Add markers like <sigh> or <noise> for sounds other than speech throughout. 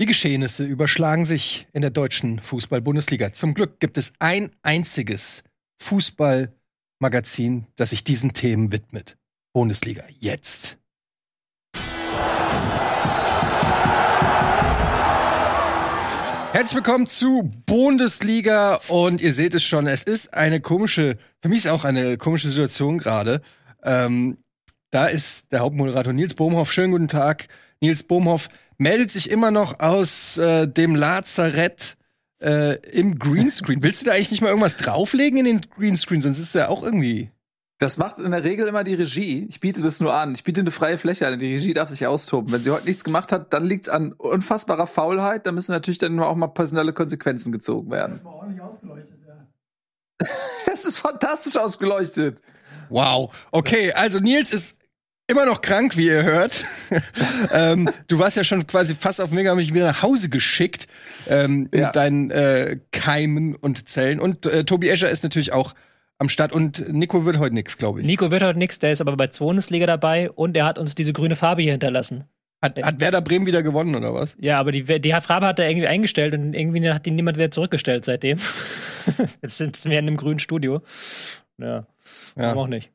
Die Geschehnisse überschlagen sich in der deutschen Fußball-Bundesliga. Zum Glück gibt es ein einziges Fußballmagazin, das sich diesen Themen widmet. Bundesliga jetzt. Herzlich willkommen zu Bundesliga und ihr seht es schon, es ist eine komische, für mich ist auch eine komische Situation gerade. Ähm, da ist der Hauptmoderator Nils Bohmhoff. Schönen guten Tag. Nils Bohmhoff meldet sich immer noch aus äh, dem Lazarett äh, im Greenscreen. Willst du da eigentlich nicht mal irgendwas drauflegen in den Greenscreen? Sonst ist es ja auch irgendwie. Das macht in der Regel immer die Regie. Ich biete das nur an. Ich biete eine freie Fläche an. Die Regie darf sich austoben. Wenn sie heute nichts gemacht hat, dann liegt es an unfassbarer Faulheit. Da müssen natürlich dann auch mal personelle Konsequenzen gezogen werden. Das war ordentlich ausgeleuchtet, ja. <laughs> das ist fantastisch ausgeleuchtet. Wow. Okay, also Nils ist immer noch krank, wie ihr hört. <laughs> ähm, du warst ja schon quasi fast auf Mega mich wieder nach Hause geschickt ähm, ja. mit deinen äh, Keimen und Zellen. Und äh, Tobi Escher ist natürlich auch am Start und Nico wird heute nichts, glaube ich. Nico wird heute nichts, der ist aber bei Bundesliga dabei und er hat uns diese grüne Farbe hier hinterlassen. Hat, hat Werder Bremen wieder gewonnen, oder was? Ja, aber die, die Farbe hat er irgendwie eingestellt und irgendwie hat die niemand wieder zurückgestellt seitdem. <laughs> Jetzt sind wir in einem grünen Studio. Ja, ja. auch nicht.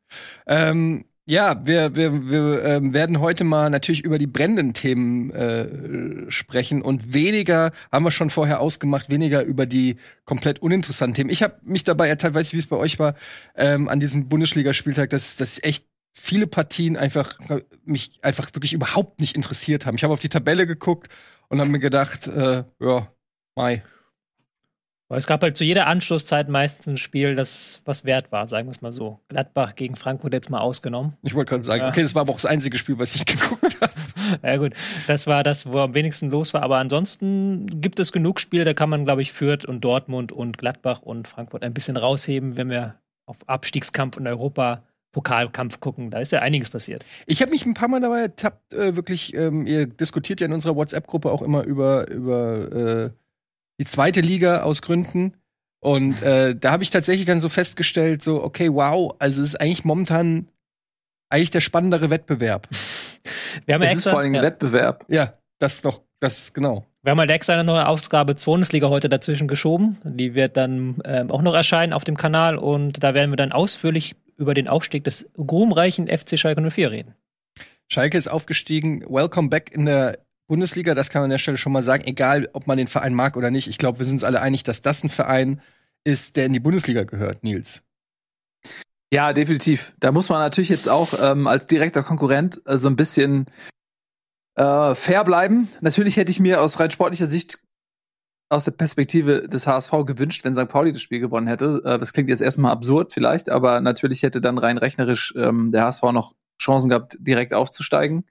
Ähm, ja, wir, wir, wir ähm, werden heute mal natürlich über die brennenden Themen äh, sprechen und weniger, haben wir schon vorher ausgemacht, weniger über die komplett uninteressanten Themen. Ich habe mich dabei erteilt, weiß ich, wie es bei euch war, ähm, an diesem Bundesligaspieltag, dass, dass echt viele Partien einfach mich einfach wirklich überhaupt nicht interessiert haben. Ich habe auf die Tabelle geguckt und habe mir gedacht, äh, ja, Mai, aber es gab halt zu jeder Anschlusszeit meistens ein Spiel, das was wert war, sagen wir es mal so. Gladbach gegen Frankfurt jetzt mal ausgenommen. Ich wollte gerade sagen, okay, das war aber auch das einzige Spiel, was ich <laughs> geguckt habe. Ja gut, das war das, wo am wenigsten los war. Aber ansonsten gibt es genug Spiele, da kann man, glaube ich, Fürth und Dortmund und Gladbach und Frankfurt ein bisschen rausheben, wenn wir auf Abstiegskampf und Europa Pokalkampf gucken. Da ist ja einiges passiert. Ich habe mich ein paar Mal dabei ertappt, äh, wirklich, ähm, ihr diskutiert ja in unserer WhatsApp-Gruppe auch immer über, über äh, die zweite Liga aus Gründen. Und äh, da habe ich tatsächlich dann so festgestellt, so, okay, wow, also es ist eigentlich momentan eigentlich der spannendere Wettbewerb. Wir haben es extra, ist vor allem ein ja. Wettbewerb. Ja, das doch, das ist genau. Wir haben halt extra eine neue Ausgabe Bundesliga heute dazwischen geschoben. Die wird dann ähm, auch noch erscheinen auf dem Kanal und da werden wir dann ausführlich über den Aufstieg des ruhmreichen FC Schalke 04 reden. Schalke ist aufgestiegen. Welcome back in der Bundesliga, das kann man an der Stelle schon mal sagen, egal ob man den Verein mag oder nicht. Ich glaube, wir sind uns alle einig, dass das ein Verein ist, der in die Bundesliga gehört, Nils. Ja, definitiv. Da muss man natürlich jetzt auch ähm, als direkter Konkurrent äh, so ein bisschen äh, fair bleiben. Natürlich hätte ich mir aus rein sportlicher Sicht aus der Perspektive des HSV gewünscht, wenn St. Pauli das Spiel gewonnen hätte. Äh, das klingt jetzt erstmal absurd vielleicht, aber natürlich hätte dann rein rechnerisch ähm, der HSV noch Chancen gehabt, direkt aufzusteigen.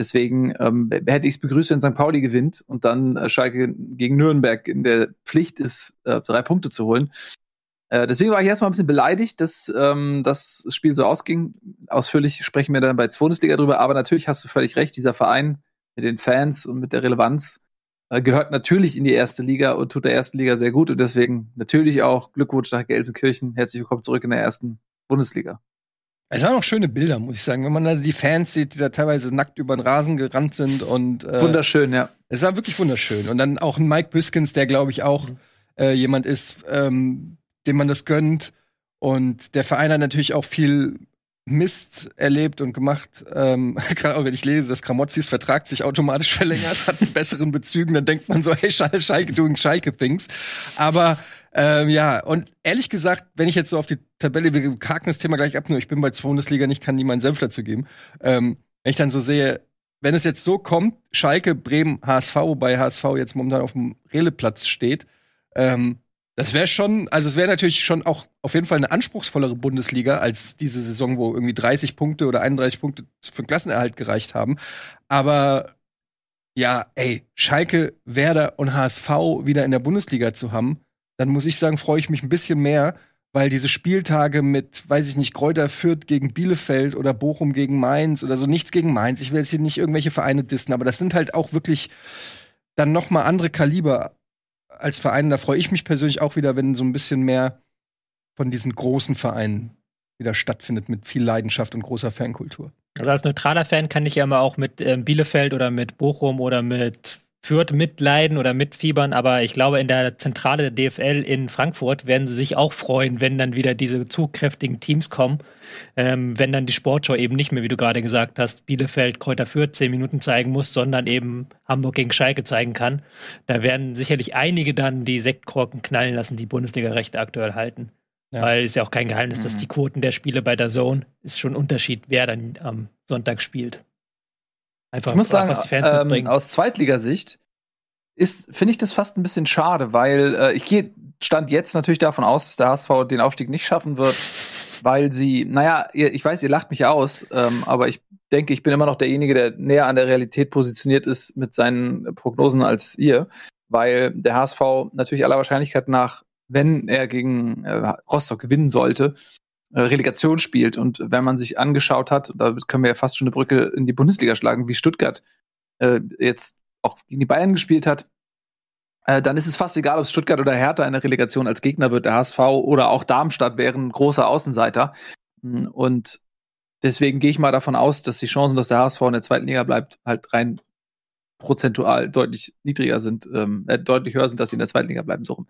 Deswegen ähm, hätte ich es begrüßt, wenn St. Pauli gewinnt und dann äh, Schalke gegen Nürnberg in der Pflicht ist, äh, drei Punkte zu holen. Äh, deswegen war ich erstmal ein bisschen beleidigt, dass ähm, das Spiel so ausging. Ausführlich sprechen wir dann bei Bundesliga drüber, aber natürlich hast du völlig recht, dieser Verein mit den Fans und mit der Relevanz äh, gehört natürlich in die erste Liga und tut der ersten Liga sehr gut und deswegen natürlich auch Glückwunsch nach Gelsenkirchen. Herzlich willkommen zurück in der ersten Bundesliga. Es waren auch schöne Bilder, muss ich sagen. Wenn man da die Fans sieht, die da teilweise nackt über den Rasen gerannt sind und äh, wunderschön, ja. Es war wirklich wunderschön. Und dann auch ein Mike Biskins, der glaube ich auch äh, jemand ist, ähm, dem man das gönnt. Und der Verein hat natürlich auch viel Mist erlebt und gemacht. Ähm, <laughs> Gerade auch wenn ich lese, dass Kramotzis Vertrag sich automatisch verlängert hat besseren Bezügen, dann denkt man so, hey, Schalke doing Schalke things. Aber ähm, ja, und ehrlich gesagt, wenn ich jetzt so auf die Tabelle, wir haken das Thema gleich ab, nur ich bin bei Bundesliga nicht, kann niemand Senf dazu geben. Ähm, wenn ich dann so sehe, wenn es jetzt so kommt, Schalke, Bremen, HSV, wobei HSV jetzt momentan auf dem Releplatz steht, ähm, das wäre schon, also es wäre natürlich schon auch auf jeden Fall eine anspruchsvollere Bundesliga als diese Saison, wo irgendwie 30 Punkte oder 31 Punkte für den Klassenerhalt gereicht haben. Aber ja, ey, Schalke, Werder und HSV wieder in der Bundesliga zu haben, dann muss ich sagen, freue ich mich ein bisschen mehr, weil diese Spieltage mit, weiß ich nicht, Kräuter Fürth gegen Bielefeld oder Bochum gegen Mainz oder so, nichts gegen Mainz. Ich will jetzt hier nicht irgendwelche Vereine dissen, aber das sind halt auch wirklich dann noch mal andere Kaliber als Vereine. Da freue ich mich persönlich auch wieder, wenn so ein bisschen mehr von diesen großen Vereinen wieder stattfindet mit viel Leidenschaft und großer Fankultur. Also als neutraler Fan kann ich ja immer auch mit ähm, Bielefeld oder mit Bochum oder mit Fürth mitleiden oder mitfiebern, aber ich glaube, in der Zentrale der DFL in Frankfurt werden sie sich auch freuen, wenn dann wieder diese zugkräftigen Teams kommen. Ähm, wenn dann die Sportschau eben nicht mehr, wie du gerade gesagt hast, Bielefeld, Kräuter Fürth zehn Minuten zeigen muss, sondern eben Hamburg gegen Schalke zeigen kann. Da werden sicherlich einige dann die Sektkorken knallen lassen, die Bundesliga-Rechte aktuell halten. Ja. Weil es ja auch kein Geheimnis, mhm. dass die Quoten der Spiele bei der Zone ist schon ein Unterschied, wer dann am Sonntag spielt. Einfach, ich muss sagen, ähm, aus Zweitligasicht ist, finde ich das fast ein bisschen schade, weil äh, ich gehe, stand jetzt natürlich davon aus, dass der HSV den Aufstieg nicht schaffen wird, <laughs> weil sie, naja, ihr, ich weiß, ihr lacht mich aus, ähm, aber ich denke, ich bin immer noch derjenige, der näher an der Realität positioniert ist mit seinen Prognosen als ihr, weil der HSV natürlich aller Wahrscheinlichkeit nach, wenn er gegen äh, Rostock gewinnen sollte, Relegation spielt. Und wenn man sich angeschaut hat, da können wir ja fast schon eine Brücke in die Bundesliga schlagen, wie Stuttgart äh, jetzt auch gegen die Bayern gespielt hat, äh, dann ist es fast egal, ob Stuttgart oder Hertha in der Relegation als Gegner wird. Der HSV oder auch Darmstadt wären großer Außenseiter. Und deswegen gehe ich mal davon aus, dass die Chancen, dass der HSV in der zweiten Liga bleibt, halt rein prozentual deutlich niedriger sind, ähm, äh, deutlich höher sind, dass sie in der zweiten Liga bleiben, so rum.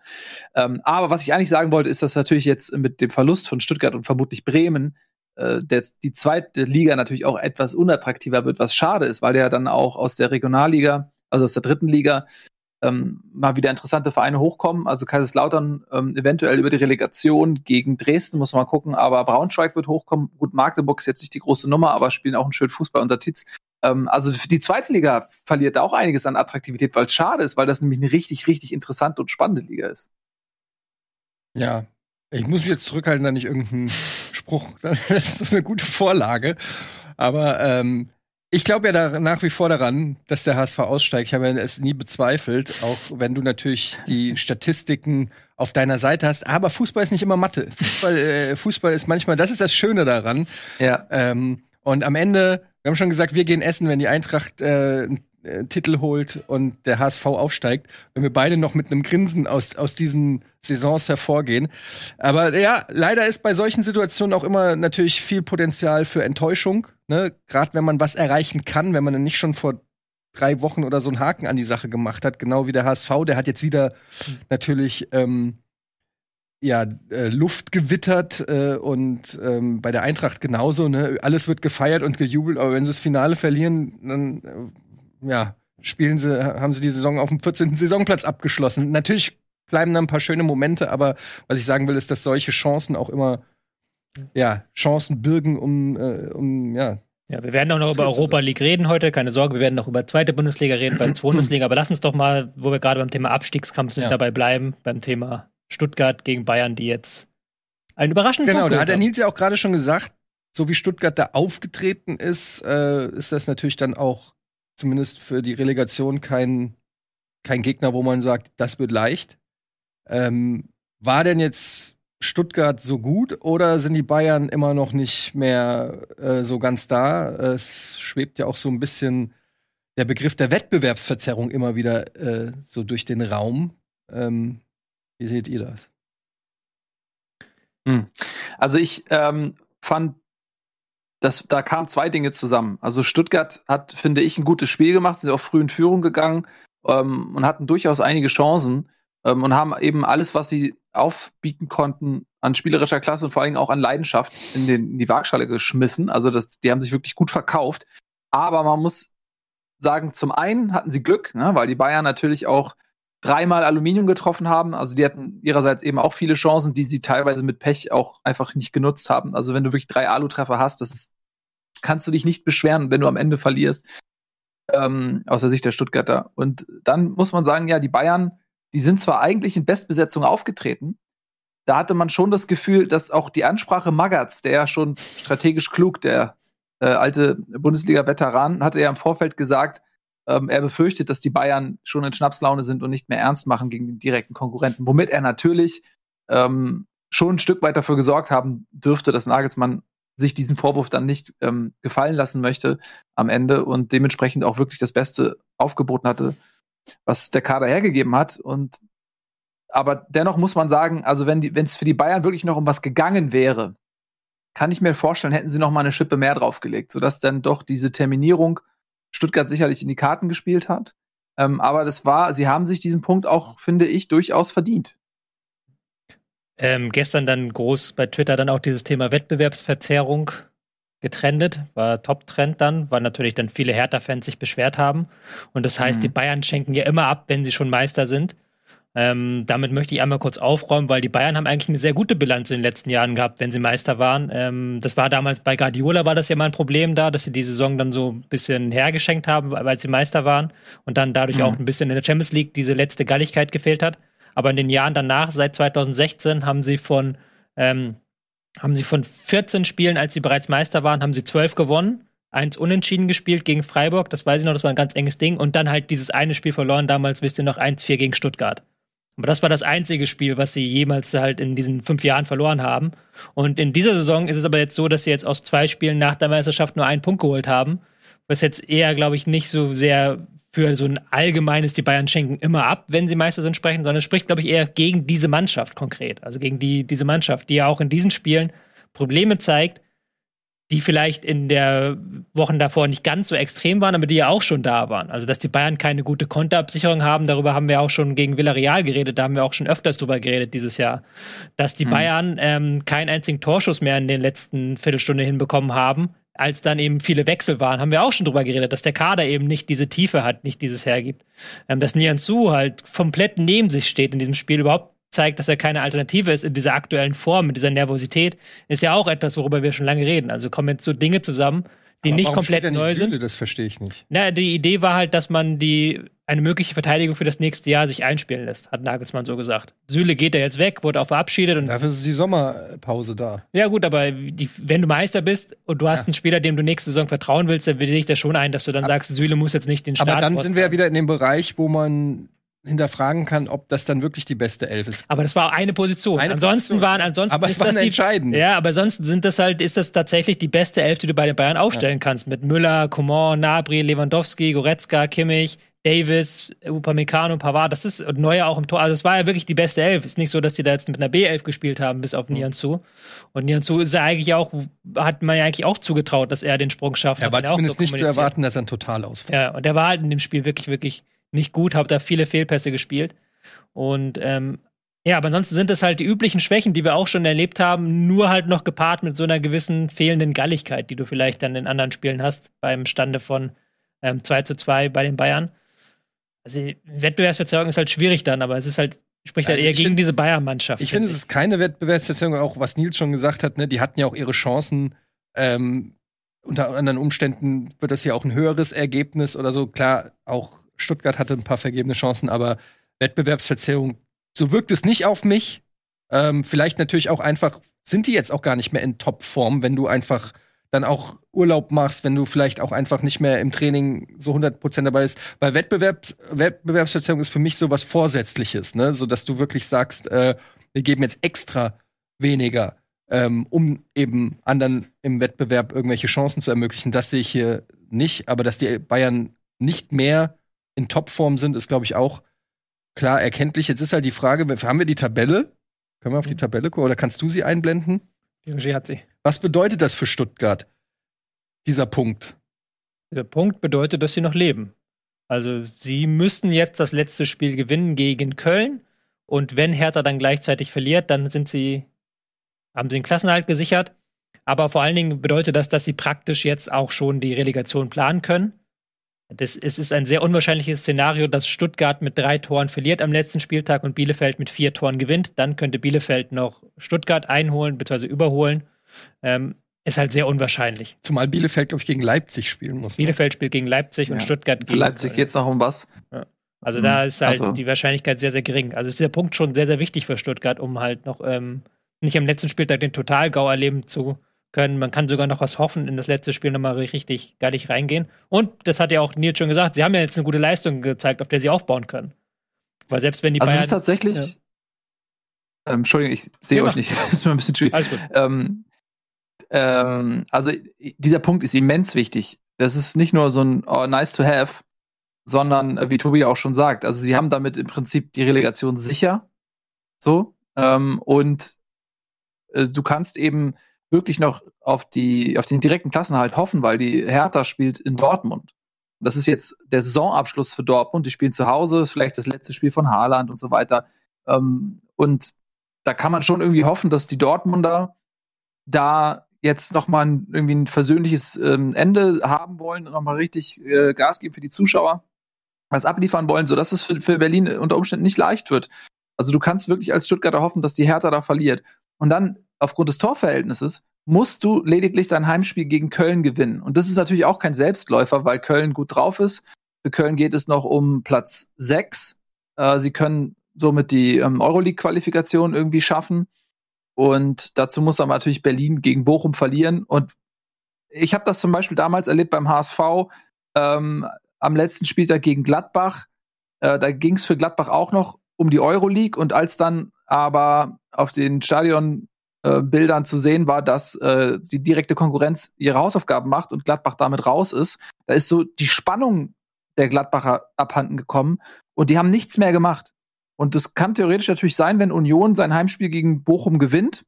Ähm, aber was ich eigentlich sagen wollte, ist, dass natürlich jetzt mit dem Verlust von Stuttgart und vermutlich Bremen äh, der, die zweite Liga natürlich auch etwas unattraktiver wird, was schade ist, weil ja dann auch aus der Regionalliga, also aus der dritten Liga, ähm, mal wieder interessante Vereine hochkommen. Also Kaiserslautern ähm, eventuell über die Relegation gegen Dresden, muss man mal gucken, aber Braunschweig wird hochkommen. Gut, Magdeburg ist jetzt nicht die große Nummer, aber spielen auch einen schönen Fußball unter Titz. Ähm, also die zweite Liga verliert auch einiges an Attraktivität, weil es schade ist, weil das nämlich eine richtig, richtig interessante und spannende Liga ist. Ja, ich muss mich jetzt zurückhalten, da nicht irgendeinen <laughs> Spruch, <laughs> das ist so eine gute Vorlage. Aber ähm, ich glaube ja da nach wie vor daran, dass der HSV aussteigt. Ich habe ja es nie bezweifelt, auch wenn du natürlich die Statistiken auf deiner Seite hast. Aber Fußball ist nicht immer Mathe. Fußball, äh, Fußball ist manchmal, das ist das Schöne daran. Ja. Ähm, und am Ende wir haben schon gesagt, wir gehen essen, wenn die Eintracht äh, einen äh, Titel holt und der HSV aufsteigt, wenn wir beide noch mit einem Grinsen aus, aus diesen Saisons hervorgehen. Aber ja, leider ist bei solchen Situationen auch immer natürlich viel Potenzial für Enttäuschung. Ne? Gerade wenn man was erreichen kann, wenn man dann nicht schon vor drei Wochen oder so einen Haken an die Sache gemacht hat, genau wie der HSV, der hat jetzt wieder natürlich ähm, ja, äh, Luft gewittert äh, und ähm, bei der Eintracht genauso, ne? Alles wird gefeiert und gejubelt, aber wenn sie das Finale verlieren, dann äh, ja, spielen sie, haben sie die Saison auf dem 14. Saisonplatz abgeschlossen. Natürlich bleiben da ein paar schöne Momente, aber was ich sagen will, ist, dass solche Chancen auch immer ja, Chancen birgen, um, äh, um ja, ja, wir werden auch noch über Europa League reden heute, keine Sorge, wir werden noch über zweite Bundesliga reden, bei zweite Bundesliga, aber lass uns doch mal, wo wir gerade beim Thema Abstiegskampf sind, ja. dabei bleiben, beim Thema Stuttgart gegen Bayern, die jetzt einen überraschenden Genau, da hat der Nils ja auch gerade schon gesagt, so wie Stuttgart da aufgetreten ist, äh, ist das natürlich dann auch zumindest für die Relegation kein, kein Gegner, wo man sagt, das wird leicht. Ähm, war denn jetzt Stuttgart so gut oder sind die Bayern immer noch nicht mehr äh, so ganz da? Es schwebt ja auch so ein bisschen der Begriff der Wettbewerbsverzerrung immer wieder äh, so durch den Raum. Ähm, wie seht ihr das? Hm. Also ich ähm, fand, dass da kamen zwei Dinge zusammen. Also Stuttgart hat, finde ich, ein gutes Spiel gemacht, sind auch früh in Führung gegangen ähm, und hatten durchaus einige Chancen ähm, und haben eben alles, was sie aufbieten konnten, an spielerischer Klasse und vor allem auch an Leidenschaft in, den, in die Waagschale geschmissen. Also das, die haben sich wirklich gut verkauft. Aber man muss sagen, zum einen hatten sie Glück, ne, weil die Bayern natürlich auch dreimal Aluminium getroffen haben. Also die hatten ihrerseits eben auch viele Chancen, die sie teilweise mit Pech auch einfach nicht genutzt haben. Also wenn du wirklich drei Alu-Treffer hast, das ist, kannst du dich nicht beschweren, wenn du am Ende verlierst. Ähm, aus der Sicht der Stuttgarter. Und dann muss man sagen, ja, die Bayern, die sind zwar eigentlich in Bestbesetzung aufgetreten, da hatte man schon das Gefühl, dass auch die Ansprache Magatz, der ja schon strategisch klug, der äh, alte Bundesliga-Veteran, hatte ja im Vorfeld gesagt, ähm, er befürchtet, dass die Bayern schon in Schnapslaune sind und nicht mehr ernst machen gegen den direkten Konkurrenten, womit er natürlich ähm, schon ein Stück weit dafür gesorgt haben dürfte, dass Nagelsmann sich diesen Vorwurf dann nicht ähm, gefallen lassen möchte am Ende und dementsprechend auch wirklich das Beste aufgeboten hatte, was der Kader hergegeben hat. Und aber dennoch muss man sagen, also wenn es für die Bayern wirklich noch um was gegangen wäre, kann ich mir vorstellen, hätten sie noch mal eine Schippe mehr draufgelegt, sodass dann doch diese Terminierung Stuttgart sicherlich in die Karten gespielt hat. Ähm, aber das war, sie haben sich diesen Punkt auch, finde ich, durchaus verdient. Ähm, gestern dann groß bei Twitter dann auch dieses Thema Wettbewerbsverzerrung getrendet, war Top-Trend dann, weil natürlich dann viele Hertha-Fans sich beschwert haben. Und das heißt, mhm. die Bayern schenken ja immer ab, wenn sie schon Meister sind. Ähm, damit möchte ich einmal kurz aufräumen, weil die Bayern haben eigentlich eine sehr gute Bilanz in den letzten Jahren gehabt, wenn sie Meister waren. Ähm, das war damals bei Guardiola war das ja mal ein Problem da, dass sie die Saison dann so ein bisschen hergeschenkt haben, weil sie Meister waren und dann dadurch mhm. auch ein bisschen in der Champions League diese letzte Galligkeit gefehlt hat. Aber in den Jahren danach, seit 2016, haben sie von ähm, haben sie von 14 Spielen, als sie bereits Meister waren, haben sie 12 gewonnen eins unentschieden gespielt gegen Freiburg, das weiß ich noch, das war ein ganz enges Ding. Und dann halt dieses eine Spiel verloren, damals wisst ihr noch 1-4 gegen Stuttgart. Aber das war das einzige Spiel, was sie jemals halt in diesen fünf Jahren verloren haben. Und in dieser Saison ist es aber jetzt so, dass sie jetzt aus zwei Spielen nach der Meisterschaft nur einen Punkt geholt haben. Was jetzt eher, glaube ich, nicht so sehr für so ein allgemeines, die Bayern schenken immer ab, wenn sie Meister sind, sprechen, sondern es spricht, glaube ich, eher gegen diese Mannschaft konkret. Also gegen die, diese Mannschaft, die ja auch in diesen Spielen Probleme zeigt, die vielleicht in der Wochen davor nicht ganz so extrem waren, aber die ja auch schon da waren. Also, dass die Bayern keine gute Konterabsicherung haben, darüber haben wir auch schon gegen Villarreal geredet, da haben wir auch schon öfters drüber geredet dieses Jahr. Dass die mhm. Bayern ähm, keinen einzigen Torschuss mehr in den letzten Viertelstunde hinbekommen haben, als dann eben viele Wechsel waren, haben wir auch schon drüber geredet, dass der Kader eben nicht diese Tiefe hat, nicht dieses hergibt. Ähm, dass Nian Su halt komplett neben sich steht in diesem Spiel, überhaupt zeigt, dass er keine Alternative ist in dieser aktuellen Form, mit dieser Nervosität, ist ja auch etwas, worüber wir schon lange reden. Also kommen jetzt so Dinge zusammen, die Aber nicht komplett nicht neu Süle? sind. Das verstehe ich nicht. Na, die Idee war halt, dass man die eine mögliche Verteidigung für das nächste Jahr sich einspielen lässt, hat Nagelsmann so gesagt. Süle geht ja jetzt weg, wurde auch verabschiedet. Und Dafür ist die Sommerpause da. Ja, gut, aber die, wenn du Meister bist und du hast ja. einen Spieler, dem du nächste Saison vertrauen willst, dann will ich das schon ein, dass du dann aber, sagst, Süle muss jetzt nicht den Start Aber dann sind wir ja wieder in dem Bereich, wo man hinterfragen kann, ob das dann wirklich die beste Elf ist. Aber das war eine Position. Eine ansonsten Position. waren, ansonsten aber es war die, entscheidend. Ja, aber sonst sind das halt, ist das tatsächlich die beste Elf, die du bei den Bayern aufstellen ja. kannst. Mit Müller, Coman, Nabri, Lewandowski, Goretzka, Kimmich, Davis, Upamecano, Pavard, das ist und Neuer auch im Tor. Also es war ja wirklich die beste Elf. Ist nicht so, dass die da jetzt mit einer B11 gespielt haben, bis auf mhm. Nianzu. Und Nianzu ist ja eigentlich auch, hat man ja eigentlich auch zugetraut, dass er den Sprung schafft. Ja, aber zumindest so nicht zu erwarten, dass er ein total ausfällt. Ja, und der war halt in dem Spiel wirklich, wirklich nicht gut, habe da viele Fehlpässe gespielt. Und ähm, ja, aber ansonsten sind das halt die üblichen Schwächen, die wir auch schon erlebt haben, nur halt noch gepaart mit so einer gewissen fehlenden Galligkeit, die du vielleicht dann in anderen Spielen hast, beim Stande von ähm, 2 zu 2 bei den Bayern. Also Wettbewerbsverzerrung ist halt schwierig dann, aber es ist halt, spricht halt also eher gegen find, diese Bayern-Mannschaft. Ich finde, es ist keine Wettbewerbsverzerrung, auch was Nils schon gesagt hat, ne, die hatten ja auch ihre Chancen, ähm, unter anderen Umständen wird das ja auch ein höheres Ergebnis oder so. Klar, auch Stuttgart hatte ein paar vergebene Chancen, aber Wettbewerbsverzerrung, so wirkt es nicht auf mich. Ähm, vielleicht natürlich auch einfach, sind die jetzt auch gar nicht mehr in Topform, wenn du einfach dann auch Urlaub machst, wenn du vielleicht auch einfach nicht mehr im Training so 100% dabei bist. Weil Wettbewerbs Wettbewerbsverzerrung ist für mich so was Vorsätzliches, ne? So dass du wirklich sagst, äh, wir geben jetzt extra weniger, ähm, um eben anderen im Wettbewerb irgendwelche Chancen zu ermöglichen. Das sehe ich hier nicht, aber dass die Bayern nicht mehr in Topform sind, ist, glaube ich, auch klar erkenntlich. Jetzt ist halt die Frage, haben wir die Tabelle? Können wir auf die mhm. Tabelle gucken oder kannst du sie einblenden? Die Regie hat sie. Was bedeutet das für Stuttgart, dieser Punkt? Der Punkt bedeutet, dass sie noch leben. Also sie müssen jetzt das letzte Spiel gewinnen gegen Köln. Und wenn Hertha dann gleichzeitig verliert, dann sind sie, haben sie den Klassenhalt gesichert. Aber vor allen Dingen bedeutet das, dass sie praktisch jetzt auch schon die Relegation planen können. Das, es ist ein sehr unwahrscheinliches Szenario, dass Stuttgart mit drei Toren verliert am letzten Spieltag und Bielefeld mit vier Toren gewinnt. Dann könnte Bielefeld noch Stuttgart einholen bzw. überholen. Ähm, ist halt sehr unwahrscheinlich. Zumal Bielefeld, glaube ich, gegen Leipzig spielen muss. Ne? Bielefeld spielt gegen Leipzig ja. und Stuttgart gegen. Leipzig geht es noch um was? Ja. Also mhm. da ist halt also. die Wahrscheinlichkeit sehr, sehr gering. Also ist der Punkt schon sehr, sehr wichtig für Stuttgart, um halt noch ähm, nicht am letzten Spieltag den Totalgau erleben zu können. Man kann sogar noch was hoffen, in das letzte Spiel nochmal richtig geilig reingehen. Und das hat ja auch Nils schon gesagt, sie haben ja jetzt eine gute Leistung gezeigt, auf der sie aufbauen können. Weil selbst wenn die also Bayern. Also es ist tatsächlich. Ja. Ähm, Entschuldigung, ich sehe ja, euch nicht. <laughs> das ist mir ein bisschen schwierig. Alles gut. Ähm, ähm, also dieser Punkt ist immens wichtig. Das ist nicht nur so ein oh, nice to have, sondern äh, wie Tobi auch schon sagt, also sie haben damit im Prinzip die Relegation sicher. So. Ähm, und äh, du kannst eben wirklich noch auf die, auf den direkten Klassenhalt hoffen, weil die Hertha spielt in Dortmund. Und das ist jetzt der Saisonabschluss für Dortmund. Die spielen zu Hause, vielleicht das letzte Spiel von Haaland und so weiter. Ähm, und da kann man schon irgendwie hoffen, dass die Dortmunder da jetzt noch mal ein, irgendwie ein versöhnliches ähm, Ende haben wollen und noch mal richtig äh, Gas geben für die Zuschauer, was abliefern wollen, sodass es für, für Berlin unter Umständen nicht leicht wird. Also du kannst wirklich als Stuttgarter hoffen, dass die Hertha da verliert. Und dann aufgrund des Torverhältnisses musst du lediglich dein Heimspiel gegen Köln gewinnen. Und das ist natürlich auch kein Selbstläufer, weil Köln gut drauf ist. Für Köln geht es noch um Platz 6. Äh, sie können somit die ähm, Euroleague-Qualifikation irgendwie schaffen. Und dazu muss aber natürlich Berlin gegen Bochum verlieren. Und ich habe das zum Beispiel damals erlebt beim HSV ähm, am letzten Spieltag gegen Gladbach. Äh, da ging es für Gladbach auch noch um die Euroleague. Und als dann aber auf den Stadionbildern äh, zu sehen war, dass äh, die direkte Konkurrenz ihre Hausaufgaben macht und Gladbach damit raus ist, da ist so die Spannung der Gladbacher abhanden gekommen und die haben nichts mehr gemacht. Und das kann theoretisch natürlich sein, wenn Union sein Heimspiel gegen Bochum gewinnt.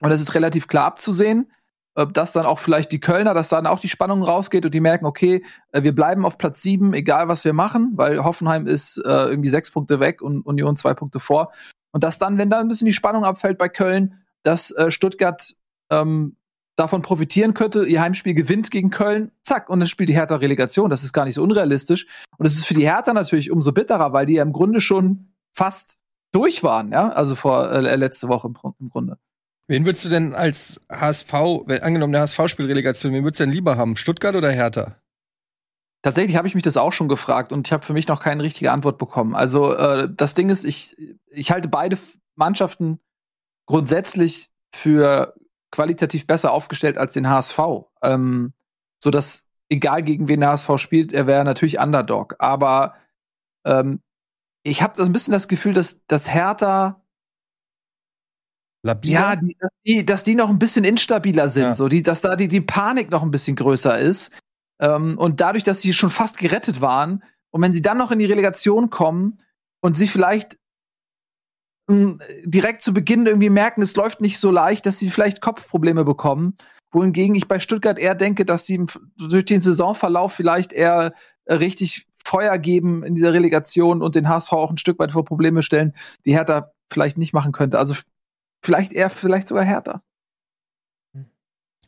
Und das ist relativ klar abzusehen, dass dann auch vielleicht die Kölner, dass dann auch die Spannung rausgeht und die merken, okay, äh, wir bleiben auf Platz sieben, egal was wir machen, weil Hoffenheim ist äh, irgendwie sechs Punkte weg und Union zwei Punkte vor. Und dass dann, wenn da ein bisschen die Spannung abfällt bei Köln, dass äh, Stuttgart ähm, davon profitieren könnte, ihr Heimspiel gewinnt gegen Köln, zack, und dann spielt die Hertha Relegation. Das ist gar nicht so unrealistisch. Und es ist für die Hertha natürlich umso bitterer, weil die ja im Grunde schon fast durch waren, ja, also vor äh, letzte Woche im, im, Grunde. Wen würdest du denn als HSV, wenn, angenommen der HSV spielt Relegation, wen würdest du denn lieber haben, Stuttgart oder Hertha? Tatsächlich habe ich mich das auch schon gefragt und ich habe für mich noch keine richtige Antwort bekommen. Also äh, das Ding ist, ich, ich halte beide Mannschaften grundsätzlich für qualitativ besser aufgestellt als den HSV. Ähm, so dass egal gegen wen der HSV spielt, er wäre natürlich Underdog. Aber ähm, ich habe das ein bisschen das Gefühl, dass das Hertha Labiler? Ja, die, dass, die, dass die noch ein bisschen instabiler sind, ja. so die, dass da die, die Panik noch ein bisschen größer ist. Ähm, und dadurch, dass sie schon fast gerettet waren, und wenn sie dann noch in die Relegation kommen und sie vielleicht mh, direkt zu Beginn irgendwie merken, es läuft nicht so leicht, dass sie vielleicht Kopfprobleme bekommen. Wohingegen ich bei Stuttgart eher denke, dass sie durch den Saisonverlauf vielleicht eher äh, richtig Feuer geben in dieser Relegation und den HSV auch ein Stück weit vor Probleme stellen, die Hertha vielleicht nicht machen könnte. Also vielleicht eher, vielleicht sogar Hertha.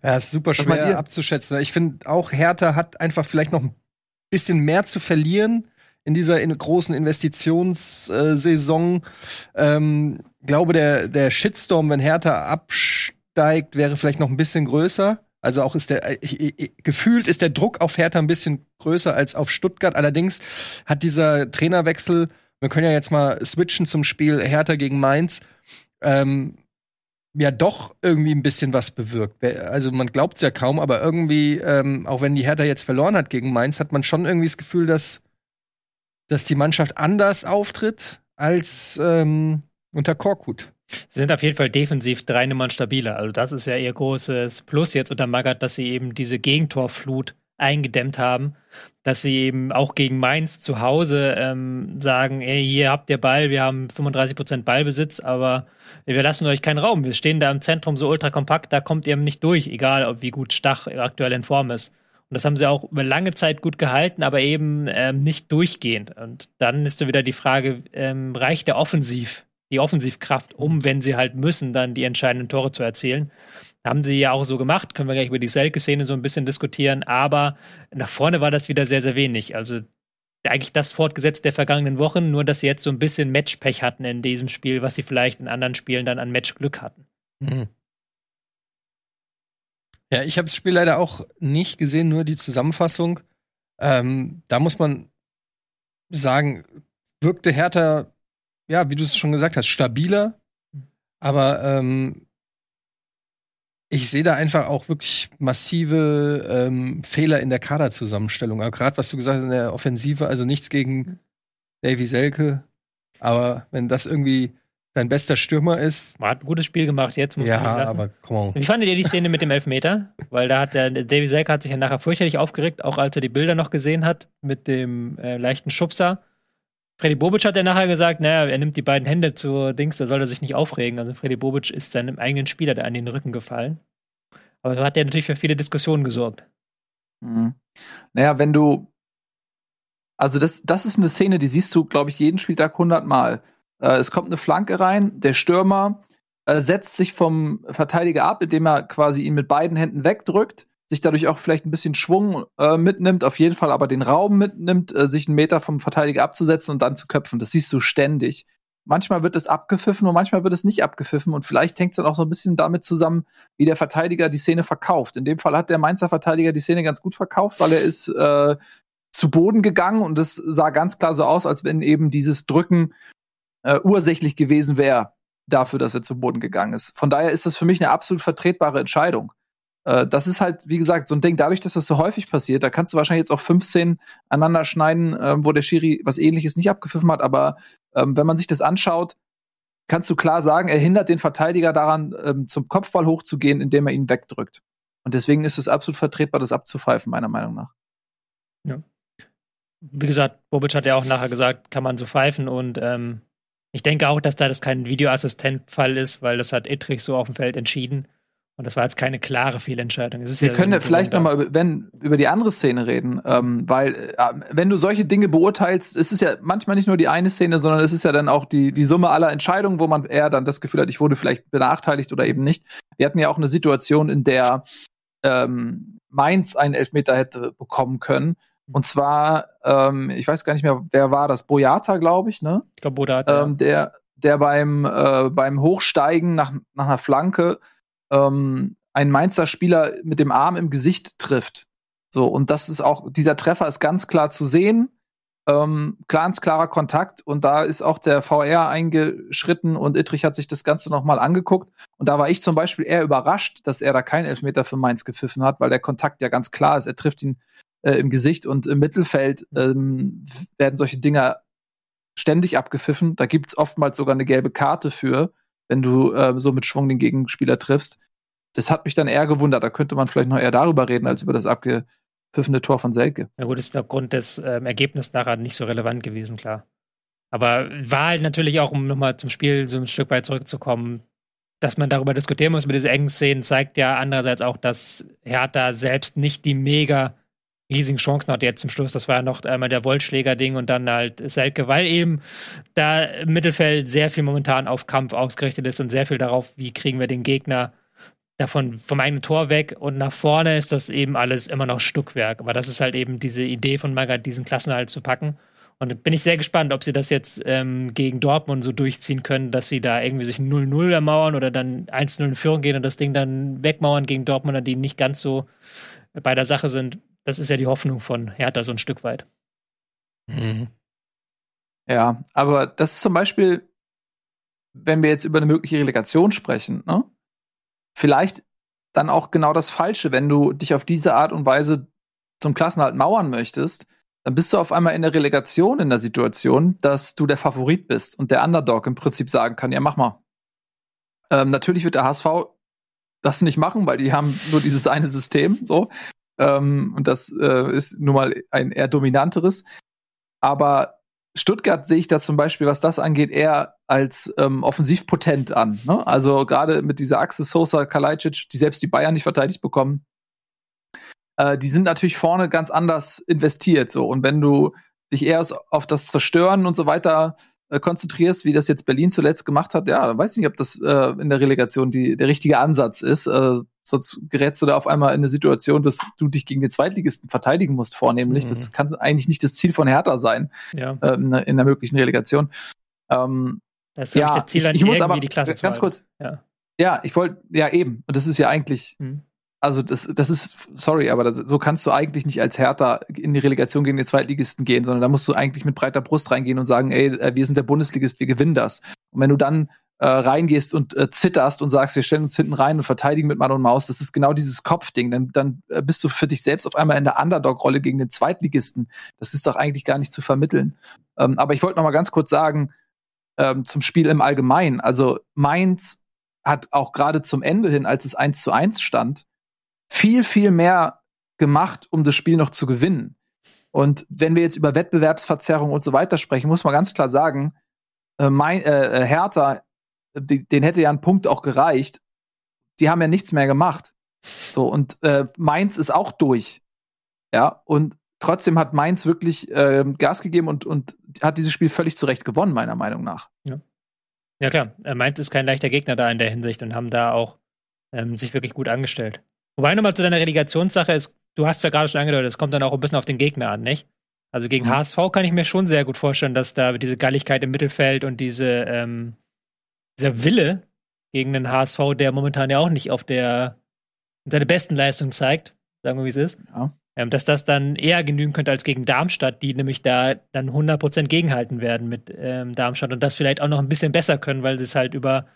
Ja, ist super schwer abzuschätzen. Ich finde auch, Hertha hat einfach vielleicht noch ein bisschen mehr zu verlieren in dieser in großen Investitionssaison. Ähm, glaube, der, der Shitstorm, wenn Hertha absteigt, wäre vielleicht noch ein bisschen größer. Also auch ist der gefühlt ist der Druck auf Hertha ein bisschen größer als auf Stuttgart. Allerdings hat dieser Trainerwechsel, wir können ja jetzt mal switchen zum Spiel Hertha gegen Mainz, ähm, ja doch irgendwie ein bisschen was bewirkt. Also man glaubt es ja kaum, aber irgendwie, ähm, auch wenn die Hertha jetzt verloren hat gegen Mainz, hat man schon irgendwie das Gefühl, dass, dass die Mannschaft anders auftritt als ähm, unter Korkut. Sie sind auf jeden Fall defensiv drei Nummern stabiler. Also das ist ja ihr großes Plus jetzt unter Magath, dass sie eben diese Gegentorflut eingedämmt haben, dass sie eben auch gegen Mainz zu Hause ähm, sagen, ey, hier habt ihr Ball, wir haben 35% Ballbesitz, aber wir lassen euch keinen Raum. Wir stehen da im Zentrum so ultra kompakt, da kommt ihr nicht durch, egal wie gut Stach aktuell in Form ist. Und das haben sie auch über lange Zeit gut gehalten, aber eben ähm, nicht durchgehend. Und dann ist so wieder die Frage, ähm, reicht der offensiv die Offensivkraft, um, wenn sie halt müssen, dann die entscheidenden Tore zu erzielen. Haben sie ja auch so gemacht, können wir gleich über die Selke-Szene so ein bisschen diskutieren, aber nach vorne war das wieder sehr, sehr wenig. Also eigentlich das fortgesetzt der vergangenen Wochen, nur dass sie jetzt so ein bisschen Matchpech hatten in diesem Spiel, was sie vielleicht in anderen Spielen dann an Matchglück hatten. Mhm. Ja, ich habe das Spiel leider auch nicht gesehen, nur die Zusammenfassung. Ähm, da muss man sagen, wirkte Hertha ja, wie du es schon gesagt hast, stabiler. Aber ähm, ich sehe da einfach auch wirklich massive ähm, Fehler in der Kaderzusammenstellung. Aber gerade was du gesagt hast in der Offensive, also nichts gegen Davy Selke. Aber wenn das irgendwie dein bester Stürmer ist. Man hat ein gutes Spiel gemacht jetzt, muss ja, man lassen. aber come on. Wie fandet ihr die Szene mit dem Elfmeter? Weil da hat der Davy Selke hat sich ja nachher fürchterlich aufgeregt, auch als er die Bilder noch gesehen hat mit dem äh, leichten Schubser. Freddy Bobic hat ja nachher gesagt, naja, er nimmt die beiden Hände zur Dings, da soll er sich nicht aufregen. Also Freddy Bobic ist seinem eigenen Spieler da an den Rücken gefallen. Aber so hat er natürlich für viele Diskussionen gesorgt. Mhm. Naja, wenn du Also das, das ist eine Szene, die siehst du, glaube ich, jeden Spieltag hundertmal. Äh, es kommt eine Flanke rein, der Stürmer äh, setzt sich vom Verteidiger ab, indem er quasi ihn mit beiden Händen wegdrückt, sich dadurch auch vielleicht ein bisschen Schwung äh, mitnimmt, auf jeden Fall aber den Raum mitnimmt, äh, sich einen Meter vom Verteidiger abzusetzen und dann zu köpfen. Das siehst du ständig. Manchmal wird es abgepfiffen und manchmal wird es nicht abgepfiffen und vielleicht hängt es dann auch so ein bisschen damit zusammen, wie der Verteidiger die Szene verkauft. In dem Fall hat der Mainzer Verteidiger die Szene ganz gut verkauft, weil er ist äh, zu Boden gegangen und es sah ganz klar so aus, als wenn eben dieses Drücken äh, ursächlich gewesen wäre dafür, dass er zu Boden gegangen ist. Von daher ist das für mich eine absolut vertretbare Entscheidung. Äh, das ist halt, wie gesagt, so ein Ding, dadurch, dass das so häufig passiert, da kannst du wahrscheinlich jetzt auch 15 aneinander schneiden, äh, wo der Schiri was ähnliches nicht abgepfiffen hat, aber ähm, wenn man sich das anschaut, kannst du klar sagen, er hindert den Verteidiger daran, ähm, zum Kopfball hochzugehen, indem er ihn wegdrückt. Und deswegen ist es absolut vertretbar, das abzupfeifen, meiner Meinung nach. Ja. Wie gesagt, Bobic hat ja auch nachher gesagt, kann man so pfeifen und ähm, ich denke auch, dass da das kein Videoassistent-Fall ist, weil das hat Ittrich so auf dem Feld entschieden. Und das war jetzt keine klare Fehlentscheidung. Wir ja können ja vielleicht nochmal über, wenn, über die andere Szene reden, ähm, weil äh, wenn du solche Dinge beurteilst, es ist ja manchmal nicht nur die eine Szene, sondern es ist ja dann auch die, die Summe aller Entscheidungen, wo man eher dann das Gefühl hat, ich wurde vielleicht benachteiligt oder eben nicht. Wir hatten ja auch eine Situation, in der ähm, Mainz einen Elfmeter hätte bekommen können und zwar, ähm, ich weiß gar nicht mehr, wer war das? Boyata, glaube ich, ne? Ich glaube, Boyata. Ähm, der, der beim, äh, beim Hochsteigen nach, nach einer Flanke ähm, einen Mainzer Spieler mit dem Arm im Gesicht trifft. So, und das ist auch, dieser Treffer ist ganz klar zu sehen. Ähm, ganz klarer Kontakt und da ist auch der VR eingeschritten und Ittrich hat sich das Ganze nochmal angeguckt. Und da war ich zum Beispiel eher überrascht, dass er da keinen Elfmeter für Mainz gepfiffen hat, weil der Kontakt ja ganz klar ist. Er trifft ihn äh, im Gesicht und im Mittelfeld ähm, werden solche Dinger ständig abgepfiffen. Da gibt es oftmals sogar eine gelbe Karte für, wenn du äh, so mit Schwung den Gegenspieler triffst. Das hat mich dann eher gewundert. Da könnte man vielleicht noch eher darüber reden, als über das abgepfiffene Tor von Selke. Ja gut, ist aufgrund des ähm, Ergebnisses nachher nicht so relevant gewesen, klar. Aber war halt natürlich auch, um nochmal zum Spiel so ein Stück weit zurückzukommen, dass man darüber diskutieren muss mit diesen engen Szenen, zeigt ja andererseits auch, dass Hertha selbst nicht die mega riesigen Chancen hatte jetzt zum Schluss. Das war ja noch einmal der Wollschläger-Ding und dann halt Selke, weil eben da im Mittelfeld sehr viel momentan auf Kampf ausgerichtet ist und sehr viel darauf, wie kriegen wir den Gegner davon vom eigenen Tor weg und nach vorne ist das eben alles immer noch Stückwerk. Aber das ist halt eben diese Idee von Magath, diesen Klassenhalt zu packen. Und bin ich sehr gespannt, ob sie das jetzt ähm, gegen Dortmund so durchziehen können, dass sie da irgendwie sich 0-0 ermauern oder dann 1-0 in Führung gehen und das Ding dann wegmauern gegen Dortmunder, die nicht ganz so bei der Sache sind. Das ist ja die Hoffnung von Hertha so ein Stück weit. Mhm. Ja, aber das ist zum Beispiel, wenn wir jetzt über eine mögliche Relegation sprechen, ne? vielleicht dann auch genau das Falsche, wenn du dich auf diese Art und Weise zum Klassenhalt mauern möchtest, dann bist du auf einmal in der Relegation in der Situation, dass du der Favorit bist und der Underdog im Prinzip sagen kann, ja, mach mal. Ähm, natürlich wird der HSV das nicht machen, weil die haben nur dieses eine System, so. Ähm, und das äh, ist nun mal ein eher dominanteres. Aber Stuttgart sehe ich da zum Beispiel, was das angeht, eher als ähm, offensivpotent an. Ne? Also gerade mit dieser Achse Sosa, Kalajdzic, die selbst die Bayern nicht verteidigt bekommen, äh, die sind natürlich vorne ganz anders investiert. So und wenn du dich eher auf das Zerstören und so weiter äh, konzentrierst, wie das jetzt Berlin zuletzt gemacht hat, ja, dann weiß ich nicht, ob das äh, in der Relegation die, der richtige Ansatz ist. Äh, sonst gerätst du da auf einmal in eine Situation, dass du dich gegen den Zweitligisten verteidigen musst, vornehmlich. Mhm. Das kann eigentlich nicht das Ziel von Hertha sein ja. äh, in, in, der möglichen Relegation. Ähm, das ist ja, das Ziel, ich, ich muss aber die Klasse ganz kurz. Ja. ja, ich wollte, ja eben. Und das ist ja eigentlich, mhm. also das, das ist, sorry, aber das, so kannst du eigentlich nicht als Hertha in die Relegation gegen den Zweitligisten gehen, sondern da musst du eigentlich mit breiter Brust reingehen und sagen, ey, äh, wir sind der Bundesligist, wir gewinnen das. Und wenn du dann äh, reingehst und äh, zitterst und sagst, wir stellen uns hinten rein und verteidigen mit Mann und Maus, das ist genau dieses Kopfding. Dann, dann äh, bist du für dich selbst auf einmal in der Underdog-Rolle gegen den Zweitligisten. Das ist doch eigentlich gar nicht zu vermitteln. Ähm, aber ich wollte noch mal ganz kurz sagen, ähm, zum Spiel im Allgemeinen. Also Mainz hat auch gerade zum Ende hin, als es 1 zu 1 stand, viel, viel mehr gemacht, um das Spiel noch zu gewinnen. Und wenn wir jetzt über Wettbewerbsverzerrung und so weiter sprechen, muss man ganz klar sagen, äh, mein, äh, Hertha die, den hätte ja ein Punkt auch gereicht. Die haben ja nichts mehr gemacht. So, und äh, Mainz ist auch durch. Ja, und trotzdem hat Mainz wirklich äh, Gas gegeben und, und hat dieses Spiel völlig zurecht gewonnen, meiner Meinung nach. Ja, ja klar. Äh, Mainz ist kein leichter Gegner da in der Hinsicht und haben da auch ähm, sich wirklich gut angestellt. Wobei nochmal zu deiner Relegationssache ist, du hast ja gerade schon angedeutet, es kommt dann auch ein bisschen auf den Gegner an, nicht? Also gegen mhm. HSV kann ich mir schon sehr gut vorstellen, dass da diese Galligkeit im Mittelfeld und diese, ähm, dieser Wille gegen den HSV, der momentan ja auch nicht auf der seine besten Leistungen zeigt, sagen wir wie es ist, ja. ähm, dass das dann eher genügen könnte als gegen Darmstadt, die nämlich da dann 100% gegenhalten werden mit ähm, Darmstadt und das vielleicht auch noch ein bisschen besser können, weil sie es halt über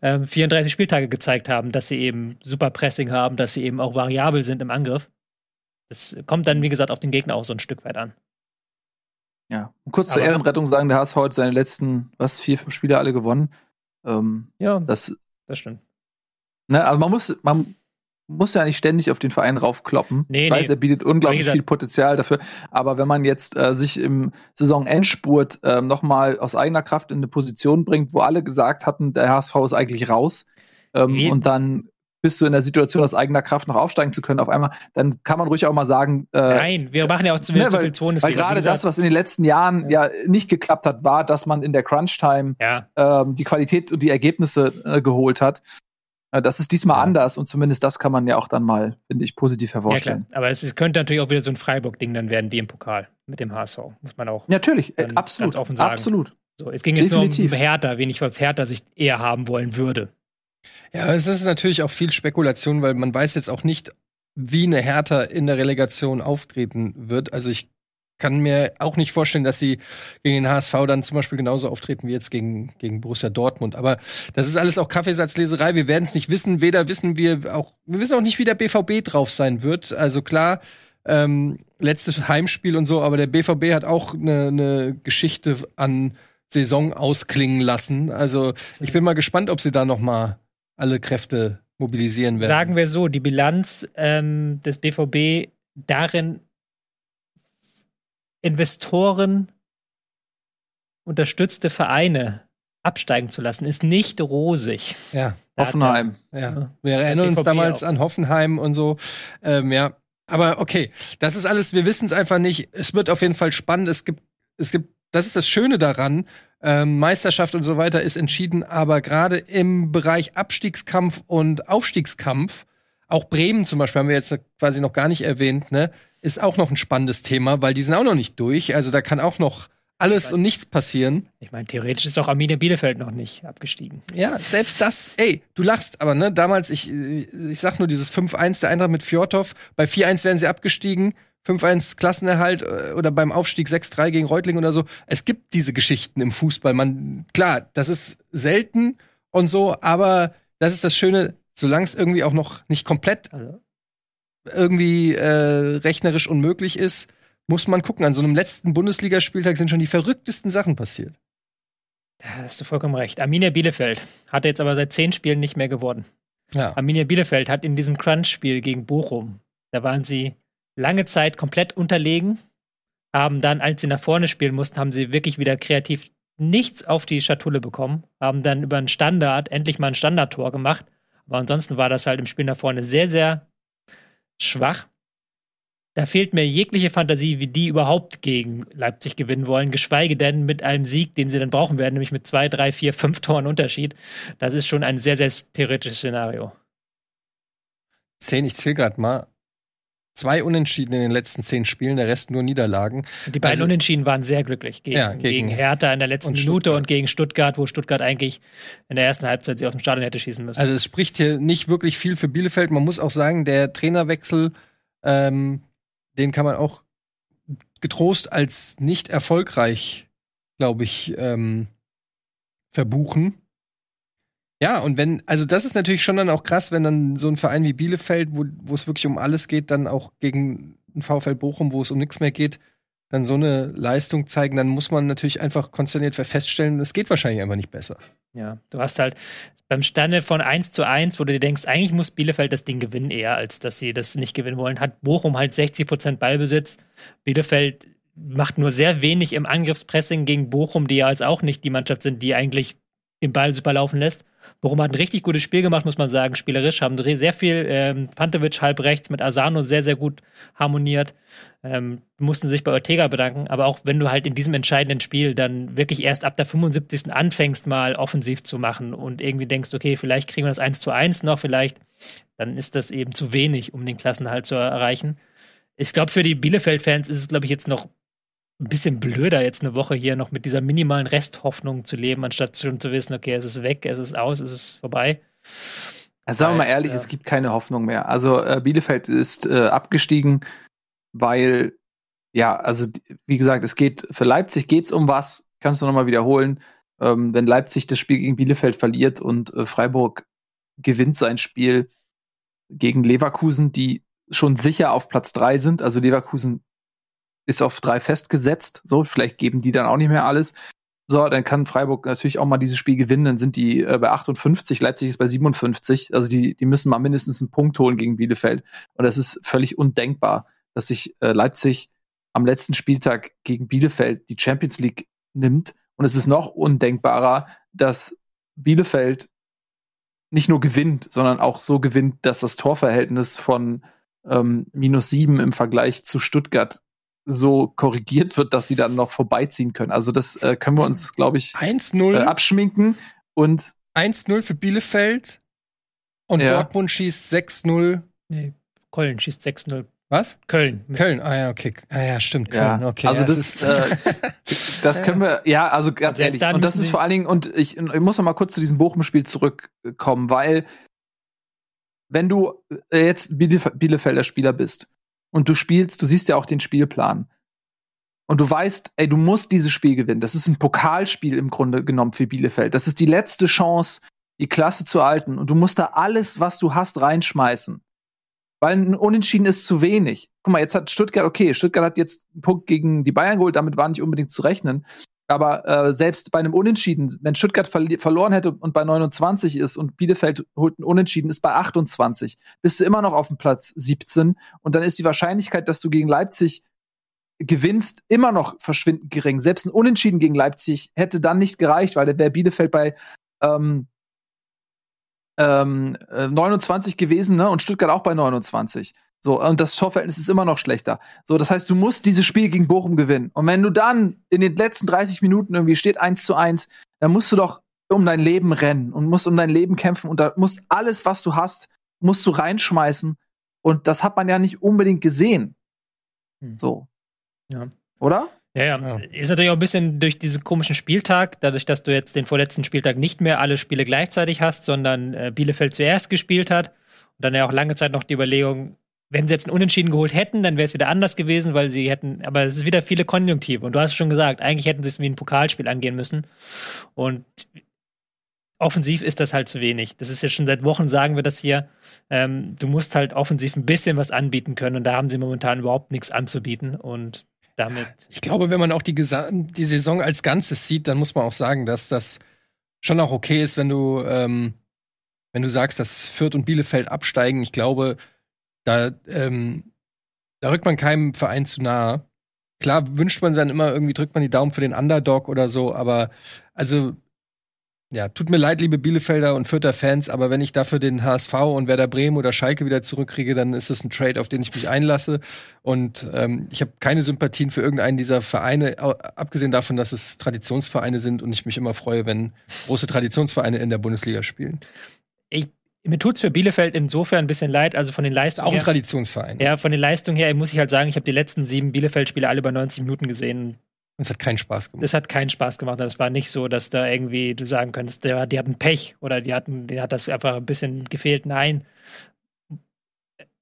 ähm, 34 Spieltage gezeigt haben, dass sie eben super Pressing haben, dass sie eben auch variabel sind im Angriff. Das kommt dann, wie gesagt, auf den Gegner auch so ein Stück weit an. Ja, und kurz Aber, zur Ehrenrettung sagen, der HSV hat seine letzten, was, vier, fünf Spiele alle gewonnen. Ähm, ja, das, das stimmt. Ne, aber man muss, man muss ja nicht ständig auf den Verein raufkloppen. Nee, ich weiß, nee. er bietet unglaublich viel Potenzial dafür. Aber wenn man jetzt äh, sich im Saisonendspurt äh, nochmal aus eigener Kraft in eine Position bringt, wo alle gesagt hatten, der HSV ist eigentlich raus, ähm, und dann bist du in der Situation, aus eigener Kraft noch aufsteigen zu können, auf einmal, dann kann man ruhig auch mal sagen. Äh, Nein, wir machen ja auch zu, ne, zu viel Zonen. Weil gerade das, was in den letzten Jahren ja. ja. nicht geklappt hat, war, dass man in der Crunch-Time ja. ähm, die Qualität und die Ergebnisse äh, geholt hat. Äh, das ist diesmal ja. anders und zumindest das kann man ja auch dann mal, finde ich, positiv hervorstellen. Aber es könnte natürlich auch wieder so ein Freiburg-Ding dann werden wie im Pokal mit dem HSV, muss man auch. Natürlich, äh, absolut. offen sagen. Absolut. So, es ging jetzt Definitiv. nur um Hertha, wen ich als Hertha sich eher haben wollen würde. Ja, es ist natürlich auch viel Spekulation, weil man weiß jetzt auch nicht, wie eine Hertha in der Relegation auftreten wird. Also ich kann mir auch nicht vorstellen, dass sie gegen den HSV dann zum Beispiel genauso auftreten wie jetzt gegen, gegen Borussia Dortmund. Aber das ist alles auch Kaffeesatzleserei. Wir werden es nicht wissen. Weder wissen wir auch, wir wissen auch nicht, wie der BVB drauf sein wird. Also klar, ähm, letztes Heimspiel und so, aber der BVB hat auch eine ne Geschichte an Saison ausklingen lassen. Also ich bin mal gespannt, ob sie da noch mal alle Kräfte mobilisieren werden. Sagen wir so, die Bilanz ähm, des BVB darin Investoren unterstützte Vereine absteigen zu lassen, ist nicht rosig. Ja, Hoffenheim. Ja. Wir erinnern uns damals auch. an Hoffenheim und so. Ähm, ja, aber okay, das ist alles, wir wissen es einfach nicht. Es wird auf jeden Fall spannend. Es gibt, es gibt, das ist das Schöne daran. Ähm, Meisterschaft und so weiter ist entschieden, aber gerade im Bereich Abstiegskampf und Aufstiegskampf, auch Bremen zum Beispiel haben wir jetzt quasi noch gar nicht erwähnt, ne? ist auch noch ein spannendes Thema, weil die sind auch noch nicht durch. Also da kann auch noch alles und nichts passieren. Ich meine, theoretisch ist auch Arminia Bielefeld noch nicht abgestiegen. Ja, selbst das, ey, du lachst, aber ne, damals, ich, ich sag nur dieses 5-1 der Eintracht mit Fjordhoff, bei 4-1 wären sie abgestiegen, 5-1 Klassenerhalt äh, oder beim Aufstieg 6-3 gegen Reutling oder so. Es gibt diese Geschichten im Fußball. Man, klar, das ist selten und so, aber das ist das Schöne, solange es irgendwie auch noch nicht komplett irgendwie äh, rechnerisch unmöglich ist, muss man gucken. An so einem letzten Bundesligaspieltag sind schon die verrücktesten Sachen passiert. Da hast du vollkommen recht. Arminia Bielefeld hat jetzt aber seit zehn Spielen nicht mehr geworden. Ja. Arminia Bielefeld hat in diesem Crunch-Spiel gegen Bochum, da waren sie lange Zeit komplett unterlegen, haben dann, als sie nach vorne spielen mussten, haben sie wirklich wieder kreativ nichts auf die Schatulle bekommen, haben dann über einen Standard endlich mal ein Standardtor gemacht. Aber ansonsten war das halt im Spiel nach vorne sehr, sehr schwach. Da fehlt mir jegliche Fantasie, wie die überhaupt gegen Leipzig gewinnen wollen, geschweige denn mit einem Sieg, den sie dann brauchen werden, nämlich mit zwei, drei, vier, fünf Toren Unterschied. Das ist schon ein sehr, sehr theoretisches Szenario. Zehn, ich zähle gerade mal. Zwei Unentschieden in den letzten zehn Spielen, der Rest nur Niederlagen. Die beiden also, Unentschieden waren sehr glücklich. Gegen, ja, gegen, gegen Hertha in der letzten und Minute und gegen Stuttgart, wo Stuttgart eigentlich in der ersten Halbzeit sie aus dem Stadion hätte schießen müssen. Also es spricht hier nicht wirklich viel für Bielefeld. Man muss auch sagen, der Trainerwechsel, ähm, den kann man auch getrost als nicht erfolgreich, glaube ich, ähm, verbuchen. Ja, und wenn, also das ist natürlich schon dann auch krass, wenn dann so ein Verein wie Bielefeld, wo, es wirklich um alles geht, dann auch gegen ein VfL Bochum, wo es um nichts mehr geht, dann so eine Leistung zeigen, dann muss man natürlich einfach konsterniert feststellen, es geht wahrscheinlich einfach nicht besser. Ja, du hast halt beim Stande von 1 zu 1, wo du dir denkst, eigentlich muss Bielefeld das Ding gewinnen, eher als dass sie das nicht gewinnen wollen, hat Bochum halt 60 Prozent Ballbesitz. Bielefeld macht nur sehr wenig im Angriffspressing gegen Bochum, die ja als auch nicht die Mannschaft sind, die eigentlich den Ball super laufen lässt. Bochum hat ein richtig gutes Spiel gemacht, muss man sagen. Spielerisch haben sehr viel ähm, Pantovic halb rechts mit Asano sehr, sehr gut harmoniert. Ähm, mussten sich bei Ortega bedanken. Aber auch wenn du halt in diesem entscheidenden Spiel dann wirklich erst ab der 75. anfängst, mal offensiv zu machen und irgendwie denkst, okay, vielleicht kriegen wir das 1 zu 1 noch, vielleicht, dann ist das eben zu wenig, um den Klassenhalt zu erreichen. Ich glaube, für die Bielefeld-Fans ist es, glaube ich, jetzt noch ein bisschen blöder, jetzt eine Woche hier noch mit dieser minimalen Resthoffnung zu leben, anstatt schon zu wissen, okay, es ist weg, es ist aus, es ist vorbei. Also sagen wir mal ehrlich, ja. es gibt keine Hoffnung mehr. Also äh, Bielefeld ist äh, abgestiegen, weil, ja, also wie gesagt, es geht, für Leipzig geht es um was, kannst du nochmal wiederholen. Ähm, wenn Leipzig das Spiel gegen Bielefeld verliert und äh, Freiburg gewinnt sein Spiel gegen Leverkusen, die schon sicher auf Platz drei sind, also Leverkusen ist auf drei festgesetzt. So, vielleicht geben die dann auch nicht mehr alles. So, dann kann Freiburg natürlich auch mal dieses Spiel gewinnen. Dann sind die äh, bei 58, Leipzig ist bei 57. Also die, die müssen mal mindestens einen Punkt holen gegen Bielefeld. Und das ist völlig undenkbar, dass sich äh, Leipzig am letzten Spieltag gegen Bielefeld die Champions League nimmt. Und es ist noch undenkbarer, dass Bielefeld nicht nur gewinnt, sondern auch so gewinnt, dass das Torverhältnis von ähm, minus sieben im Vergleich zu Stuttgart so korrigiert wird, dass sie dann noch vorbeiziehen können. Also das äh, können wir uns, glaube ich, 1-0 äh, abschminken und 1-0 für Bielefeld und ja. Dortmund schießt 6-0. Nee, Köln schießt 6-0. Was? Köln. Köln, ah ja, okay. Ah ja, stimmt, Köln. Ja. Okay, also ja, das, äh, <laughs> das können wir, ja, also ganz ehrlich. Und das ist vor allen Dingen, und ich, ich muss noch mal kurz zu diesem Bochum-Spiel zurückkommen, weil wenn du äh, jetzt Bielefelder Spieler bist und du spielst, du siehst ja auch den Spielplan. Und du weißt, ey, du musst dieses Spiel gewinnen. Das ist ein Pokalspiel im Grunde genommen für Bielefeld. Das ist die letzte Chance, die Klasse zu halten. Und du musst da alles, was du hast, reinschmeißen. Weil ein Unentschieden ist zu wenig. Guck mal, jetzt hat Stuttgart, okay, Stuttgart hat jetzt einen Punkt gegen die Bayern geholt, damit war nicht unbedingt zu rechnen. Aber äh, selbst bei einem Unentschieden, wenn Stuttgart ver verloren hätte und bei 29 ist und Bielefeld holt ein Unentschieden, ist bei 28, bist du immer noch auf dem Platz 17 und dann ist die Wahrscheinlichkeit, dass du gegen Leipzig gewinnst, immer noch verschwindend gering. Selbst ein Unentschieden gegen Leipzig hätte dann nicht gereicht, weil der wäre Bielefeld bei ähm, ähm, 29 äh, gewesen ne? und Stuttgart auch bei 29. So, und das Torverhältnis ist immer noch schlechter. So, das heißt, du musst dieses Spiel gegen Bochum gewinnen. Und wenn du dann in den letzten 30 Minuten irgendwie steht 1 zu 1, dann musst du doch um dein Leben rennen und musst um dein Leben kämpfen und da musst alles, was du hast, musst du reinschmeißen. Und das hat man ja nicht unbedingt gesehen. Hm. So. Ja. Oder? Ja, ja, ja. Ist natürlich auch ein bisschen durch diesen komischen Spieltag, dadurch, dass du jetzt den vorletzten Spieltag nicht mehr alle Spiele gleichzeitig hast, sondern äh, Bielefeld zuerst gespielt hat. Und dann ja auch lange Zeit noch die Überlegung, wenn sie jetzt einen Unentschieden geholt hätten, dann wäre es wieder anders gewesen, weil sie hätten, aber es ist wieder viele Konjunktive. Und du hast schon gesagt, eigentlich hätten sie es wie ein Pokalspiel angehen müssen. Und offensiv ist das halt zu wenig. Das ist ja schon seit Wochen, sagen wir das hier. Ähm, du musst halt offensiv ein bisschen was anbieten können. Und da haben sie momentan überhaupt nichts anzubieten. Und damit. Ich glaube, wenn man auch die, die Saison als Ganzes sieht, dann muss man auch sagen, dass das schon auch okay ist, wenn du, ähm, wenn du sagst, dass Fürth und Bielefeld absteigen. Ich glaube, da, ähm, da rückt man keinem Verein zu nahe. Klar wünscht man dann immer irgendwie, drückt man die Daumen für den Underdog oder so, aber also ja, tut mir leid, liebe Bielefelder und Fürther Fans, aber wenn ich dafür den HSV und Werder Bremen oder Schalke wieder zurückkriege, dann ist das ein Trade, auf den ich mich einlasse. Und ähm, ich habe keine Sympathien für irgendeinen dieser Vereine, abgesehen davon, dass es Traditionsvereine sind und ich mich immer freue, wenn große Traditionsvereine in der Bundesliga spielen. Ich mir tut es für Bielefeld insofern ein bisschen leid, also von den Leistungen. Auch ein her, Traditionsverein. Ja, von den Leistungen her muss ich halt sagen, ich habe die letzten sieben Bielefeld-Spiele alle über 90 Minuten gesehen. Es hat keinen Spaß gemacht. Es hat keinen Spaß gemacht. Es war nicht so, dass da irgendwie du sagen könntest, der, die hatten Pech oder die hatten, die hat das einfach ein bisschen gefehlt. Nein.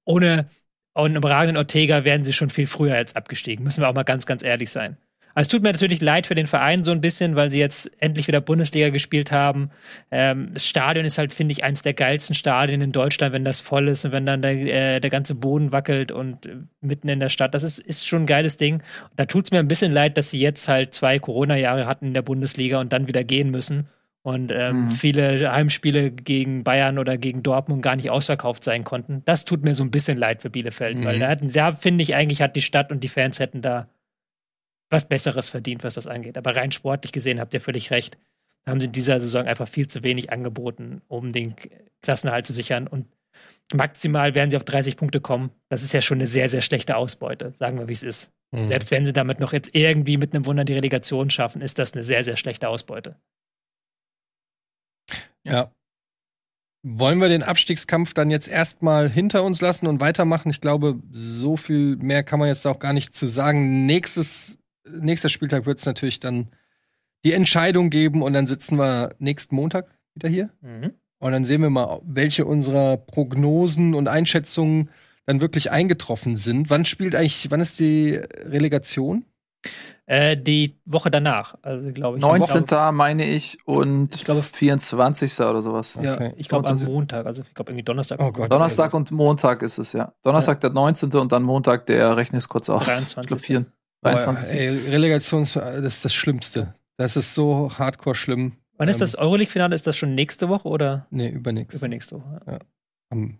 Ohne einen überragenden Ortega wären sie schon viel früher jetzt abgestiegen. Müssen wir auch mal ganz, ganz ehrlich sein. Also es tut mir natürlich leid für den Verein so ein bisschen, weil sie jetzt endlich wieder Bundesliga gespielt haben. Ähm, das Stadion ist halt, finde ich, eines der geilsten Stadien in Deutschland, wenn das voll ist und wenn dann der, äh, der ganze Boden wackelt und äh, mitten in der Stadt. Das ist, ist schon ein geiles Ding. Und da tut es mir ein bisschen leid, dass sie jetzt halt zwei Corona-Jahre hatten in der Bundesliga und dann wieder gehen müssen. Und ähm, mhm. viele Heimspiele gegen Bayern oder gegen Dortmund gar nicht ausverkauft sein konnten. Das tut mir so ein bisschen leid für Bielefeld, mhm. weil da, da finde ich eigentlich, hat die Stadt und die Fans hätten da was Besseres verdient, was das angeht. Aber rein sportlich gesehen habt ihr völlig recht. haben sie in dieser Saison einfach viel zu wenig angeboten, um den Klassenerhalt zu sichern. Und maximal werden sie auf 30 Punkte kommen. Das ist ja schon eine sehr, sehr schlechte Ausbeute, sagen wir, wie es ist. Mhm. Selbst wenn sie damit noch jetzt irgendwie mit einem Wunder die Relegation schaffen, ist das eine sehr, sehr schlechte Ausbeute. Ja. Wollen wir den Abstiegskampf dann jetzt erstmal hinter uns lassen und weitermachen? Ich glaube, so viel mehr kann man jetzt auch gar nicht zu sagen. Nächstes, nächster Spieltag wird es natürlich dann die Entscheidung geben und dann sitzen wir nächsten Montag wieder hier. Mhm. Und dann sehen wir mal, welche unserer Prognosen und Einschätzungen dann wirklich eingetroffen sind. Wann spielt eigentlich, wann ist die Relegation? Äh, die Woche danach, also glaube ich. 19. Glaub, meine ich und ich glaube 24. oder sowas. Ja, okay. ich glaube am Montag, also ich glaube irgendwie Donnerstag. Oh Gott, Donnerstag und Montag ist es, ja. Donnerstag ja. der 19. und dann Montag, der rechne ich kurz aus. 23. Ich glaub, 23. Oh, ey, Relegation, das ist das Schlimmste. Das ist so hardcore schlimm. Wann ist ähm, das Euroleague-Finale? Ist das schon nächste Woche oder? Nee, übernächste. Übernächste Woche. Ja. Am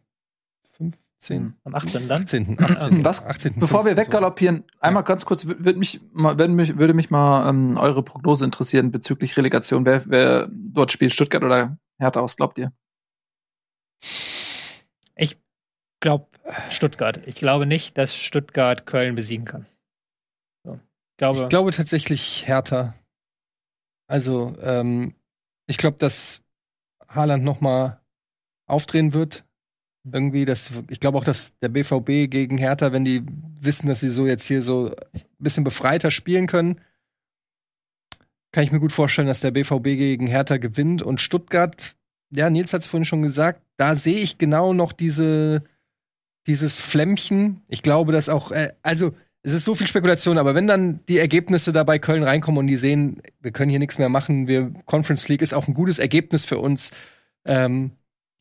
15. Am 18. Dann? 18. 18. Was, 18. Bevor wir weggaloppieren, einmal ganz kurz, würde mich, würde mich, würde mich mal ähm, eure Prognose interessieren bezüglich Relegation. Wer, wer dort spielt, Stuttgart oder Hertha, was glaubt ihr? Ich glaube Stuttgart. Ich glaube nicht, dass Stuttgart Köln besiegen kann. Glaube, ich glaube tatsächlich Hertha. Also, ähm, ich glaube, dass Haaland noch mal aufdrehen wird irgendwie, das, ich glaube auch, dass der BVB gegen Hertha, wenn die wissen, dass sie so jetzt hier so ein bisschen befreiter spielen können, kann ich mir gut vorstellen, dass der BVB gegen Hertha gewinnt. Und Stuttgart, ja, Nils hat es vorhin schon gesagt, da sehe ich genau noch diese, dieses Flämmchen. Ich glaube, dass auch, äh, also es ist so viel Spekulation, aber wenn dann die Ergebnisse da bei Köln reinkommen und die sehen, wir können hier nichts mehr machen, wir Conference League ist auch ein gutes Ergebnis für uns. Ähm,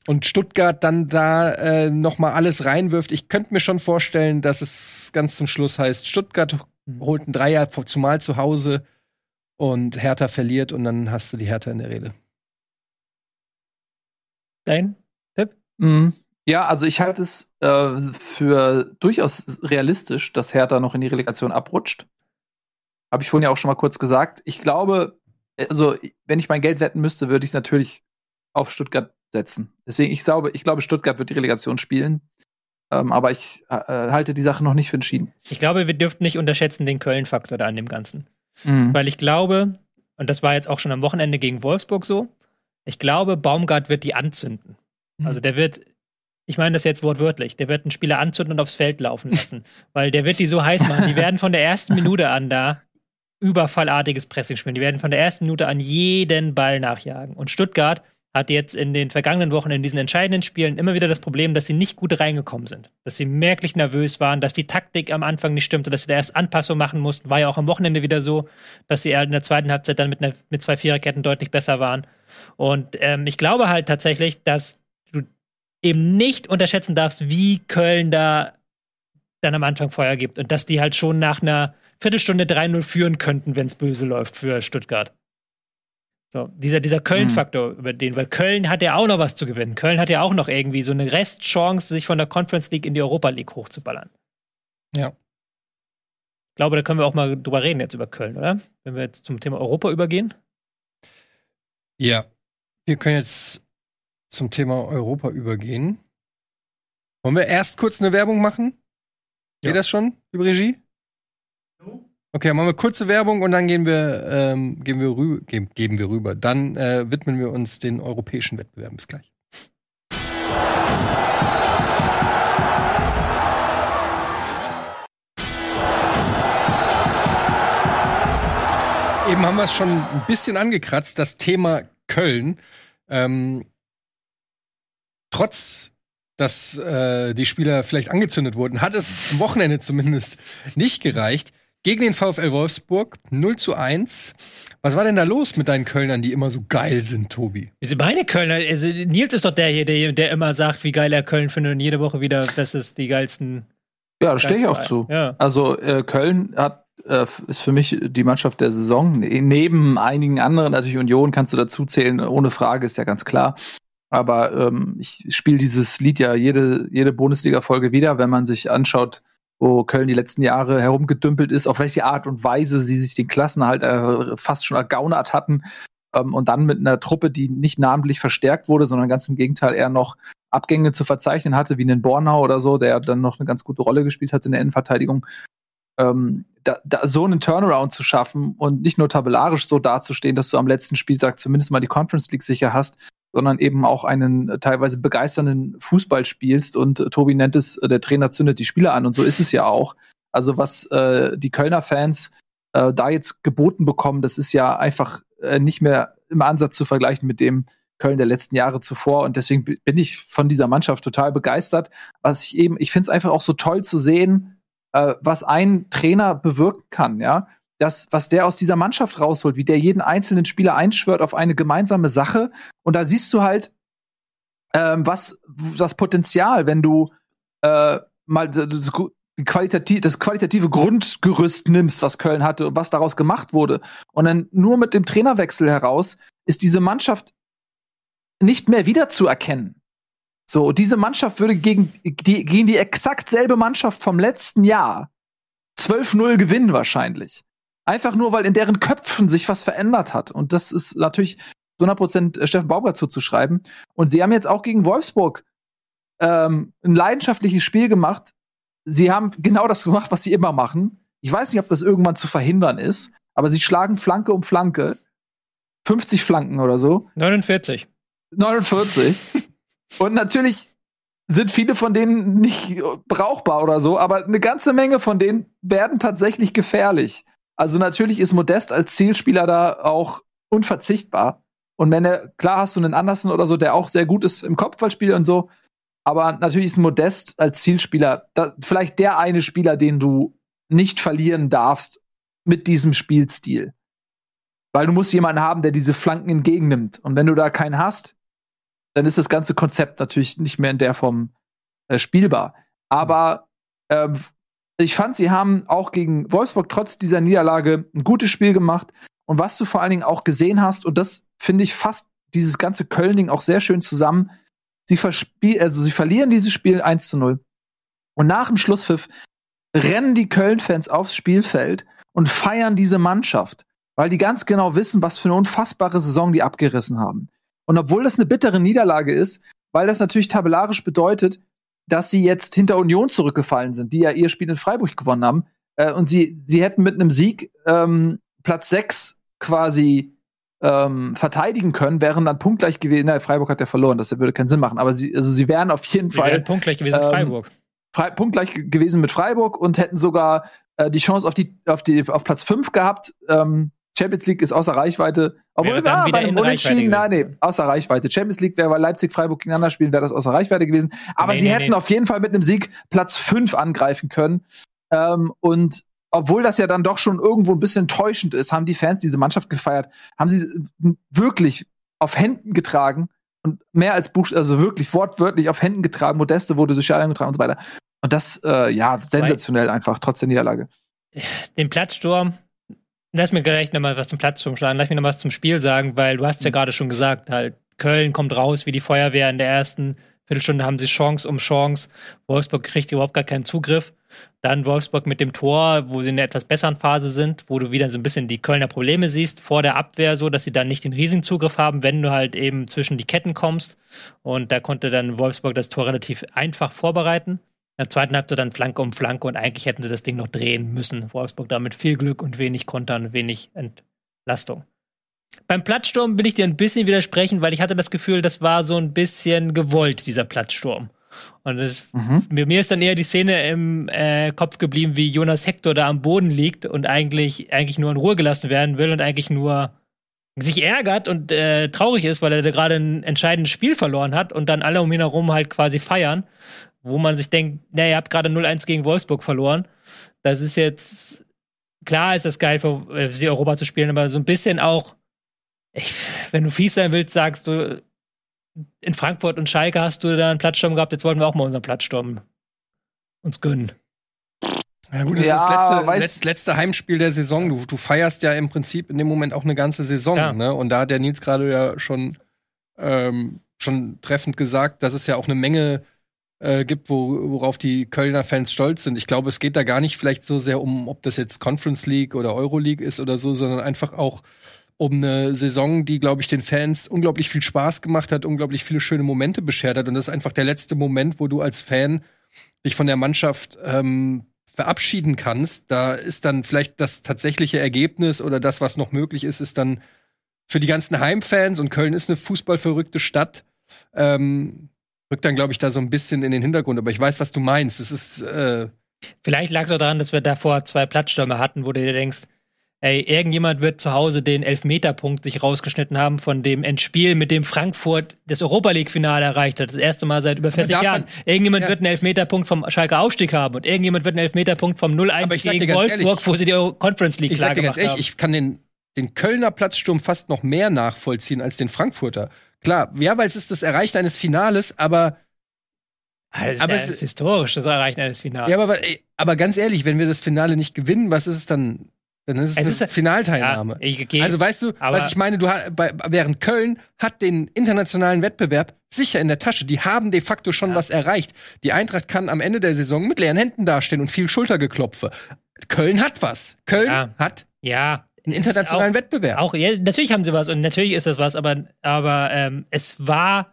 und Stuttgart dann da äh, noch mal alles reinwirft. Ich könnte mir schon vorstellen, dass es ganz zum Schluss heißt, Stuttgart holt ein Dreier zumal zu Hause und Hertha verliert und dann hast du die Hertha in der Rede. Dein Tipp? Mhm. Ja, also ich halte es äh, für durchaus realistisch, dass Hertha noch in die Relegation abrutscht. Habe ich vorhin ja auch schon mal kurz gesagt. Ich glaube, also wenn ich mein Geld wetten müsste, würde ich es natürlich auf Stuttgart setzen. Deswegen, ich glaube, ich glaube, Stuttgart wird die Relegation spielen. Ähm, aber ich äh, halte die Sache noch nicht für entschieden. Ich glaube, wir dürften nicht unterschätzen den Köln-Faktor da an dem Ganzen. Mhm. Weil ich glaube, und das war jetzt auch schon am Wochenende gegen Wolfsburg so, ich glaube, Baumgart wird die anzünden. Mhm. Also der wird, ich meine das jetzt wortwörtlich, der wird einen Spieler anzünden und aufs Feld laufen lassen. <laughs> weil der wird die so heiß machen. Die werden von der ersten Minute an da überfallartiges Pressing spielen. Die werden von der ersten Minute an jeden Ball nachjagen. Und Stuttgart hat jetzt in den vergangenen Wochen in diesen entscheidenden Spielen immer wieder das Problem, dass sie nicht gut reingekommen sind. Dass sie merklich nervös waren, dass die Taktik am Anfang nicht stimmte, dass sie da erst Anpassungen machen mussten. War ja auch am Wochenende wieder so, dass sie in der zweiten Halbzeit dann mit, einer, mit zwei Viererketten deutlich besser waren. Und ähm, ich glaube halt tatsächlich, dass eben nicht unterschätzen darfst, wie Köln da dann am Anfang Feuer gibt und dass die halt schon nach einer Viertelstunde 3-0 führen könnten, wenn es böse läuft für Stuttgart. So, dieser, dieser Köln-Faktor, mhm. über den, weil Köln hat ja auch noch was zu gewinnen. Köln hat ja auch noch irgendwie so eine Restchance, sich von der Conference League in die Europa League hochzuballern. Ja. Ich glaube, da können wir auch mal drüber reden jetzt über Köln, oder? Wenn wir jetzt zum Thema Europa übergehen. Ja. Wir können jetzt zum Thema Europa übergehen. Wollen wir erst kurz eine Werbung machen? Geht ja. das schon über Regie? Okay, machen wir kurze Werbung und dann gehen wir, ähm, gehen wir rü geben, geben wir rüber. Dann äh, widmen wir uns den europäischen Wettbewerben. Bis gleich. Eben haben wir es schon ein bisschen angekratzt, das Thema Köln. Ähm, trotz dass äh, die Spieler vielleicht angezündet wurden, hat es am Wochenende zumindest nicht gereicht gegen den VfL Wolfsburg 0 zu 1. Was war denn da los mit deinen Kölnern, die immer so geil sind, Tobi? Wie sind meine Kölner? Also Nils ist doch der hier, der, der immer sagt, wie geil er Köln findet und jede Woche wieder, das ist die geilsten. Ja, da stehe ich auch zu. Ja. Also äh, Köln hat äh, ist für mich die Mannschaft der Saison. Ne, neben einigen anderen, natürlich Union kannst du dazu zählen, ohne Frage, ist ja ganz klar. Aber ähm, ich spiele dieses Lied ja jede, jede Bundesliga-Folge wieder, wenn man sich anschaut, wo Köln die letzten Jahre herumgedümpelt ist, auf welche Art und Weise sie sich den Klassenhalt äh, fast schon ergaunert hatten. Ähm, und dann mit einer Truppe, die nicht namentlich verstärkt wurde, sondern ganz im Gegenteil eher noch Abgänge zu verzeichnen hatte, wie einen Bornau oder so, der dann noch eine ganz gute Rolle gespielt hat in der Innenverteidigung. Ähm, da, da so einen Turnaround zu schaffen und nicht nur tabellarisch so dazustehen, dass du am letzten Spieltag zumindest mal die Conference League sicher hast, sondern eben auch einen äh, teilweise begeisternden Fußball spielst. Und äh, Tobi nennt es, äh, der Trainer zündet die Spieler an und so ist es ja auch. Also was äh, die Kölner Fans äh, da jetzt geboten bekommen, das ist ja einfach äh, nicht mehr im Ansatz zu vergleichen mit dem Köln der letzten Jahre zuvor. Und deswegen bin ich von dieser Mannschaft total begeistert. Was ich eben, ich finde es einfach auch so toll zu sehen, was ein Trainer bewirken kann, ja. Das, was der aus dieser Mannschaft rausholt, wie der jeden einzelnen Spieler einschwört auf eine gemeinsame Sache. Und da siehst du halt, ähm, was das Potenzial, wenn du äh, mal das, qualitativ, das qualitative Grundgerüst nimmst, was Köln hatte und was daraus gemacht wurde. Und dann nur mit dem Trainerwechsel heraus ist diese Mannschaft nicht mehr wiederzuerkennen. So, diese Mannschaft würde gegen die, gegen die exakt selbe Mannschaft vom letzten Jahr 12-0 gewinnen wahrscheinlich. Einfach nur, weil in deren Köpfen sich was verändert hat. Und das ist natürlich zu 100% äh, Steffen Baumgart zuzuschreiben. Und sie haben jetzt auch gegen Wolfsburg ähm, ein leidenschaftliches Spiel gemacht. Sie haben genau das gemacht, was sie immer machen. Ich weiß nicht, ob das irgendwann zu verhindern ist, aber sie schlagen Flanke um Flanke. 50 Flanken oder so. 49. 49. <laughs> Und natürlich sind viele von denen nicht brauchbar oder so, aber eine ganze Menge von denen werden tatsächlich gefährlich. Also natürlich ist Modest als Zielspieler da auch unverzichtbar. Und wenn er, klar hast du einen Andersen oder so, der auch sehr gut ist im Kopfballspiel und so, aber natürlich ist Modest als Zielspieler da, vielleicht der eine Spieler, den du nicht verlieren darfst mit diesem Spielstil. Weil du musst jemanden haben, der diese Flanken entgegennimmt. Und wenn du da keinen hast, dann ist das ganze Konzept natürlich nicht mehr in der Form äh, spielbar. Aber ähm, ich fand, sie haben auch gegen Wolfsburg trotz dieser Niederlage ein gutes Spiel gemacht. Und was du vor allen Dingen auch gesehen hast, und das finde ich fast dieses ganze Köln-Ding auch sehr schön zusammen, sie verspiel also sie verlieren dieses Spiel 1 zu 0. Und nach dem Schlusspfiff rennen die Köln-Fans aufs Spielfeld und feiern diese Mannschaft, weil die ganz genau wissen, was für eine unfassbare Saison die abgerissen haben. Und obwohl das eine bittere Niederlage ist, weil das natürlich tabellarisch bedeutet, dass sie jetzt hinter Union zurückgefallen sind, die ja ihr Spiel in Freiburg gewonnen haben. Äh, und sie, sie hätten mit einem Sieg ähm, Platz 6 quasi ähm, verteidigen können, wären dann punktgleich gewesen. Na, Freiburg hat ja verloren, das würde keinen Sinn machen. Aber sie, also sie wären auf jeden sie Fall. Wären punktgleich gewesen ähm, mit Freiburg. Fre punktgleich gewesen mit Freiburg und hätten sogar äh, die Chance auf die auf die auf Platz 5 gehabt. Ähm, Champions League ist außer Reichweite. Obwohl, na, bei einem Unentschieden, nein, nee, außer Reichweite. Champions League wäre, weil Leipzig, Freiburg gegeneinander spielen, wäre das außer Reichweite gewesen. Aber nee, sie nee, hätten auf jeden Fall mit einem Sieg Platz 5 angreifen können. Ähm, und obwohl das ja dann doch schon irgendwo ein bisschen täuschend ist, haben die Fans diese Mannschaft gefeiert, haben sie wirklich auf Händen getragen und mehr als Buch, also wirklich wortwörtlich auf Händen getragen. Modeste wurde durch Stadion getragen und so weiter. Und das, äh, ja, sensationell einfach, trotz der Niederlage. Den Platzsturm, Lass mir gleich nochmal was zum Platz zum Schlagen. Lass mir noch was zum Spiel sagen, weil du hast ja mhm. gerade schon gesagt, halt, Köln kommt raus wie die Feuerwehr in der ersten Viertelstunde haben sie Chance um Chance. Wolfsburg kriegt überhaupt gar keinen Zugriff. Dann Wolfsburg mit dem Tor, wo sie in einer etwas besseren Phase sind, wo du wieder so ein bisschen die Kölner Probleme siehst, vor der Abwehr, so dass sie dann nicht den riesigen Zugriff haben, wenn du halt eben zwischen die Ketten kommst. Und da konnte dann Wolfsburg das Tor relativ einfach vorbereiten. In der zweiten Halbzeit dann Flanke um Flanke und eigentlich hätten sie das Ding noch drehen müssen. Wolfsburg damit viel Glück und wenig Kontern, wenig Entlastung. Beim Platzsturm will ich dir ein bisschen widersprechen, weil ich hatte das Gefühl, das war so ein bisschen gewollt, dieser Platzsturm. Und das, mhm. mir ist dann eher die Szene im äh, Kopf geblieben, wie Jonas Hector da am Boden liegt und eigentlich, eigentlich nur in Ruhe gelassen werden will und eigentlich nur sich ärgert und äh, traurig ist, weil er da gerade ein entscheidendes Spiel verloren hat und dann alle um ihn herum halt quasi feiern wo man sich denkt, naja, ihr habt gerade 0-1 gegen Wolfsburg verloren. Das ist jetzt, klar ist das geil für äh, sie Europa zu spielen, aber so ein bisschen auch, ich, wenn du fies sein willst, sagst du, in Frankfurt und Schalke hast du da einen Platzsturm gehabt, jetzt wollten wir auch mal unseren Platzsturm uns gönnen. Ja gut, das ja, ist das letzte, letzte, letzte, Heimspiel der Saison. Du, du feierst ja im Prinzip in dem Moment auch eine ganze Saison. Ja. Ne? Und da hat der Nils gerade ja schon, ähm, schon treffend gesagt, dass es ja auch eine Menge äh, gibt, wo, worauf die Kölner Fans stolz sind. Ich glaube, es geht da gar nicht vielleicht so sehr um, ob das jetzt Conference League oder Euroleague ist oder so, sondern einfach auch um eine Saison, die, glaube ich, den Fans unglaublich viel Spaß gemacht hat, unglaublich viele schöne Momente beschert hat. Und das ist einfach der letzte Moment, wo du als Fan dich von der Mannschaft ähm, verabschieden kannst. Da ist dann vielleicht das tatsächliche Ergebnis oder das, was noch möglich ist, ist dann für die ganzen Heimfans und Köln ist eine fußballverrückte Stadt. Ähm, rückt dann, glaube ich, da so ein bisschen in den Hintergrund. Aber ich weiß, was du meinst. Es ist äh Vielleicht lag es auch daran, dass wir davor zwei Platzstürme hatten, wo du dir denkst, ey, irgendjemand wird zu Hause den Elfmeterpunkt sich rausgeschnitten haben von dem Endspiel, mit dem Frankfurt das Europa League-Finale erreicht hat. Das erste Mal seit über 40 Jahren. Irgendjemand ja. wird einen Elfmeterpunkt vom Schalke Aufstieg haben und irgendjemand wird einen Elfmeterpunkt vom 0-1 gegen Wolfsburg, ehrlich, wo sie die Conference League ich klar sag dir ganz ehrlich, haben. Ich kann den, den Kölner Platzsturm fast noch mehr nachvollziehen als den Frankfurter. Klar, ja, weil es ist das Erreichen eines Finales, aber das aber es ist historisch, das Erreichen eines Finales. Ja, aber, aber ganz ehrlich, wenn wir das Finale nicht gewinnen, was ist es dann? Dann ist es, es eine ist, Finalteilnahme. Ja, okay, also weißt du, was ich meine? Du bei, während Köln hat den internationalen Wettbewerb sicher in der Tasche. Die haben de facto schon ja. was erreicht. Die Eintracht kann am Ende der Saison mit leeren Händen dastehen und viel Schultergeklopfe. Köln hat was. Köln ja. hat ja einen internationalen auch, Wettbewerb. Auch ja, natürlich haben sie was und natürlich ist das was, aber aber ähm, es war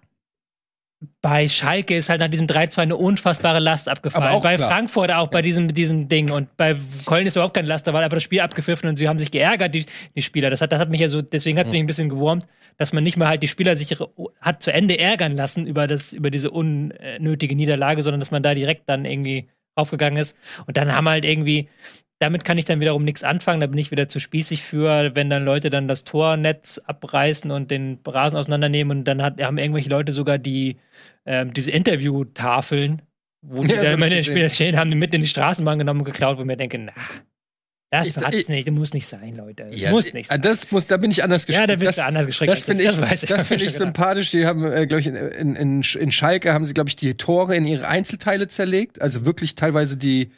bei Schalke ist halt nach diesem 3-2 eine unfassbare Last abgefallen. bei klar. Frankfurt auch bei diesem, diesem Ding. Und bei Köln ist überhaupt keine Last, da war einfach das Spiel abgepfiffen und sie haben sich geärgert, die, die Spieler. Das hat, das hat mich ja so, deswegen hat es mich ein bisschen gewurmt, dass man nicht mehr halt die Spieler sich hat zu Ende ärgern lassen über, das, über diese unnötige Niederlage, sondern dass man da direkt dann irgendwie aufgegangen ist. Und dann haben halt irgendwie damit kann ich dann wiederum nichts anfangen. Da bin ich wieder zu spießig für, wenn dann Leute dann das Tornetz abreißen und den Rasen auseinandernehmen und dann hat, haben irgendwelche Leute sogar die ähm, diese Interviewtafeln, wo die ja, dann immer in den Spielern stehen, haben die mit in die Straßenbahn genommen und geklaut, wo ich mir denke, na, das ich, hat's ich, nicht, das muss nicht sein, Leute. Das ja, muss nicht sein. Das muss, da bin ich anders geschreckt. Ja, da bist das, du anders geschreckt. Das finde ich, das, das finde ich sympathisch. Die haben, äh, glaube ich, in, in, in, Schalke haben sie, glaube ich, die Tore in ihre Einzelteile zerlegt. Also wirklich teilweise die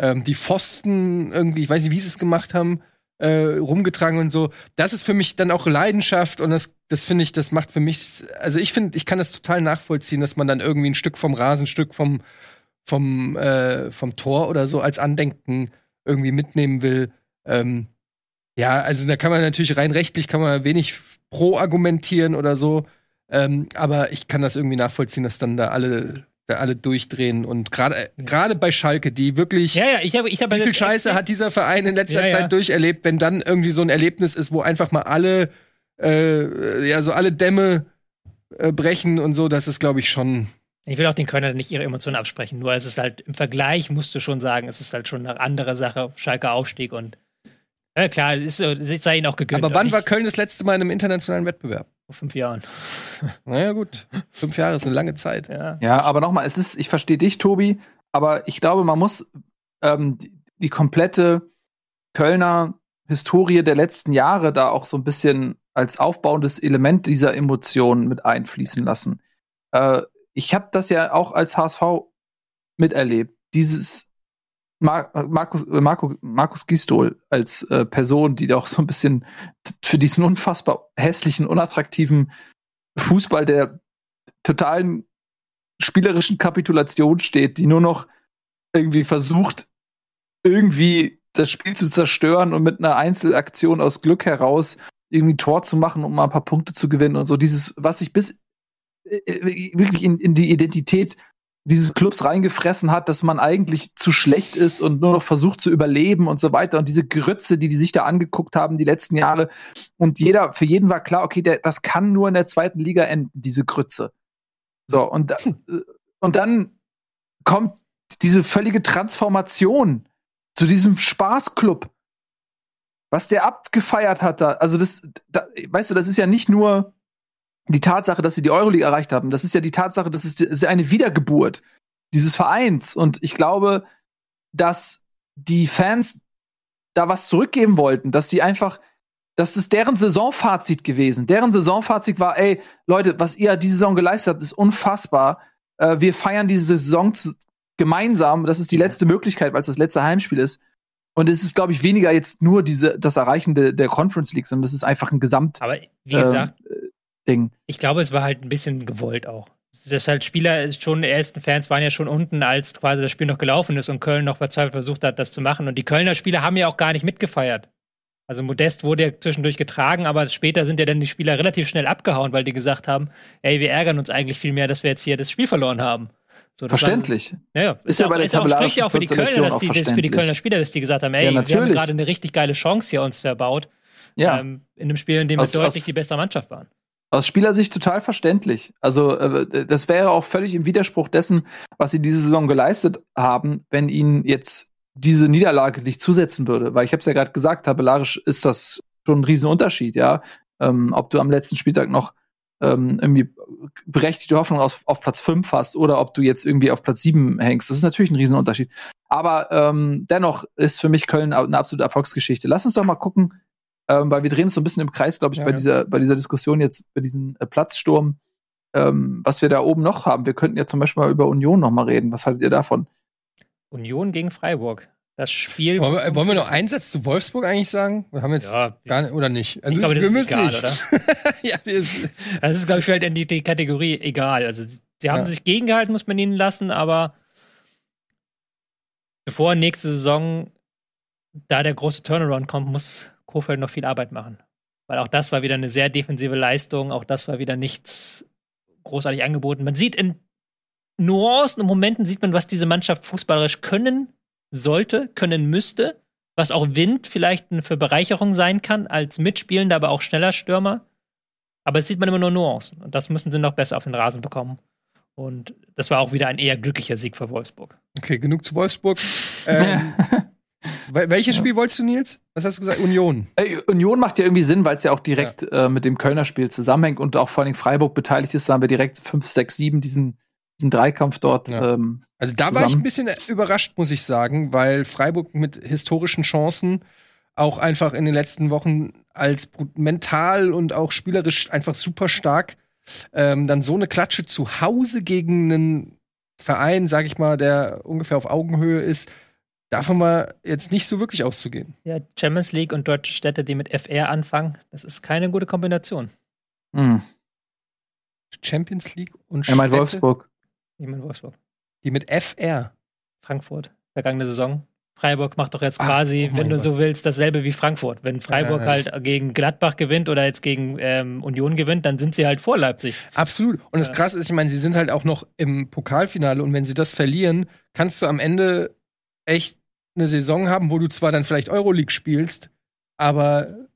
ähm, die Pfosten irgendwie, ich weiß nicht, wie sie es gemacht haben, äh, rumgetragen und so. Das ist für mich dann auch Leidenschaft und das, das finde ich, das macht für mich, also ich finde, ich kann das total nachvollziehen, dass man dann irgendwie ein Stück vom Rasen, ein Stück vom, vom, äh, vom Tor oder so als Andenken irgendwie mitnehmen will. Ähm, ja, also da kann man natürlich rein rechtlich kann man wenig pro argumentieren oder so. Ähm, aber ich kann das irgendwie nachvollziehen, dass dann da alle alle durchdrehen und gerade gerade bei Schalke, die wirklich Ja, ja, ich habe ich habe Wie viel Scheiße hat dieser Verein in letzter ja, Zeit durcherlebt, wenn dann irgendwie so ein Erlebnis ist, wo einfach mal alle äh, ja, so alle Dämme äh, brechen und so, das ist glaube ich schon ich will auch den Kölner nicht ihre Emotionen absprechen, nur es ist halt im Vergleich musst du schon sagen, es ist halt schon eine andere Sache, Schalke Aufstieg und ja, klar, ist, ist sei ihnen auch gegönnt. Aber wann war Köln das letzte Mal in einem internationalen Wettbewerb? Vor fünf Jahren. <laughs> Naja, gut. Fünf Jahre ist eine lange Zeit. Ja, ja aber nochmal, es ist, ich verstehe dich, Tobi, aber ich glaube, man muss ähm, die, die, komplette Kölner Historie der letzten Jahre da auch so ein bisschen als aufbauendes Element dieser Emotionen mit einfließen lassen. Äh, ich habe das ja auch als HSV miterlebt. Dieses Mar Markus, äh, Marco, Markus Gistol als äh, Person, die doch so ein bisschen für diesen unfassbar hässlichen, unattraktiven Fußball der totalen spielerischen Kapitulation steht, die nur noch irgendwie versucht, irgendwie das Spiel zu zerstören und mit einer Einzelaktion aus Glück heraus irgendwie Tor zu machen, um mal ein paar Punkte zu gewinnen und so. Dieses, was sich bis äh, äh wirklich in, in die Identität dieses Clubs reingefressen hat, dass man eigentlich zu schlecht ist und nur noch versucht zu überleben und so weiter. Und diese Grütze, die die sich da angeguckt haben die letzten Jahre. Und jeder, für jeden war klar, okay, der, das kann nur in der zweiten Liga enden, diese Grütze. So, und, äh, und dann kommt diese völlige Transformation zu diesem Spaßclub. Was der abgefeiert hat da, also das, da, weißt du, das ist ja nicht nur die Tatsache, dass sie die Euroleague erreicht haben, das ist ja die Tatsache, das ist, ist eine Wiedergeburt dieses Vereins. Und ich glaube, dass die Fans da was zurückgeben wollten, dass sie einfach, das ist deren Saisonfazit gewesen. Deren Saisonfazit war, ey, Leute, was ihr diese Saison geleistet habt, ist unfassbar. Äh, wir feiern diese Saison gemeinsam. Das ist die letzte Möglichkeit, weil es das letzte Heimspiel ist. Und es ist, glaube ich, weniger jetzt nur diese, das Erreichen de, der Conference League, sondern das ist einfach ein Gesamt. Aber wie gesagt, äh, Ding. Ich glaube, es war halt ein bisschen gewollt auch. Das halt Spieler schon, die ersten Fans waren ja schon unten, als quasi das Spiel noch gelaufen ist und Köln noch verzweifelt versucht hat, das zu machen. Und die Kölner Spieler haben ja auch gar nicht mitgefeiert. Also Modest wurde ja zwischendurch getragen, aber später sind ja dann die Spieler relativ schnell abgehauen, weil die gesagt haben, ey, wir ärgern uns eigentlich viel mehr, dass wir jetzt hier das Spiel verloren haben. So, Verständlich. War, ja, ist, ist ja auch, bei der ist auch, spricht ja auch für die Kölner, dass die, für die Kölner Spieler, dass die gesagt haben, ey, ja, wir haben gerade eine richtig geile Chance hier uns verbaut. Ja. Ähm, in einem Spiel, in dem aus, wir deutlich aus, die bessere Mannschaft waren. Aus Spielersicht total verständlich. Also äh, das wäre auch völlig im Widerspruch dessen, was sie diese Saison geleistet haben, wenn ihnen jetzt diese Niederlage nicht zusetzen würde. Weil ich habe es ja gerade gesagt, tabellarisch ist das schon ein Riesenunterschied, ja. Ähm, ob du am letzten Spieltag noch ähm, irgendwie berechtigte Hoffnung auf, auf Platz 5 hast oder ob du jetzt irgendwie auf Platz 7 hängst. Das ist natürlich ein Riesenunterschied. Aber ähm, dennoch ist für mich Köln eine absolute Erfolgsgeschichte. Lass uns doch mal gucken, ähm, weil wir drehen uns so ein bisschen im Kreis, glaube ich, ja, bei, ja. Dieser, bei dieser Diskussion jetzt, bei diesem äh, Platzsturm, ähm, was wir da oben noch haben. Wir könnten ja zum Beispiel mal über Union noch mal reden. Was haltet ihr davon? Union gegen Freiburg. Das Spiel. Wollen wir, wollen wir noch einen Satz zu Wolfsburg eigentlich sagen? Wir haben jetzt ja, gar nicht, oder nicht? Also, ich glaube, das ist egal, nicht. oder? <laughs> ja, das ist, glaube ich, vielleicht die, die Kategorie egal. Also, sie haben ja. sich gegengehalten, muss man ihnen lassen, aber bevor nächste Saison da der große Turnaround kommt, muss Kofeld noch viel Arbeit machen. Weil auch das war wieder eine sehr defensive Leistung, auch das war wieder nichts großartig angeboten. Man sieht in Nuancen und Momenten sieht man, was diese Mannschaft fußballerisch können sollte, können müsste, was auch Wind vielleicht für Bereicherung sein kann, als mitspielender, aber auch schneller Stürmer. Aber es sieht man immer nur Nuancen. Und das müssen sie noch besser auf den Rasen bekommen. Und das war auch wieder ein eher glücklicher Sieg für Wolfsburg. Okay, genug zu Wolfsburg. ähm, <laughs> welches Spiel wolltest du, Nils? Was hast du gesagt? Union. Äh, Union macht ja irgendwie Sinn, weil es ja auch direkt ja. äh, mit dem Kölner Spiel zusammenhängt und auch vor allem Freiburg beteiligt ist. Da haben wir direkt 5, 6, 7 diesen, diesen Dreikampf dort. Ja. Ähm, also da zusammen. war ich ein bisschen überrascht, muss ich sagen, weil Freiburg mit historischen Chancen auch einfach in den letzten Wochen als mental und auch spielerisch einfach super stark ähm, dann so eine Klatsche zu Hause gegen einen Verein, sag ich mal, der ungefähr auf Augenhöhe ist, davon mal jetzt nicht so wirklich auszugehen. Ja, Champions League und deutsche Städte, die mit FR anfangen, das ist keine gute Kombination. Hm. Champions League und Städte? Er meint Wolfsburg. Ich meine Wolfsburg. Die mit FR. Frankfurt, vergangene Saison. Freiburg macht doch jetzt quasi, Ach, oh wenn du Gott. so willst, dasselbe wie Frankfurt. Wenn Freiburg ja, ja. halt gegen Gladbach gewinnt oder jetzt gegen ähm, Union gewinnt, dann sind sie halt vor Leipzig. Absolut. Und das Krasse ist, ich meine, sie sind halt auch noch im Pokalfinale und wenn sie das verlieren, kannst du am Ende echt eine Saison haben, wo du zwar dann vielleicht Euroleague spielst, aber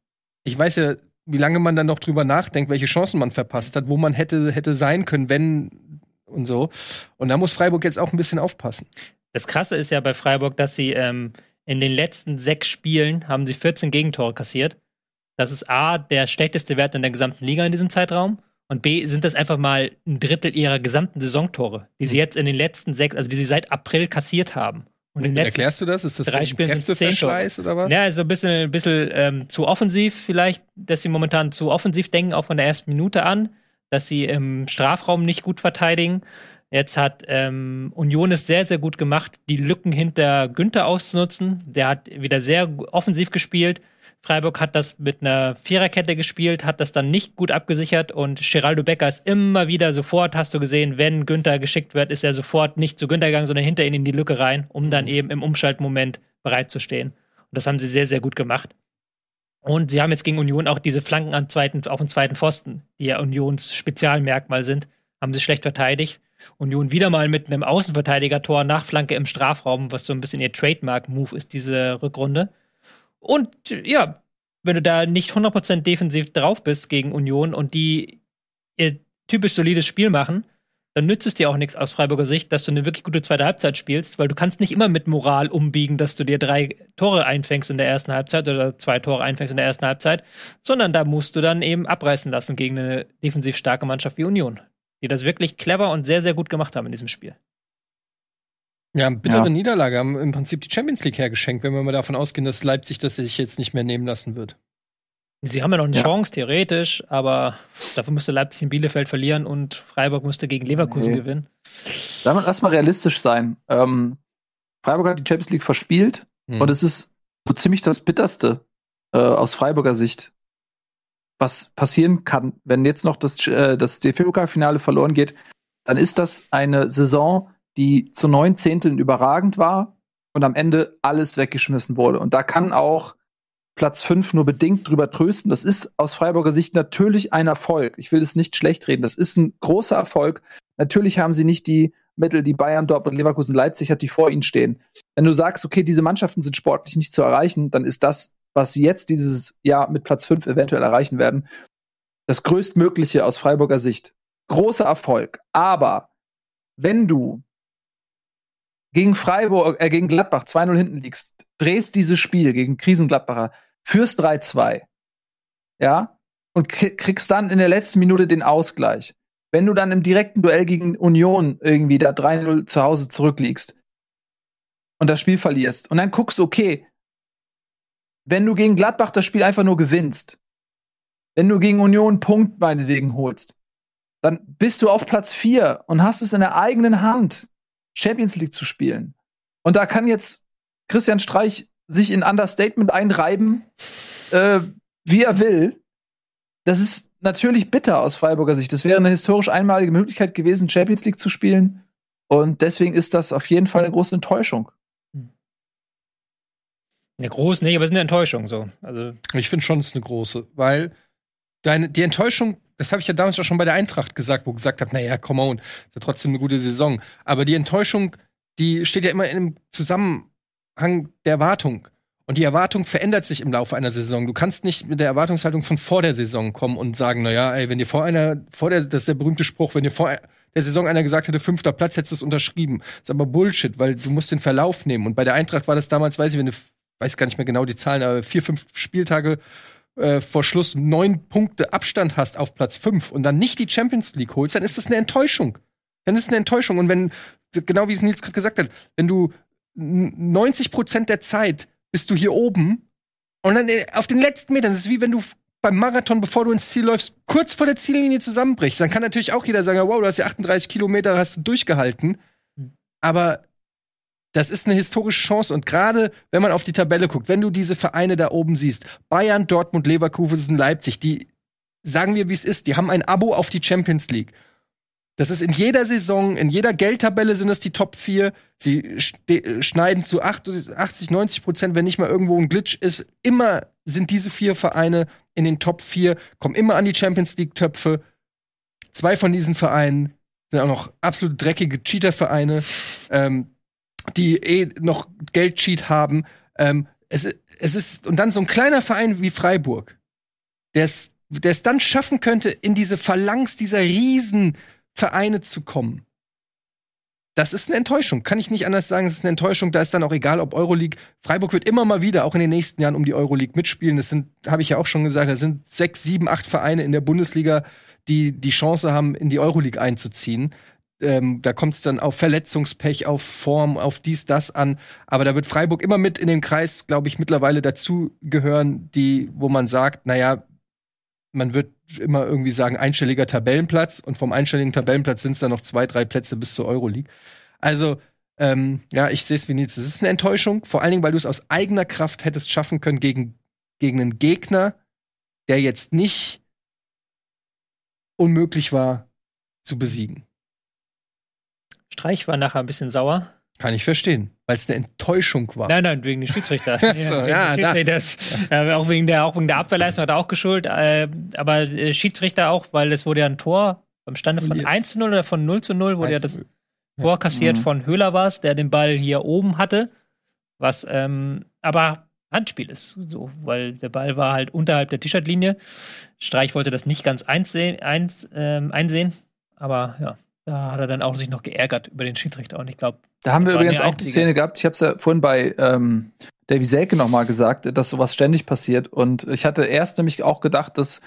ich weiß ja, wie lange man dann noch drüber nachdenkt, welche Chancen man verpasst hat, wo man hätte, hätte sein können, wenn und so. Und da muss Freiburg jetzt auch ein bisschen aufpassen. Das Krasse ist ja bei Freiburg, dass sie ähm, in den letzten sechs Spielen haben sie 14 Gegentore kassiert. Das ist A, der schlechteste Wert in der gesamten Liga in diesem Zeitraum. Und B, sind das einfach mal ein Drittel ihrer gesamten Saisontore, die sie mhm. jetzt in den letzten sechs, also die sie seit April kassiert haben. Und in Erklärst du das? Ist das drei Spielen Kräfteverschleiß oder was? Ja, so ein bisschen, ein bisschen ähm, zu offensiv vielleicht, dass sie momentan zu offensiv denken, auch von der ersten Minute an, dass sie im Strafraum nicht gut verteidigen. Jetzt hat ähm, Union es sehr, sehr gut gemacht, die Lücken hinter Günther auszunutzen. Der hat wieder sehr offensiv gespielt. Freiburg hat das mit einer Viererkette gespielt, hat das dann nicht gut abgesichert und Geraldo Becker ist immer wieder sofort, hast du gesehen, wenn Günther geschickt wird, ist er sofort nicht zu Günther gegangen, sondern hinter ihn in die Lücke rein, um mhm. dann eben im Umschaltmoment bereit zu stehen. Und das haben sie sehr, sehr gut gemacht. Und sie haben jetzt gegen Union auch diese Flanken an zweiten, auf den zweiten Pfosten, die ja Unions Spezialmerkmal sind, haben sie schlecht verteidigt. Union wieder mal mit einem Außenverteidiger-Tor nach Flanke im Strafraum, was so ein bisschen ihr Trademark-Move ist, diese Rückrunde. Und ja, wenn du da nicht 100% defensiv drauf bist gegen Union und die ihr typisch solides Spiel machen, dann nützt es dir auch nichts aus Freiburger Sicht, dass du eine wirklich gute zweite Halbzeit spielst, weil du kannst nicht immer mit Moral umbiegen, dass du dir drei Tore einfängst in der ersten Halbzeit oder zwei Tore einfängst in der ersten Halbzeit, sondern da musst du dann eben abreißen lassen gegen eine defensiv starke Mannschaft wie Union, die das wirklich clever und sehr, sehr gut gemacht haben in diesem Spiel. Ja, bittere ja. Niederlage haben im Prinzip die Champions League hergeschenkt, wenn wir mal davon ausgehen, dass Leipzig das sich jetzt nicht mehr nehmen lassen wird. Sie haben ja noch eine ja. Chance, theoretisch, aber dafür müsste Leipzig in Bielefeld verlieren und Freiburg müsste gegen Leverkusen nee. gewinnen. Lass mal realistisch sein. Ähm, Freiburg hat die Champions League verspielt hm. und es ist so ziemlich das Bitterste äh, aus Freiburger Sicht, was passieren kann, wenn jetzt noch das, äh, das DFB-Pokalfinale verloren geht. Dann ist das eine Saison, die zu neun Zehnteln überragend war und am Ende alles weggeschmissen wurde. Und da kann auch Platz 5 nur bedingt drüber trösten. Das ist aus Freiburger Sicht natürlich ein Erfolg. Ich will es nicht schlecht reden. Das ist ein großer Erfolg. Natürlich haben sie nicht die Mittel, die Bayern, Dortmund, Leverkusen, Leipzig hat, die vor ihnen stehen. Wenn du sagst, okay, diese Mannschaften sind sportlich nicht zu erreichen, dann ist das, was sie jetzt dieses Jahr mit Platz 5 eventuell erreichen werden, das größtmögliche aus Freiburger Sicht. Großer Erfolg. Aber wenn du gegen Freiburg, äh, gegen Gladbach 2-0 hinten liegst, drehst dieses Spiel gegen Krisengladbacher, führst 3-2, ja, und kriegst dann in der letzten Minute den Ausgleich. Wenn du dann im direkten Duell gegen Union irgendwie da 3-0 zu Hause zurückliegst und das Spiel verlierst und dann guckst, okay, wenn du gegen Gladbach das Spiel einfach nur gewinnst, wenn du gegen Union Punkt meinetwegen holst, dann bist du auf Platz 4 und hast es in der eigenen Hand, Champions League zu spielen. Und da kann jetzt Christian Streich sich in Understatement einreiben, äh, wie er will. Das ist natürlich bitter aus Freiburger Sicht. Das wäre eine historisch einmalige Möglichkeit gewesen, Champions League zu spielen. Und deswegen ist das auf jeden Fall eine große Enttäuschung. Eine große, nee, aber es ist eine Enttäuschung so. Also ich finde schon, es ist eine große, weil deine, die Enttäuschung, das habe ich ja damals auch schon bei der Eintracht gesagt, wo ich gesagt habe, naja, come on, ist ja trotzdem eine gute Saison. Aber die Enttäuschung, die steht ja immer im Zusammenhang der Erwartung. Und die Erwartung verändert sich im Laufe einer Saison. Du kannst nicht mit der Erwartungshaltung von vor der Saison kommen und sagen, naja, ey, wenn dir vor einer, vor der, das ist der berühmte Spruch, wenn dir vor der Saison einer gesagt hätte, fünfter Platz, hättest du es unterschrieben. Das ist aber Bullshit, weil du musst den Verlauf nehmen. Und bei der Eintracht war das damals, weiß ich, wenn du, weiß gar nicht mehr genau die Zahlen, aber vier, fünf Spieltage äh, vor Schluss neun Punkte Abstand hast auf Platz fünf und dann nicht die Champions League holst, dann ist das eine Enttäuschung. Dann ist es eine Enttäuschung. Und wenn, genau wie es Nils gerade gesagt hat, wenn du 90 Prozent der Zeit bist du hier oben und dann äh, auf den letzten Metern, das ist wie wenn du beim Marathon, bevor du ins Ziel läufst, kurz vor der Ziellinie zusammenbrichst. Dann kann natürlich auch jeder sagen, wow, du hast ja 38 Kilometer, hast du durchgehalten. Aber das ist eine historische Chance und gerade wenn man auf die Tabelle guckt, wenn du diese Vereine da oben siehst, Bayern, Dortmund, Leverkusen, Leipzig, die sagen wir, wie es ist, die haben ein Abo auf die Champions League. Das ist in jeder Saison, in jeder Geldtabelle sind es die Top 4. Sie schneiden zu 80, 90 Prozent, wenn nicht mal irgendwo ein Glitch ist. Immer sind diese vier Vereine in den Top 4, kommen immer an die Champions League-Töpfe. Zwei von diesen Vereinen sind auch noch absolut dreckige Cheater-Vereine. Ähm, die eh noch Geldcheat haben. Ähm, es, es ist, und dann so ein kleiner Verein wie Freiburg, der es, dann schaffen könnte, in diese Phalanx dieser Riesenvereine zu kommen. Das ist eine Enttäuschung. Kann ich nicht anders sagen. Es ist eine Enttäuschung. Da ist dann auch egal, ob Euroleague. Freiburg wird immer mal wieder, auch in den nächsten Jahren, um die Euroleague mitspielen. Das sind, habe ich ja auch schon gesagt, da sind sechs, sieben, acht Vereine in der Bundesliga, die die Chance haben, in die Euroleague einzuziehen ähm, da kommt es dann auf Verletzungspech, auf Form, auf dies, das an. Aber da wird Freiburg immer mit in den Kreis, glaube ich, mittlerweile dazu gehören, die, wo man sagt, naja, man wird immer irgendwie sagen, einstelliger Tabellenplatz und vom einstelligen Tabellenplatz sind es dann noch zwei, drei Plätze bis zur Euroleague. Also, ähm, ja, ich sehe es wie nichts. Es ist eine Enttäuschung, vor allen Dingen, weil du es aus eigener Kraft hättest schaffen können gegen, gegen einen Gegner, der jetzt nicht unmöglich war zu besiegen. Streich war nachher ein bisschen sauer. Kann ich verstehen, weil es eine Enttäuschung war. Nein, nein, wegen des Schiedsrichters. <laughs> so, ja, Schiedsrichters. Äh, auch, wegen der, auch wegen der Abwehrleistung hat er auch geschuld. Äh, aber äh, Schiedsrichter auch, weil es wurde ja ein Tor beim Stande von 1 zu 0 oder von 0 zu 0, wurde ja das Tor kassiert mhm. von Höhler war der den Ball hier oben hatte. Was ähm, aber Handspiel ist, so, weil der Ball war halt unterhalb der T-Shirt-Linie. Streich wollte das nicht ganz einsehen, eins, ähm, einsehen, aber ja, da hat er dann auch sich noch geärgert über den Schiedsrichter und ich glaube. Da haben wir übrigens auch die Szene gehabt. Ich habe es ja vorhin bei ähm, Davy Selke nochmal gesagt, dass sowas ständig passiert. Und ich hatte erst nämlich auch gedacht, dass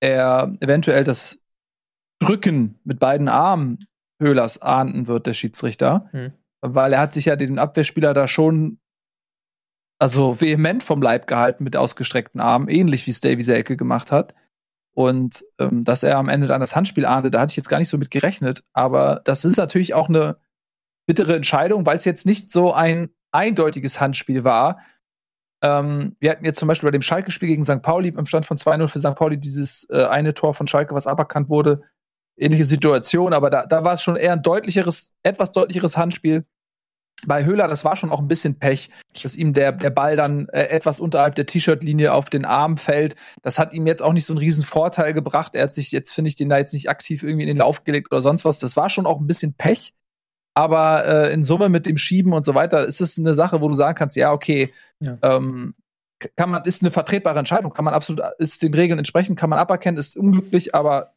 er eventuell das Drücken mit beiden Armen Höhlers ahnden wird, der Schiedsrichter. Hm. Weil er hat sich ja den Abwehrspieler da schon also vehement vom Leib gehalten mit ausgestreckten Armen, ähnlich wie es Davy Selke gemacht hat. Und ähm, dass er am Ende dann das Handspiel ahnte, da hatte ich jetzt gar nicht so mit gerechnet. Aber das ist natürlich auch eine bittere Entscheidung, weil es jetzt nicht so ein eindeutiges Handspiel war. Ähm, wir hatten jetzt zum Beispiel bei dem Schalke-Spiel gegen St. Pauli im Stand von 2-0 für St. Pauli dieses äh, eine Tor von Schalke, was aberkannt wurde. Ähnliche Situation, aber da, da war es schon eher ein deutlicheres, etwas deutlicheres Handspiel. Bei Höhler, das war schon auch ein bisschen Pech, dass ihm der, der Ball dann äh, etwas unterhalb der T-Shirt-Linie auf den Arm fällt. Das hat ihm jetzt auch nicht so einen riesen Vorteil gebracht. Er hat sich jetzt, finde ich, den da jetzt nicht aktiv irgendwie in den Lauf gelegt oder sonst was. Das war schon auch ein bisschen Pech. Aber äh, in Summe mit dem Schieben und so weiter ist es eine Sache, wo du sagen kannst, ja, okay, ja. Ähm, kann man, ist eine vertretbare Entscheidung, kann man absolut, ist den Regeln entsprechend, kann man aberkennen, ist unglücklich, aber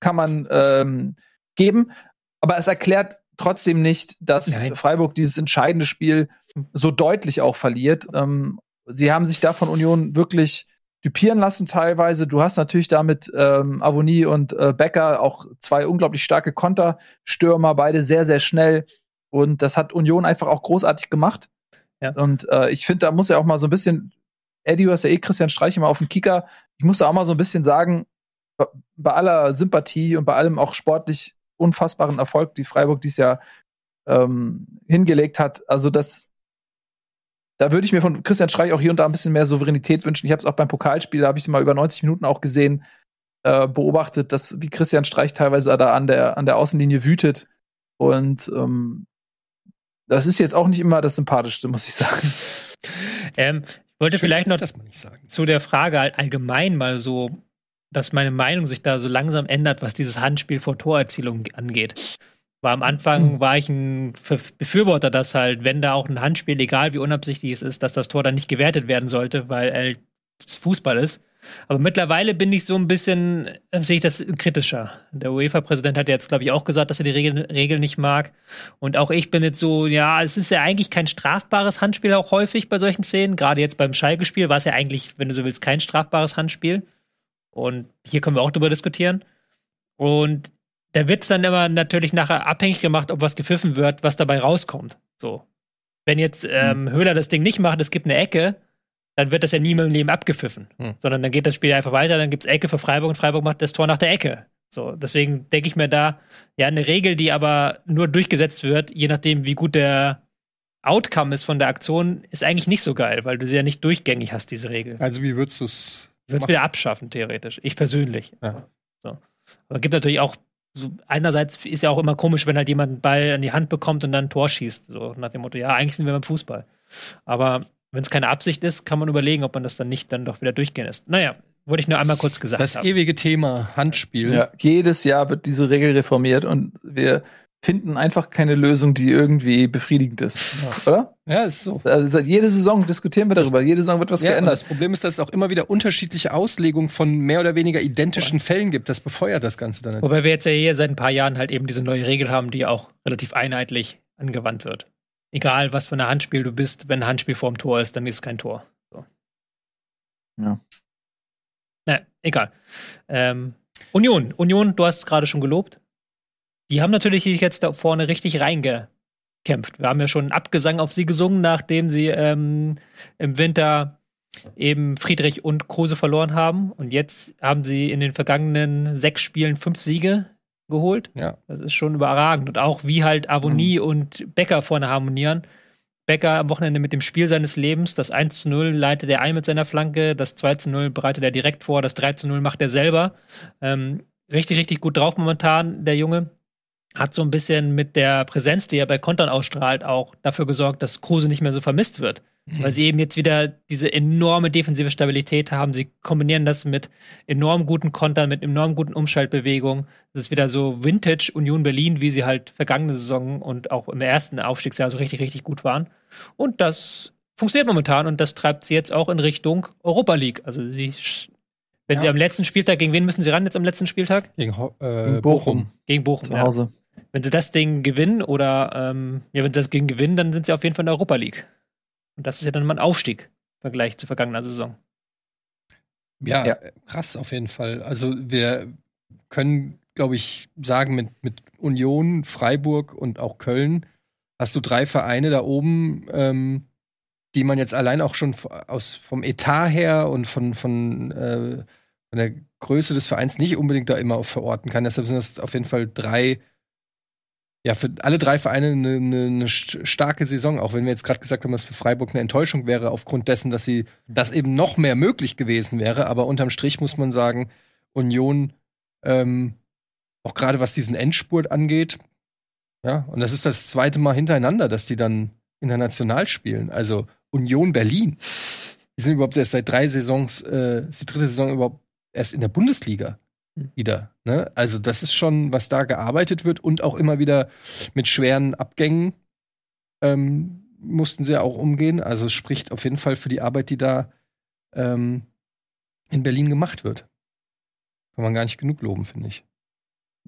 kann man ähm, geben. Aber es erklärt trotzdem nicht, dass Nein. Freiburg dieses entscheidende Spiel so deutlich auch verliert. Ähm, sie haben sich da von Union wirklich düpieren lassen teilweise. Du hast natürlich damit ähm, Avonie und äh, Becker auch zwei unglaublich starke Konterstürmer, beide sehr, sehr schnell. Und das hat Union einfach auch großartig gemacht. Ja. Und äh, ich finde, da muss ja auch mal so ein bisschen, Eddie, du hast ja eh Christian Streich immer auf dem Kicker. Ich muss da auch mal so ein bisschen sagen, bei aller Sympathie und bei allem auch sportlich unfassbaren Erfolg, die Freiburg dies Jahr ähm, hingelegt hat. Also das, da würde ich mir von Christian Streich auch hier und da ein bisschen mehr Souveränität wünschen. Ich habe es auch beim Pokalspiel, da habe ich es mal über 90 Minuten auch gesehen, äh, beobachtet, dass wie Christian Streich teilweise da an der, an der Außenlinie wütet. Und ähm, das ist jetzt auch nicht immer das Sympathischste, muss ich sagen. <laughs> Ähm, ich wollte Schön, vielleicht noch zu der Frage allgemein mal so dass meine Meinung sich da so langsam ändert, was dieses Handspiel vor Torerzielung angeht. Weil am Anfang mhm. war ich ein Befürworter, dass halt, wenn da auch ein Handspiel, egal wie unabsichtlich es ist, dass das Tor dann nicht gewertet werden sollte, weil es Fußball ist. Aber mittlerweile bin ich so ein bisschen, äh, sehe ich das kritischer. Der UEFA-Präsident hat jetzt, glaube ich, auch gesagt, dass er die Regel, Regel nicht mag. Und auch ich bin jetzt so, ja, es ist ja eigentlich kein strafbares Handspiel auch häufig bei solchen Szenen. Gerade jetzt beim Schalke-Spiel war es ja eigentlich, wenn du so willst, kein strafbares Handspiel. Und hier können wir auch drüber diskutieren. Und da wird es dann immer natürlich nachher abhängig gemacht, ob was gepfiffen wird, was dabei rauskommt. So. Wenn jetzt ähm, hm. Höhler das Ding nicht macht, es gibt eine Ecke, dann wird das ja nie mehr im Leben abgepfiffen. Hm. Sondern dann geht das Spiel einfach weiter, dann gibt es Ecke für Freiburg und Freiburg macht das Tor nach der Ecke. So, deswegen denke ich mir da, ja, eine Regel, die aber nur durchgesetzt wird, je nachdem, wie gut der Outcome ist von der Aktion, ist eigentlich nicht so geil, weil du sie ja nicht durchgängig hast, diese Regel. Also, wie würdest du es ich würde es wieder abschaffen, theoretisch. Ich persönlich. Ja. So. Aber gibt natürlich auch, so, einerseits ist ja auch immer komisch, wenn halt jemand einen Ball in die Hand bekommt und dann ein Tor schießt. So nach dem Motto, ja, eigentlich sind wir beim Fußball. Aber wenn es keine Absicht ist, kann man überlegen, ob man das dann nicht dann doch wieder durchgehen lässt. Naja, wollte ich nur einmal kurz gesagt Das haben. ewige Thema Handspiel. Ja, jedes Jahr wird diese Regel reformiert und wir finden einfach keine Lösung, die irgendwie befriedigend ist. Ja. Oder? Ja, ist so. Also seit jeder Saison diskutieren wir darüber. Jede Saison wird was ja, geändert. Das Problem ist, dass es auch immer wieder unterschiedliche Auslegungen von mehr oder weniger identischen ja. Fällen gibt. Das befeuert das Ganze dann. Nicht. Wobei wir jetzt ja hier seit ein paar Jahren halt eben diese neue Regel haben, die auch relativ einheitlich angewandt wird. Egal, was für ein Handspiel du bist, wenn ein Handspiel vorm Tor ist, dann ist kein Tor. So. Ja. Na, egal. Ähm, Union, Union, du hast es gerade schon gelobt die haben natürlich jetzt da vorne richtig reingekämpft. Wir haben ja schon einen Abgesang auf sie gesungen, nachdem sie ähm, im Winter eben Friedrich und Kruse verloren haben. Und jetzt haben sie in den vergangenen sechs Spielen fünf Siege geholt. Ja. Das ist schon überragend. Und auch wie halt Avonie mhm. und Becker vorne harmonieren. Becker am Wochenende mit dem Spiel seines Lebens. Das 1 zu 0 leitet er ein mit seiner Flanke. Das 2 zu 0 bereitet er direkt vor. Das 3 zu 0 macht er selber. Ähm, richtig, richtig gut drauf momentan, der Junge hat so ein bisschen mit der Präsenz, die er bei Kontern ausstrahlt, auch dafür gesorgt, dass Kruse nicht mehr so vermisst wird. Mhm. Weil sie eben jetzt wieder diese enorme defensive Stabilität haben. Sie kombinieren das mit enorm guten Kontern, mit enorm guten Umschaltbewegungen. Das ist wieder so Vintage Union Berlin, wie sie halt vergangene Saison und auch im ersten Aufstiegsjahr so richtig, richtig gut waren. Und das funktioniert momentan und das treibt sie jetzt auch in Richtung Europa League. Also sie wenn ja. sie am letzten Spieltag, gegen wen müssen sie ran jetzt am letzten Spieltag? Gegen, äh, gegen Bochum. Gegen Bochum. Zu Hause. Ja. Wenn sie das Ding gewinnen oder ähm, ja, wenn sie das Ding gewinnen, dann sind sie auf jeden Fall in der Europa League. Und das ist ja dann mal ein Aufstieg im Vergleich zur vergangenen Saison. Ja, ja, krass auf jeden Fall. Also wir können, glaube ich, sagen, mit, mit Union, Freiburg und auch Köln hast du drei Vereine da oben, ähm, die man jetzt allein auch schon aus, vom Etat her und von, von, äh, von der Größe des Vereins nicht unbedingt da immer verorten kann. Deshalb sind das auf jeden Fall drei ja, für alle drei Vereine eine, eine, eine starke Saison, auch wenn wir jetzt gerade gesagt haben, dass für Freiburg eine Enttäuschung wäre, aufgrund dessen, dass sie das eben noch mehr möglich gewesen wäre. Aber unterm Strich muss man sagen, Union, ähm, auch gerade was diesen Endspurt angeht, Ja, und das ist das zweite Mal hintereinander, dass die dann international spielen. Also Union Berlin. Die sind überhaupt erst seit drei Saisons, äh, ist die dritte Saison überhaupt erst in der Bundesliga. Wieder. Ne? Also das ist schon, was da gearbeitet wird und auch immer wieder mit schweren Abgängen ähm, mussten sie ja auch umgehen. Also es spricht auf jeden Fall für die Arbeit, die da ähm, in Berlin gemacht wird. Kann man gar nicht genug loben, finde ich.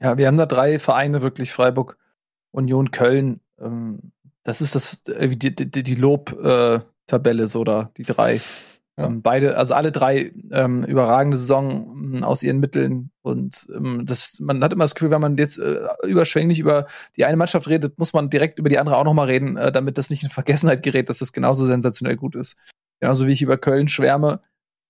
Ja, wir haben da drei Vereine wirklich, Freiburg, Union, Köln. Ähm, das ist das, äh, die, die, die Lob-Tabelle, äh, so da, die drei. Ja. Ähm, beide, also alle drei ähm, überragende Saison ähm, aus ihren Mitteln. Und ähm, das, man hat immer das Gefühl, wenn man jetzt äh, überschwänglich über die eine Mannschaft redet, muss man direkt über die andere auch nochmal reden, äh, damit das nicht in Vergessenheit gerät, dass das genauso sensationell gut ist. Genauso wie ich über Köln schwärme,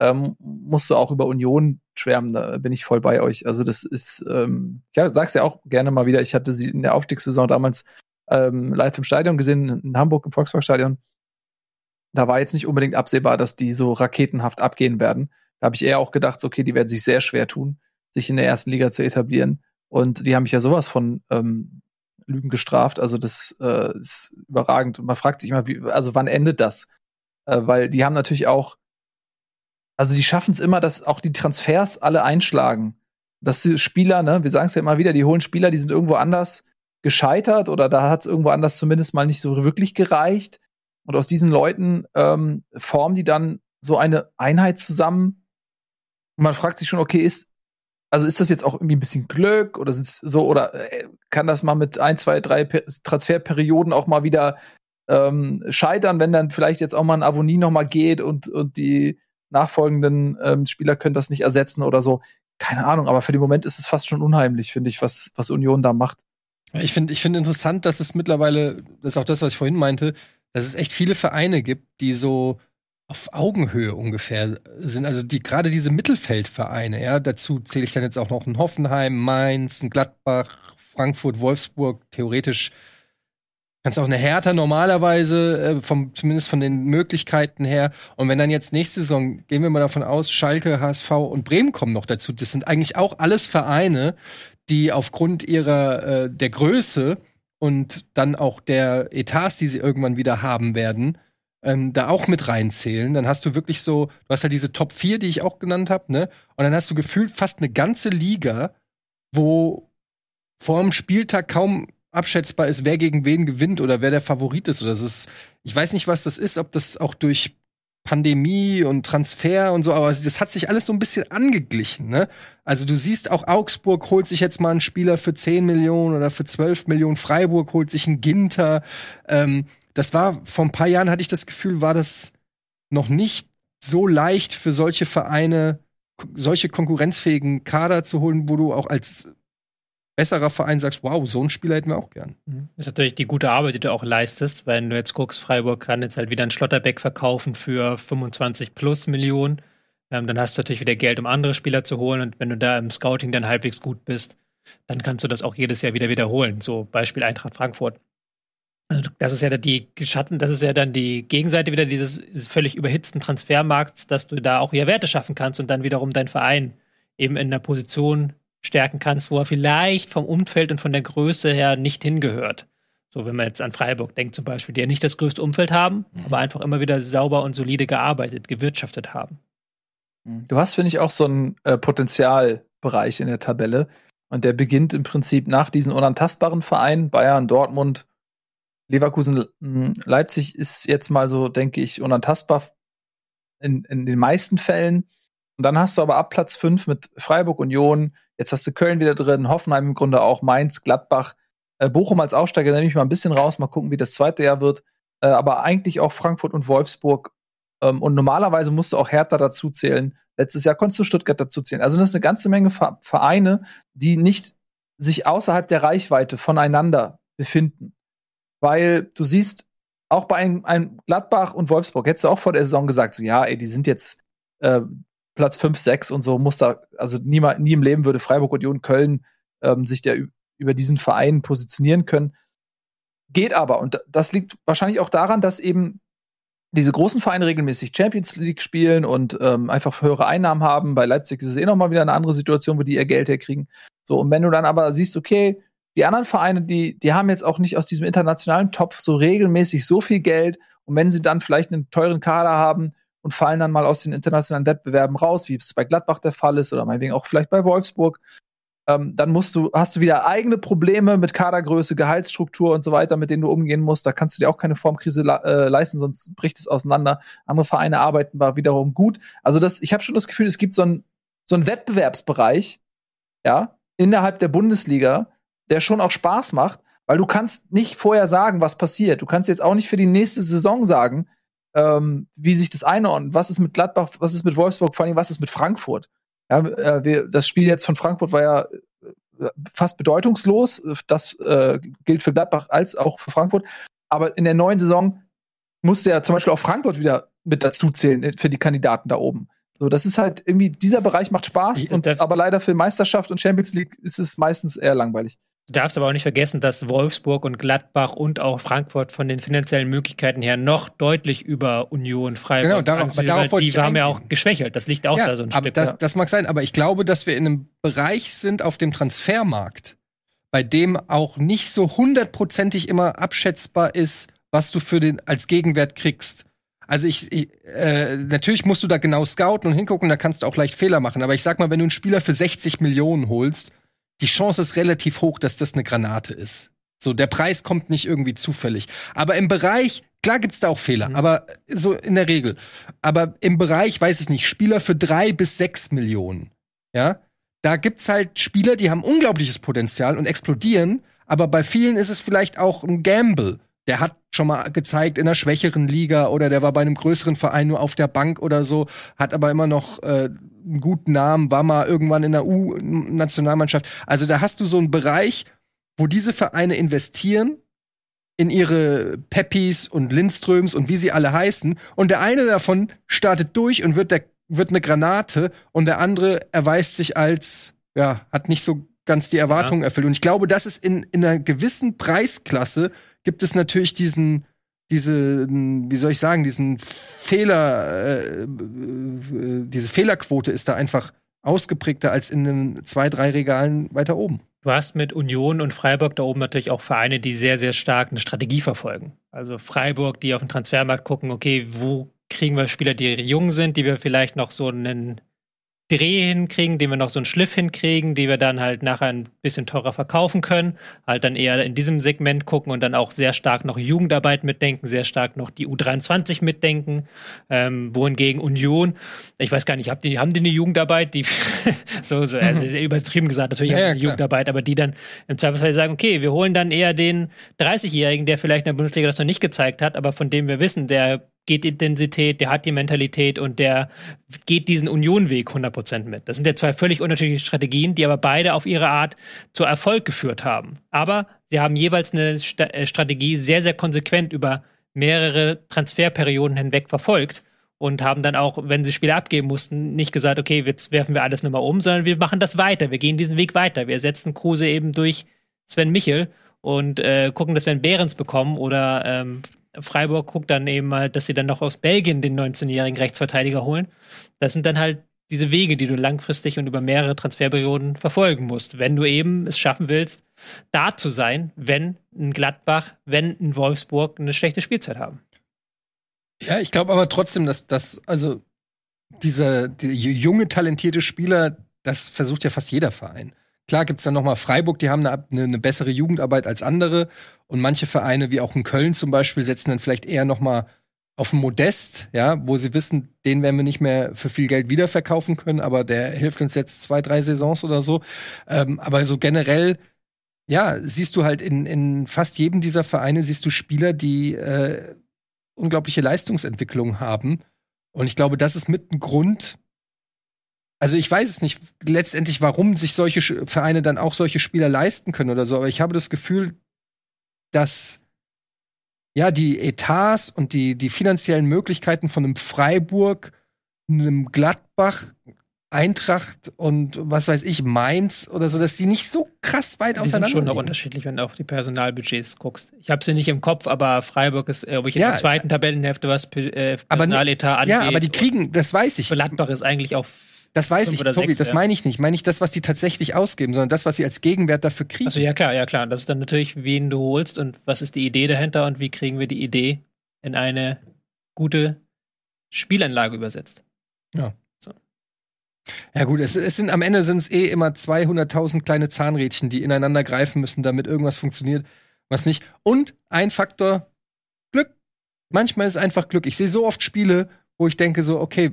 ähm, musst du auch über Union schwärmen. Da bin ich voll bei euch. Also das ist, ähm, ich sag's ja auch gerne mal wieder, ich hatte sie in der Aufstiegssaison damals ähm, live im Stadion gesehen, in Hamburg im Volksparkstadion. Da war jetzt nicht unbedingt absehbar, dass die so raketenhaft abgehen werden. Da habe ich eher auch gedacht, okay, die werden sich sehr schwer tun, sich in der ersten Liga zu etablieren. Und die haben mich ja sowas von ähm, Lügen gestraft. Also das äh, ist überragend. Und man fragt sich immer, wie, also wann endet das? Äh, weil die haben natürlich auch also die schaffen es immer, dass auch die Transfers alle einschlagen. Dass die Spieler, ne, wir sagen es ja immer wieder, die holen Spieler, die sind irgendwo anders gescheitert oder da hat es irgendwo anders zumindest mal nicht so wirklich gereicht. Und aus diesen Leuten ähm, formen die dann so eine Einheit zusammen. Und man fragt sich schon, okay, ist, also ist das jetzt auch irgendwie ein bisschen Glück oder ist so, oder äh, kann das mal mit ein, zwei, drei Transferperioden auch mal wieder ähm, scheitern, wenn dann vielleicht jetzt auch mal ein Avonie noch mal geht und, und die nachfolgenden ähm, Spieler können das nicht ersetzen oder so. Keine Ahnung, aber für den Moment ist es fast schon unheimlich, finde ich, was, was Union da macht. Ich finde ich finde interessant, dass es mittlerweile, das ist auch das, was ich vorhin meinte, dass es echt viele Vereine gibt, die so auf Augenhöhe ungefähr sind. Also die gerade diese Mittelfeldvereine, ja, dazu zähle ich dann jetzt auch noch ein Hoffenheim, Mainz, ein Gladbach, Frankfurt, Wolfsburg, theoretisch Kannst auch eine Hertha normalerweise, äh, vom, zumindest von den Möglichkeiten her. Und wenn dann jetzt nächste Saison, gehen wir mal davon aus, Schalke, HSV und Bremen kommen noch dazu. Das sind eigentlich auch alles Vereine, die aufgrund ihrer, äh, der Größe und dann auch der Etats, die sie irgendwann wieder haben werden, ähm, da auch mit reinzählen. Dann hast du wirklich so, du hast halt diese Top 4, die ich auch genannt habe, ne? Und dann hast du gefühlt fast eine ganze Liga, wo vor dem Spieltag kaum abschätzbar ist, wer gegen wen gewinnt oder wer der Favorit ist. Oder das ist, ich weiß nicht, was das ist, ob das auch durch Pandemie und Transfer und so, aber das hat sich alles so ein bisschen angeglichen, ne? Also du siehst auch Augsburg holt sich jetzt mal einen Spieler für 10 Millionen oder für 12 Millionen, Freiburg holt sich einen Ginter. Ähm, das war, vor ein paar Jahren hatte ich das Gefühl, war das noch nicht so leicht für solche Vereine, solche konkurrenzfähigen Kader zu holen, wo du auch als besserer Verein sagst, wow, so einen Spieler hätten wir auch gern. Mhm. Das ist natürlich die gute Arbeit, die du auch leistest, wenn du jetzt guckst, Freiburg kann jetzt halt wieder einen Schlotterbeck verkaufen für 25 plus Millionen. Ähm, dann hast du natürlich wieder Geld, um andere Spieler zu holen. Und wenn du da im Scouting dann halbwegs gut bist, dann kannst du das auch jedes Jahr wieder wiederholen. So Beispiel Eintracht Frankfurt. Also das ist ja die Schatten, das ist ja dann die Gegenseite wieder dieses, völlig überhitzten Transfermarkts, dass du da auch wieder Werte schaffen kannst und dann wiederum dein Verein eben in der Position stärken kannst, wo er vielleicht vom Umfeld und von der Größe her nicht hingehört. So, wenn man jetzt an Freiburg denkt zum Beispiel, die ja nicht das größte Umfeld haben, mhm. aber einfach immer wieder sauber und solide gearbeitet, gewirtschaftet haben. Mhm. Du hast, finde ich, auch so einen äh, Potenzialbereich in der Tabelle. Und der beginnt im Prinzip nach diesen unantastbaren Vereinen, Bayern, Dortmund, Leverkusen, hm, Leipzig ist jetzt mal so, denke ich, unantastbar in, in den meisten Fällen. Und dann hast du aber ab Platz 5 mit Freiburg, Union, Jetzt hast du Köln wieder drin, Hoffenheim im Grunde auch, Mainz, Gladbach, äh, Bochum als Aufsteiger nehme ich mal ein bisschen raus, mal gucken, wie das zweite Jahr wird. Äh, aber eigentlich auch Frankfurt und Wolfsburg. Ähm, und normalerweise musst du auch Hertha dazu zählen. Letztes Jahr konntest du Stuttgart dazu zählen. Also das ist eine ganze Menge Vereine, die nicht sich außerhalb der Reichweite voneinander befinden. Weil du siehst, auch bei einem, Gladbach und Wolfsburg hättest du auch vor der Saison gesagt, so ja, ey, die sind jetzt äh, Platz 5, 6 und so muss da, also niemand, nie im Leben würde Freiburg Union Köln ähm, sich der über diesen Verein positionieren können. Geht aber, und das liegt wahrscheinlich auch daran, dass eben diese großen Vereine regelmäßig Champions League spielen und ähm, einfach höhere Einnahmen haben. Bei Leipzig ist es eh nochmal wieder eine andere Situation, wo die ihr Geld herkriegen. So, und wenn du dann aber siehst, okay, die anderen Vereine, die, die haben jetzt auch nicht aus diesem internationalen Topf so regelmäßig so viel Geld. Und wenn sie dann vielleicht einen teuren Kader haben und fallen dann mal aus den internationalen Wettbewerben raus, wie es bei Gladbach der Fall ist oder meinetwegen auch vielleicht bei Wolfsburg, ähm, dann musst du, hast du wieder eigene Probleme mit Kadergröße, Gehaltsstruktur und so weiter, mit denen du umgehen musst. Da kannst du dir auch keine Formkrise äh, leisten, sonst bricht es auseinander. Andere Vereine arbeiten war wiederum gut. Also das, ich habe schon das Gefühl, es gibt so einen so einen Wettbewerbsbereich, ja, innerhalb der Bundesliga, der schon auch Spaß macht, weil du kannst nicht vorher sagen, was passiert. Du kannst jetzt auch nicht für die nächste Saison sagen, ähm, wie sich das einordnet. Was ist mit Gladbach, was ist mit Wolfsburg, vor allem was ist mit Frankfurt? Ja, äh, wir, das Spiel jetzt von Frankfurt war ja äh, fast bedeutungslos. Das äh, gilt für Gladbach als auch für Frankfurt. Aber in der neuen Saison musste ja zum Beispiel auch Frankfurt wieder mit dazu zählen äh, für die Kandidaten da oben. So, das ist halt irgendwie, dieser Bereich macht Spaß, und, aber leider für Meisterschaft und Champions League ist es meistens eher langweilig. Du darfst aber auch nicht vergessen, dass Wolfsburg und Gladbach und auch Frankfurt von den finanziellen Möglichkeiten her noch deutlich über Union, Freiburg genau, darauf, anziehen, darauf die haben ja auch geschwächelt. Das liegt auch ja, da so ein Stück. Das, das mag sein, aber ich glaube, dass wir in einem Bereich sind auf dem Transfermarkt, bei dem auch nicht so hundertprozentig immer abschätzbar ist, was du für den als Gegenwert kriegst. Also ich, ich äh, natürlich musst du da genau scouten und hingucken, da kannst du auch leicht Fehler machen. Aber ich sag mal, wenn du einen Spieler für 60 Millionen holst, die Chance ist relativ hoch, dass das eine Granate ist. So, der Preis kommt nicht irgendwie zufällig. Aber im Bereich, klar gibt's da auch Fehler, mhm. aber so in der Regel. Aber im Bereich, weiß ich nicht, Spieler für drei bis sechs Millionen, ja, da gibt's halt Spieler, die haben unglaubliches Potenzial und explodieren, aber bei vielen ist es vielleicht auch ein Gamble der hat schon mal gezeigt in einer schwächeren Liga oder der war bei einem größeren Verein nur auf der Bank oder so, hat aber immer noch äh, einen guten Namen, war mal irgendwann in der U-Nationalmannschaft. Also da hast du so einen Bereich, wo diese Vereine investieren in ihre Peppis und Lindströms und wie sie alle heißen und der eine davon startet durch und wird der wird eine Granate und der andere erweist sich als ja, hat nicht so ganz die Erwartungen ja. erfüllt und ich glaube, das ist in in einer gewissen Preisklasse gibt es natürlich diesen, diese, wie soll ich sagen, diesen Fehler, äh, äh, diese Fehlerquote ist da einfach ausgeprägter als in den zwei, drei Regalen weiter oben. Du hast mit Union und Freiburg da oben natürlich auch Vereine, die sehr, sehr stark eine Strategie verfolgen. Also Freiburg, die auf den Transfermarkt gucken, okay, wo kriegen wir Spieler, die jung sind, die wir vielleicht noch so einen Dreh hinkriegen, den wir noch so einen Schliff hinkriegen, die wir dann halt nachher ein bisschen teurer verkaufen können. Halt dann eher in diesem Segment gucken und dann auch sehr stark noch Jugendarbeit mitdenken, sehr stark noch die U23 mitdenken. Ähm, wohingegen Union, ich weiß gar nicht, habt die, haben die eine Jugendarbeit, die <laughs> so, so also übertrieben gesagt, natürlich ja, haben die eine Jugendarbeit, aber die dann im Zweifelsfall sagen, okay, wir holen dann eher den 30-Jährigen, der vielleicht in der Bundesliga das noch nicht gezeigt hat, aber von dem wir wissen, der geht die Intensität, der hat die Mentalität und der geht diesen Unionweg 100% mit. Das sind ja zwei völlig unterschiedliche Strategien, die aber beide auf ihre Art zu Erfolg geführt haben. Aber sie haben jeweils eine St äh, Strategie sehr, sehr konsequent über mehrere Transferperioden hinweg verfolgt und haben dann auch, wenn sie Spiele abgeben mussten, nicht gesagt, okay, jetzt werfen wir alles nochmal um, sondern wir machen das weiter, wir gehen diesen Weg weiter. Wir setzen Kruse eben durch Sven Michel und äh, gucken, dass wir einen Behrens bekommen oder ähm, Freiburg guckt dann eben mal, dass sie dann noch aus Belgien den 19-jährigen Rechtsverteidiger holen. Das sind dann halt diese Wege, die du langfristig und über mehrere Transferperioden verfolgen musst, wenn du eben es schaffen willst, da zu sein, wenn ein Gladbach, wenn ein Wolfsburg eine schlechte Spielzeit haben. Ja, ich glaube aber trotzdem, dass das, also dieser die junge, talentierte Spieler, das versucht ja fast jeder Verein. Klar gibt's dann noch mal Freiburg, die haben eine, eine, bessere Jugendarbeit als andere. Und manche Vereine, wie auch in Köln zum Beispiel, setzen dann vielleicht eher noch mal auf Modest, ja, wo sie wissen, den werden wir nicht mehr für viel Geld wiederverkaufen können, aber der hilft uns jetzt zwei, drei Saisons oder so. Ähm, aber so generell, ja, siehst du halt in, in fast jedem dieser Vereine siehst du Spieler, die äh, unglaubliche Leistungsentwicklung haben. Und ich glaube, das ist mit ein Grund, also ich weiß es nicht letztendlich, warum sich solche Vereine dann auch solche Spieler leisten können oder so, aber ich habe das Gefühl, dass ja die Etats und die, die finanziellen Möglichkeiten von einem Freiburg, einem Gladbach, Eintracht und was weiß ich, Mainz oder so, dass die nicht so krass weit die auseinander sind schon noch unterschiedlich, wenn du auf die Personalbudgets guckst. Ich habe sie nicht im Kopf, aber Freiburg ist, glaube ich, in ja, der zweiten Tabellenhälfte, was äh, Personaletat angeht. Ja, aber die kriegen, das weiß ich. Gladbach ist eigentlich auf Das weiß ich, Tobi, sechs, das ja. meine ich nicht. Meine ich das, was die tatsächlich ausgeben, sondern das, was sie als Gegenwert dafür kriegen. Also ja klar, ja klar. Das ist dann natürlich, wen du holst und was ist die Idee dahinter und wie kriegen wir die Idee in eine gute Spielanlage übersetzt. Ja gut, es, es sind am Ende sind es eh immer 200.000 kleine Zahnrädchen, die ineinander greifen müssen, damit irgendwas funktioniert, was nicht. Und ein Faktor Glück. Manchmal ist es einfach Glück. Ich sehe so oft Spiele, wo ich denke so, okay,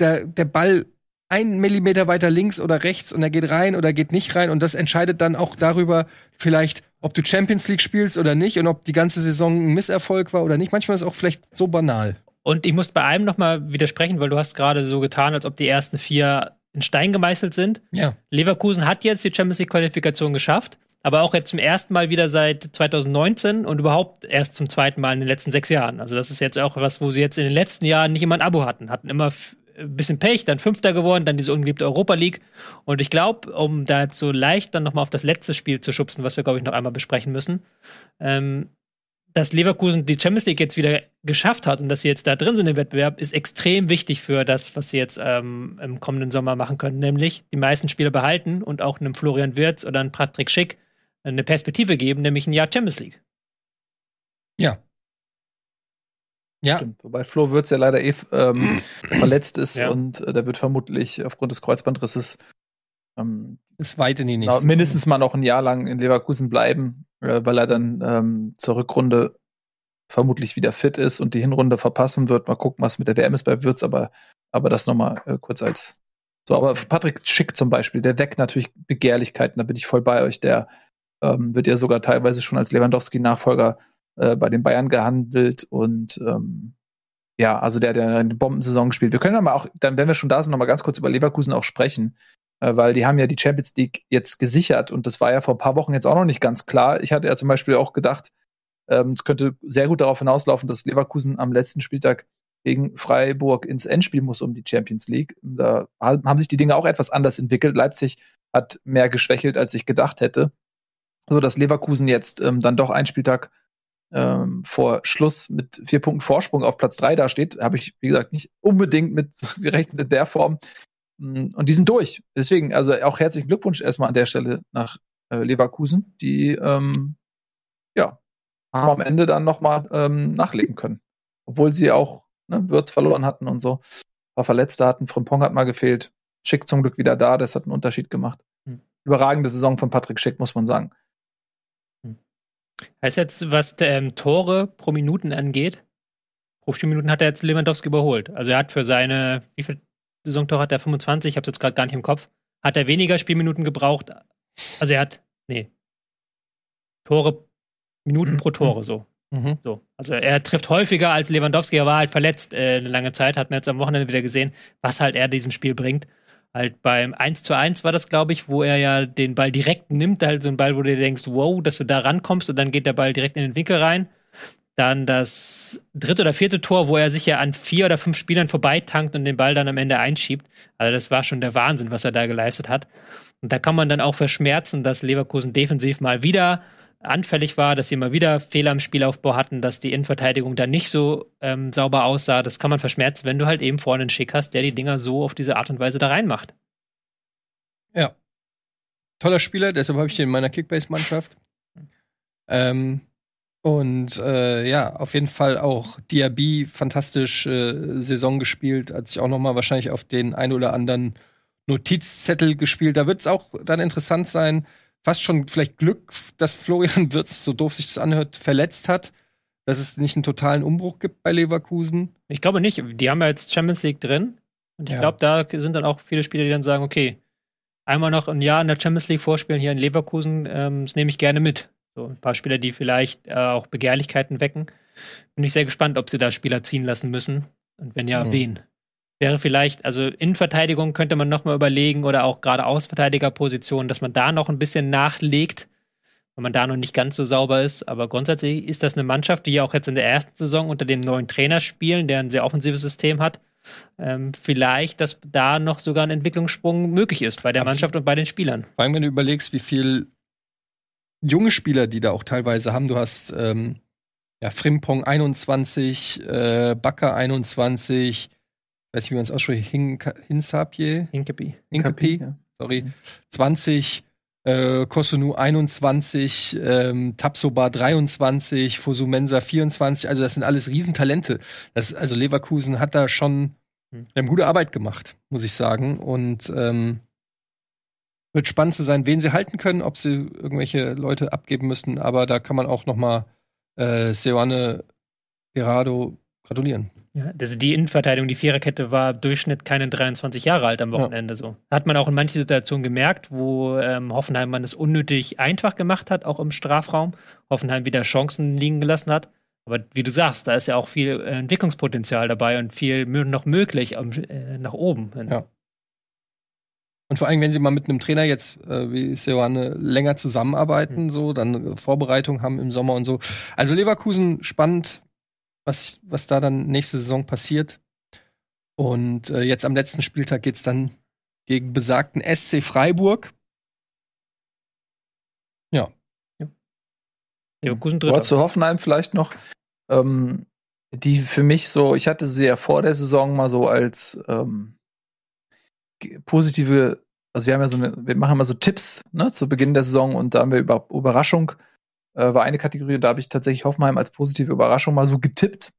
der, der Ball ein Millimeter weiter links oder rechts und er geht rein oder geht nicht rein und das entscheidet dann auch darüber vielleicht, ob du Champions League spielst oder nicht und ob die ganze Saison ein Misserfolg war oder nicht. Manchmal ist es auch vielleicht so banal. Und ich muss bei einem noch mal widersprechen, weil du hast gerade so getan, als ob die ersten vier in Stein gemeißelt sind. Ja. Leverkusen hat jetzt die Champions League Qualifikation geschafft, aber auch jetzt zum ersten Mal wieder seit 2019 und überhaupt erst zum zweiten Mal in den letzten sechs Jahren. Also das ist jetzt auch was, wo sie jetzt in den letzten Jahren nicht immer ein Abo hatten, hatten immer ein bisschen Pech, dann Fünfter geworden, dann diese ungeliebte Europa League. Und ich glaube, um da so leicht dann noch mal auf das letzte Spiel zu schubsen, was wir glaube ich noch einmal besprechen müssen, ähm, dass Leverkusen die Champions League jetzt wieder geschafft hat und dass sie jetzt da drin sind im Wettbewerb, ist extrem wichtig für das, was sie jetzt ähm, im kommenden Sommer machen können. Nämlich die meisten Spieler behalten und auch einem Florian Wirtz oder einem Patrick Schick eine Perspektive geben, nämlich ein Jahr Champions League. Ja. Ja, Stimmt. Wobei Flo Würz ja leider eh ähm, <clears throat> verletzt ist Ja. und äh, der wird vermutlich aufgrund des Kreuzbandrisses ähm, ist weit in die nächste. mindestens mal noch ein Jahr lang in Leverkusen bleiben, äh, weil er dann ähm, zur Rückrunde vermutlich wieder fit ist und die Hinrunde verpassen wird. Mal gucken, was mit der WM ist bei Würz, aber, aber das nochmal äh, kurz als so. Aber Patrick Schick zum Beispiel, der weckt natürlich Begehrlichkeiten, da bin ich voll bei euch. Der ähm, wird ja sogar teilweise schon als Lewandowski-Nachfolger äh, bei den Bayern gehandelt und ähm, ja, also der, der eine Bombensaison gespielt. Wir können aber auch, dann, wenn wir schon da sind, noch mal ganz kurz über Leverkusen auch sprechen, äh, weil die haben ja die Champions League jetzt gesichert und das war ja vor ein paar Wochen jetzt auch noch nicht ganz klar. Ich hatte ja zum Beispiel auch gedacht, ähm, es könnte sehr gut darauf hinauslaufen, dass Leverkusen am letzten Spieltag gegen Freiburg ins Endspiel muss um die Champions League. Da haben sich die Dinge auch etwas anders entwickelt. Leipzig hat mehr geschwächelt, als ich gedacht hätte. So dass Leverkusen jetzt ähm, dann doch einen Spieltag ähm, vor Schluss mit vier Punkten Vorsprung auf Platz drei da steht, habe ich, wie gesagt, nicht unbedingt mit <laughs> gerechnet in der Form. Mm, Und die sind durch. Deswegen, also auch herzlichen Glückwunsch erstmal an der Stelle nach äh, Leverkusen, die ähm, ja haben am Ende dann nochmal ähm, nachlegen können. Obwohl sie auch ne, Würz verloren hatten und so. Ein paar Verletzte hatten, Frimpong hat mal gefehlt. Schick zum Glück wieder da, das hat einen Unterschied gemacht. Hm. Überragende Saison von Patrick Schick, muss man sagen. Heißt jetzt, was ähm, Tore pro Minuten angeht, pro Spielminuten hat er jetzt Lewandowski überholt. Also er hat für seine, wie viele Saisontore hat er? 25, ich habe jetzt gerade gar nicht im Kopf. Hat er weniger Spielminuten gebraucht? Also er hat, nee, Tore, Minuten pro Tore so. Mhm. So. Also er trifft häufiger als Lewandowski, er war halt verletzt äh, eine lange Zeit, hat man jetzt am Wochenende wieder gesehen, was halt er diesem Spiel bringt. Halt beim 1 zu 1 war das, glaube ich, wo er ja den Ball direkt nimmt, halt so ein Ball, wo du dir denkst, wow, dass du da rankommst und dann geht der Ball direkt in den Winkel rein. Dann das dritte oder vierte Tor, wo er sich ja an vier oder fünf Spielern vorbeitankt und den Ball dann am Ende einschiebt. Also das war schon der Wahnsinn, was er da geleistet hat. Und da kann man dann auch verschmerzen, dass Leverkusen defensiv mal wieder anfällig war, dass sie mal wieder Fehler im Spielaufbau hatten, dass die Innenverteidigung da nicht so ähm, sauber aussah. Das kann man verschmerzen, wenn du halt eben vorne einen Schick hast, der die Dinger so auf diese Art und Weise da reinmacht. Ja. Toller Spieler, deshalb habe ich den in meiner Kickbase-Mannschaft. Ähm, und äh, ja, auf jeden Fall auch Diaby fantastisch äh, Saison gespielt, hat sich auch noch mal wahrscheinlich auf den ein oder anderen Notizzettel gespielt. Da wird es auch dann interessant sein, fast schon vielleicht Glück, dass Florian <laughs> Wirtz, so doof sich das anhört, verletzt hat, dass es nicht einen totalen Umbruch gibt bei Leverkusen. Ich glaube nicht. Die haben ja jetzt Champions League drin. Und ich Ja. glaube, da sind dann auch viele Spieler, die dann sagen, okay, einmal noch ein Jahr in der Champions League vorspielen hier in Leverkusen, ähm, das nehme ich gerne mit. So ein paar Spieler, die vielleicht äh, auch Begehrlichkeiten wecken. Bin ich sehr gespannt, ob sie da Spieler ziehen lassen müssen. Und wenn ja, Mhm. wen? Wäre vielleicht, also Innenverteidigung könnte man noch mal überlegen oder auch gerade Außenverteidigerpositionen, dass man da noch ein bisschen nachlegt, wenn man da noch nicht ganz so sauber ist. Aber grundsätzlich ist das eine Mannschaft, die ja auch jetzt in der ersten Saison unter dem neuen Trainer spielen, der ein sehr offensives System hat. Ähm, vielleicht, dass da noch sogar ein Entwicklungssprung möglich ist bei der Absolut. Mannschaft und bei den Spielern. Vor allem, wenn du überlegst, wie viel junge Spieler, die da auch teilweise haben. Du hast ähm, ja, Frimpong 21, äh, Bakker 21, weiß nicht, wie man es ausspricht, Hinsapje? Hinkepie. Hinkepie, ja. sorry. Mhm. 20, äh, Kosunu 21, ähm, Tapsoba 23, Fosumensa 24, also das sind alles Riesentalente. Das, also Leverkusen hat da schon Hm. gute Arbeit gemacht, muss ich sagen. Und ähm, wird spannend zu sein, wen sie halten können, ob sie irgendwelche Leute abgeben müssen, aber da kann man auch noch mal äh, Seoane Gerardo gratulieren. Ja, also die Innenverteidigung, die Viererkette war Durchschnitt keine 23 Jahre alt am Wochenende so. Hat man auch in manchen Situationen gemerkt, wo ähm, Hoffenheim man es unnötig einfach gemacht hat, auch im Strafraum. Hoffenheim wieder Chancen liegen gelassen hat. Aber wie du sagst, da ist ja auch viel äh, Entwicklungspotenzial dabei und viel noch möglich am, äh, nach oben. hin. Ja. Und vor allem, wenn sie mal mit einem Trainer jetzt äh, wie Seoane länger zusammenarbeiten, so, dann Vorbereitung haben im Sommer und so. Also Leverkusen spannend, was, was da dann nächste Saison passiert. Und äh, jetzt am letzten Spieltag geht's dann gegen besagten SC Freiburg. Leverkusen Wort Dritter. zu Hoffenheim vielleicht noch. Ähm, die für mich so, ich hatte sie ja vor der Saison mal so als ähm, positive, also wir haben ja so eine, wir machen immer so Tipps ne, zu Beginn der Saison und da haben wir über Überraschung, äh, war eine Kategorie, da habe ich tatsächlich Hoffenheim als positive Überraschung mal so getippt.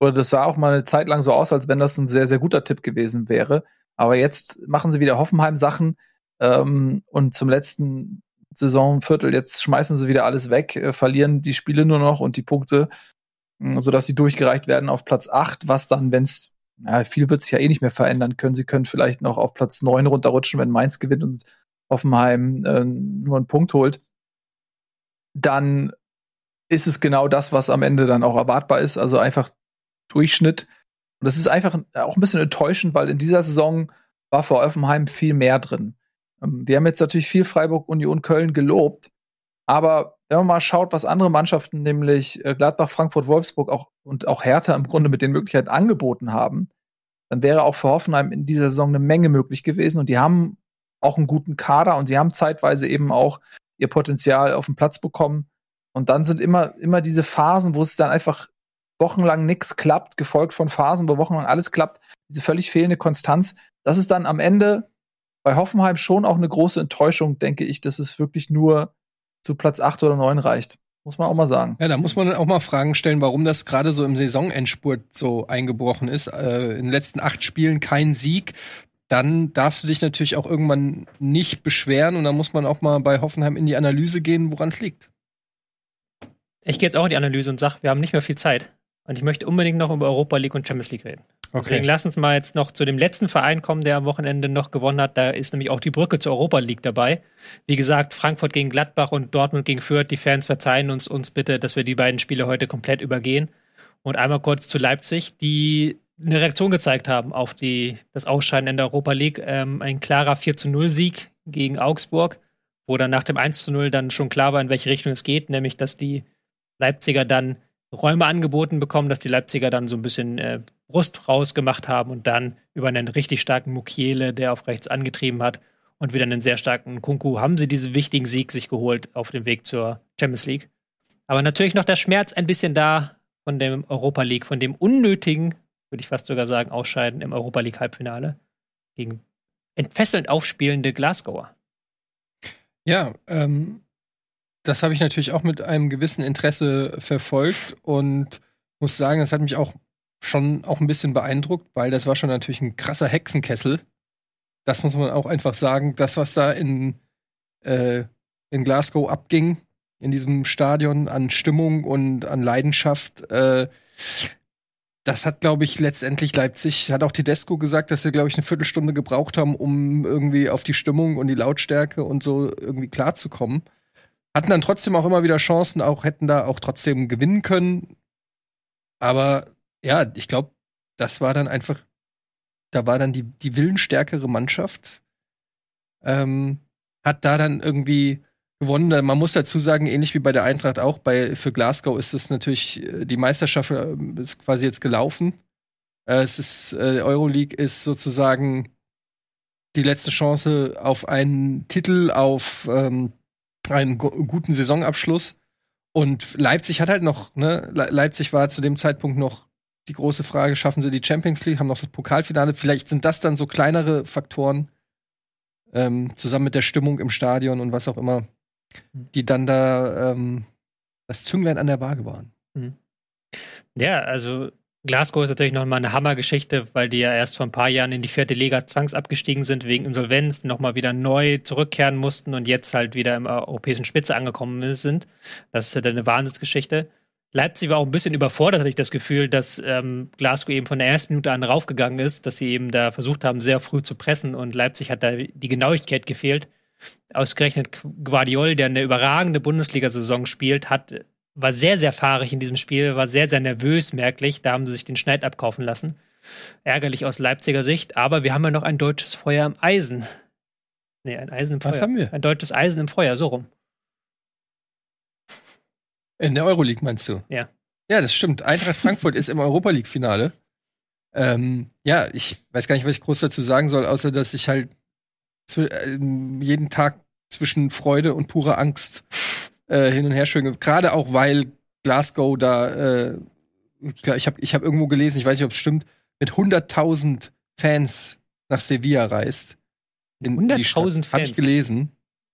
Oder das sah auch mal eine Zeit lang so aus, als wenn das ein sehr, sehr guter Tipp gewesen wäre. Aber jetzt machen sie wieder Hoffenheim-Sachen ähm, und zum letzten Saisonviertel, jetzt schmeißen sie wieder alles weg, äh, verlieren die Spiele nur noch und die Punkte, mh, sodass sie durchgereicht werden auf Platz 8, was dann, wenn es, ja, viel wird sich ja eh nicht mehr verändern können. Sie können vielleicht noch auf Platz 9 runterrutschen, wenn Mainz gewinnt und Hoffenheim äh, nur einen Punkt holt. Dann ist es genau das, was am Ende dann auch erwartbar ist, also einfach Durchschnitt. Und das ist einfach auch ein bisschen enttäuschend, weil in dieser Saison war vor Hoffenheim viel mehr drin. Ähm, Wir haben jetzt natürlich viel Freiburg, Union, Köln gelobt, aber wenn man mal schaut, was andere Mannschaften, nämlich äh, Gladbach, Frankfurt, Wolfsburg auch, und auch Hertha im Grunde mit den Möglichkeiten angeboten haben, dann wäre auch für Hoffenheim in dieser Saison eine Menge möglich gewesen. Und die haben auch einen guten Kader und sie haben zeitweise eben auch ihr Potenzial auf den Platz bekommen. Und dann sind immer, immer diese Phasen, wo es dann einfach wochenlang nichts klappt, gefolgt von Phasen, wo wochenlang alles klappt, diese völlig fehlende Konstanz. Das ist dann am Ende bei Hoffenheim schon auch eine große Enttäuschung, denke ich, dass es wirklich nur zu Platz 8 oder 9 reicht. Muss man auch mal sagen. Ja, da muss man auch mal Fragen stellen, warum das gerade so im Saisonendspurt so eingebrochen ist. Äh, in den letzten acht Spielen kein Sieg. Dann darfst du dich natürlich auch irgendwann nicht beschweren und dann muss man auch mal bei Hoffenheim in die Analyse gehen, woran es liegt. Ich gehe jetzt auch in die Analyse und sage, wir haben nicht mehr viel Zeit. Und ich möchte unbedingt noch über Europa League und Champions League reden. Deswegen lass uns mal jetzt noch zu dem letzten Verein kommen, der am Wochenende noch gewonnen hat. Da ist nämlich auch die Brücke zur Europa League dabei. Wie gesagt, Frankfurt gegen Gladbach und Dortmund gegen Fürth. Die Fans verzeihen uns, uns bitte, dass wir die beiden Spiele heute komplett übergehen. Und einmal kurz zu Leipzig, die eine Reaktion gezeigt haben auf die, das Ausscheiden in der Europa League. Ähm, ein klarer 4 zu 0 Sieg gegen Augsburg, wo dann nach dem 1 zu 0 dann schon klar war, in welche Richtung es geht, nämlich dass die Leipziger dann Räume angeboten bekommen, dass die Leipziger dann so ein bisschen äh, Brust rausgemacht haben und dann über einen richtig starken Mukiele, der auf rechts angetrieben hat, und wieder einen sehr starken Kunku, haben sie diesen wichtigen Sieg sich geholt auf dem Weg zur Champions League. Aber natürlich noch der Schmerz ein bisschen da von dem Europa League, von dem unnötigen, würde ich fast sogar sagen, Ausscheiden im Europa League Halbfinale gegen entfesselnd aufspielende Glasgower. Ja, ähm, das habe ich natürlich auch mit einem gewissen Interesse verfolgt und muss sagen, das hat mich auch schon auch ein bisschen beeindruckt, weil das war schon natürlich ein krasser Hexenkessel. Das muss man auch einfach sagen. Das, was da in, äh, in Glasgow abging, in diesem Stadion an Stimmung und an Leidenschaft, äh, das hat, glaube ich, letztendlich Leipzig, hat auch Tedesco gesagt, dass sie, glaube ich, eine Viertelstunde gebraucht haben, um irgendwie auf die Stimmung und die Lautstärke und so irgendwie klarzukommen. Hatten dann trotzdem auch immer wieder Chancen, auch hätten da auch trotzdem gewinnen können. Aber ja, ich glaube, das war dann einfach, da war dann die, die willensstärkere Mannschaft, ähm, hat da dann irgendwie gewonnen. Man muss dazu sagen, ähnlich wie bei der Eintracht auch, bei, für Glasgow ist es natürlich, äh, die Meisterschaft äh, ist quasi jetzt gelaufen. Äh, es ist, äh, Euroleague ist sozusagen die letzte Chance auf einen Titel, auf ähm, einen gu- guten Saisonabschluss. Und Leipzig hat halt noch, ne, Le Leipzig war zu dem Zeitpunkt noch die große Frage, schaffen sie die Champions League, haben noch das Pokalfinale. Vielleicht sind das dann so kleinere Faktoren, ähm, zusammen mit der Stimmung im Stadion und was auch immer, die dann da ähm, das Zünglein an der Waage waren. Mhm. Ja, also Glasgow ist natürlich nochmal eine Hammergeschichte, weil die ja erst vor ein paar Jahren in die vierte Liga zwangsabgestiegen sind wegen Insolvenz, nochmal wieder neu zurückkehren mussten und jetzt halt wieder im europäischen Spitze angekommen sind. Das ist ja eine Wahnsinnsgeschichte. Leipzig war auch ein bisschen überfordert, hatte ich das Gefühl, dass ähm, Glasgow eben von der ersten Minute an raufgegangen ist, dass sie eben da versucht haben, sehr früh zu pressen und Leipzig hat da die Genauigkeit gefehlt. Ausgerechnet Guardiol, der eine überragende Bundesliga-Saison spielt, hat, war sehr, sehr fahrig in diesem Spiel, war sehr, sehr nervös, merklich. Da haben sie sich den Schneid abkaufen lassen. Ärgerlich aus Leipziger Sicht, aber wir haben ja noch ein deutsches Feuer im Eisen. Nee, ein Eisen im Feuer. Was haben wir? Ein deutsches Eisen im Feuer, so rum. In der Euroleague meinst du? Ja. Ja, das stimmt. Eintracht Frankfurt ist im Europa League Finale. Ähm, ja, ich weiß gar nicht, was ich groß dazu sagen soll, außer dass ich halt jeden Tag zwischen Freude und purer Angst äh, hin und her schwinge. Gerade auch, weil Glasgow da, äh, ich habe ich hab irgendwo gelesen, ich weiß nicht, ob es stimmt, mit 100.000 Fans nach Sevilla reist. 100.000 Fans? Habe ich gelesen.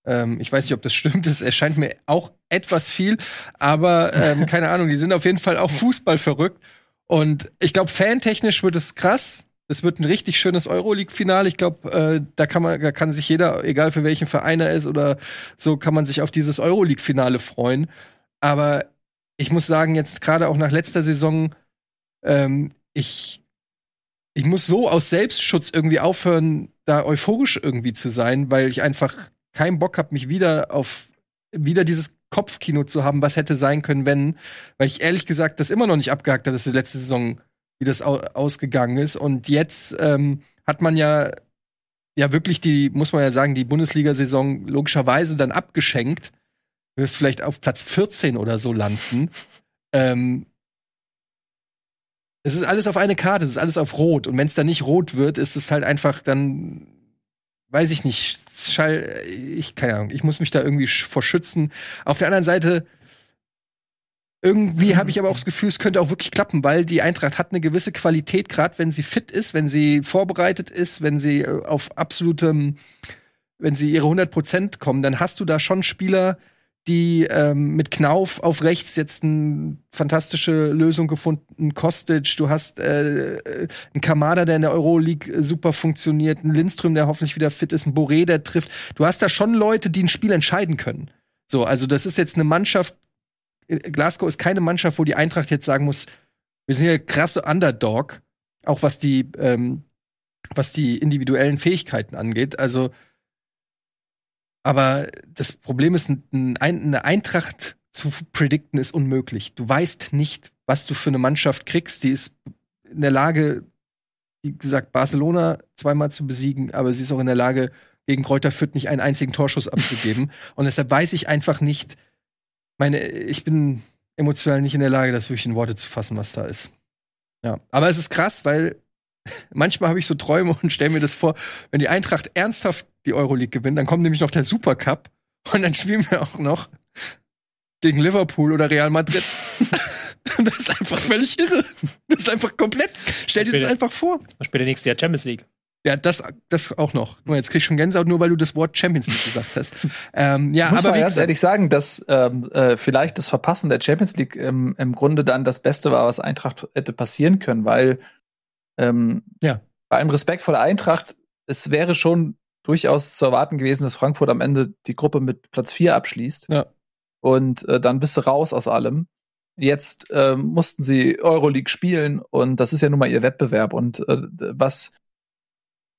Ähm, ich weiß nicht, ob das stimmt. Es erscheint mir auch etwas viel, aber ähm, <laughs> keine Ahnung. Die sind auf jeden Fall auch Fußball verrückt. Und ich glaube, fantechnisch wird es krass. Es wird ein richtig schönes Euroleague-Finale. Ich glaube, äh, da kann man, da kann sich jeder, egal für welchen Verein er ist oder so, kann man sich auf dieses Euroleague-Finale freuen. Aber ich muss sagen, jetzt gerade auch nach letzter Saison, ähm, ich, ich muss so aus Selbstschutz irgendwie aufhören, da euphorisch irgendwie zu sein, weil ich einfach keinen Bock habe, mich wieder auf wieder dieses Kopfkino zu haben, was hätte sein können, wenn, weil ich ehrlich gesagt das immer noch nicht abgehakt habe, dass die letzte Saison, wie das au ausgegangen ist. Und jetzt ähm, hat man ja ja wirklich die, muss man ja sagen, die Bundesliga-Saison logischerweise dann abgeschenkt. Du wirst vielleicht auf Platz 14 oder so landen. <laughs> ähm, es ist alles auf eine Karte, es ist alles auf Rot. Und wenn es dann nicht rot wird, ist es halt einfach dann weiß ich nicht, Schall, ich, keine Ahnung, ich muss mich da irgendwie vor schützen. Auf der anderen Seite, irgendwie habe ich aber auch <clears throat> das Gefühl, es könnte auch wirklich klappen, weil die Eintracht hat eine gewisse Qualität, gerade wenn sie fit ist, wenn sie vorbereitet ist, wenn sie äh, auf absolutem, wenn sie ihre 100 Prozent kommen, dann hast du da schon Spieler, die ähm, mit Knauf auf rechts jetzt eine fantastische Lösung gefunden. Kostic, du hast äh, äh, einen Kamada, der in der Euroleague äh, super funktioniert, einen Lindström, der hoffentlich wieder fit ist, ein Boré, der trifft. Du hast da schon Leute, die ein Spiel entscheiden können. So, also das ist jetzt eine Mannschaft. Glasgow ist keine Mannschaft, wo die Eintracht jetzt sagen muss, wir sind ja krasse Underdog, auch was die ähm, was die individuellen Fähigkeiten angeht. Also aber das Problem ist, eine Eintracht zu predikten ist unmöglich. Du weißt nicht, was du für eine Mannschaft kriegst. Die ist in der Lage, wie gesagt, Barcelona zweimal zu besiegen, aber sie ist auch in der Lage, gegen Kräuter Fürth nicht einen einzigen Torschuss abzugeben. Und deshalb weiß ich einfach nicht, meine, ich bin emotional nicht in der Lage, das wirklich in Worte zu fassen, was da ist. Ja, aber es ist krass, weil <laughs> manchmal habe ich so Träume und stelle mir das vor, wenn die Eintracht ernsthaft die Euroleague gewinnt, dann kommt nämlich noch der Supercup und dann spielen wir auch noch gegen Liverpool oder Real Madrid. <laughs> das ist einfach völlig irre. Das ist einfach komplett. Stell dir das einfach vor. Was spielt der nächste Jahr Champions League? Ja, das, das auch noch. Nur jetzt krieg ich schon Gänsehaut, nur weil du das Wort Champions League gesagt hast. ähm, ja, Muss aber man ganz ehrlich sagen, dass ähm, äh, vielleicht das Verpassen der Champions League ähm, im Grunde dann das Beste war, was Eintracht hätte passieren können, weil ähm, ja. bei allem Respekt vor der Eintracht, es wäre schon durchaus zu erwarten gewesen, dass Frankfurt am Ende die Gruppe mit Platz 4 abschließt. Ja. Und äh, dann bist du raus aus allem. Jetzt äh, mussten sie Euroleague spielen und das ist ja nun mal ihr Wettbewerb. Und äh, was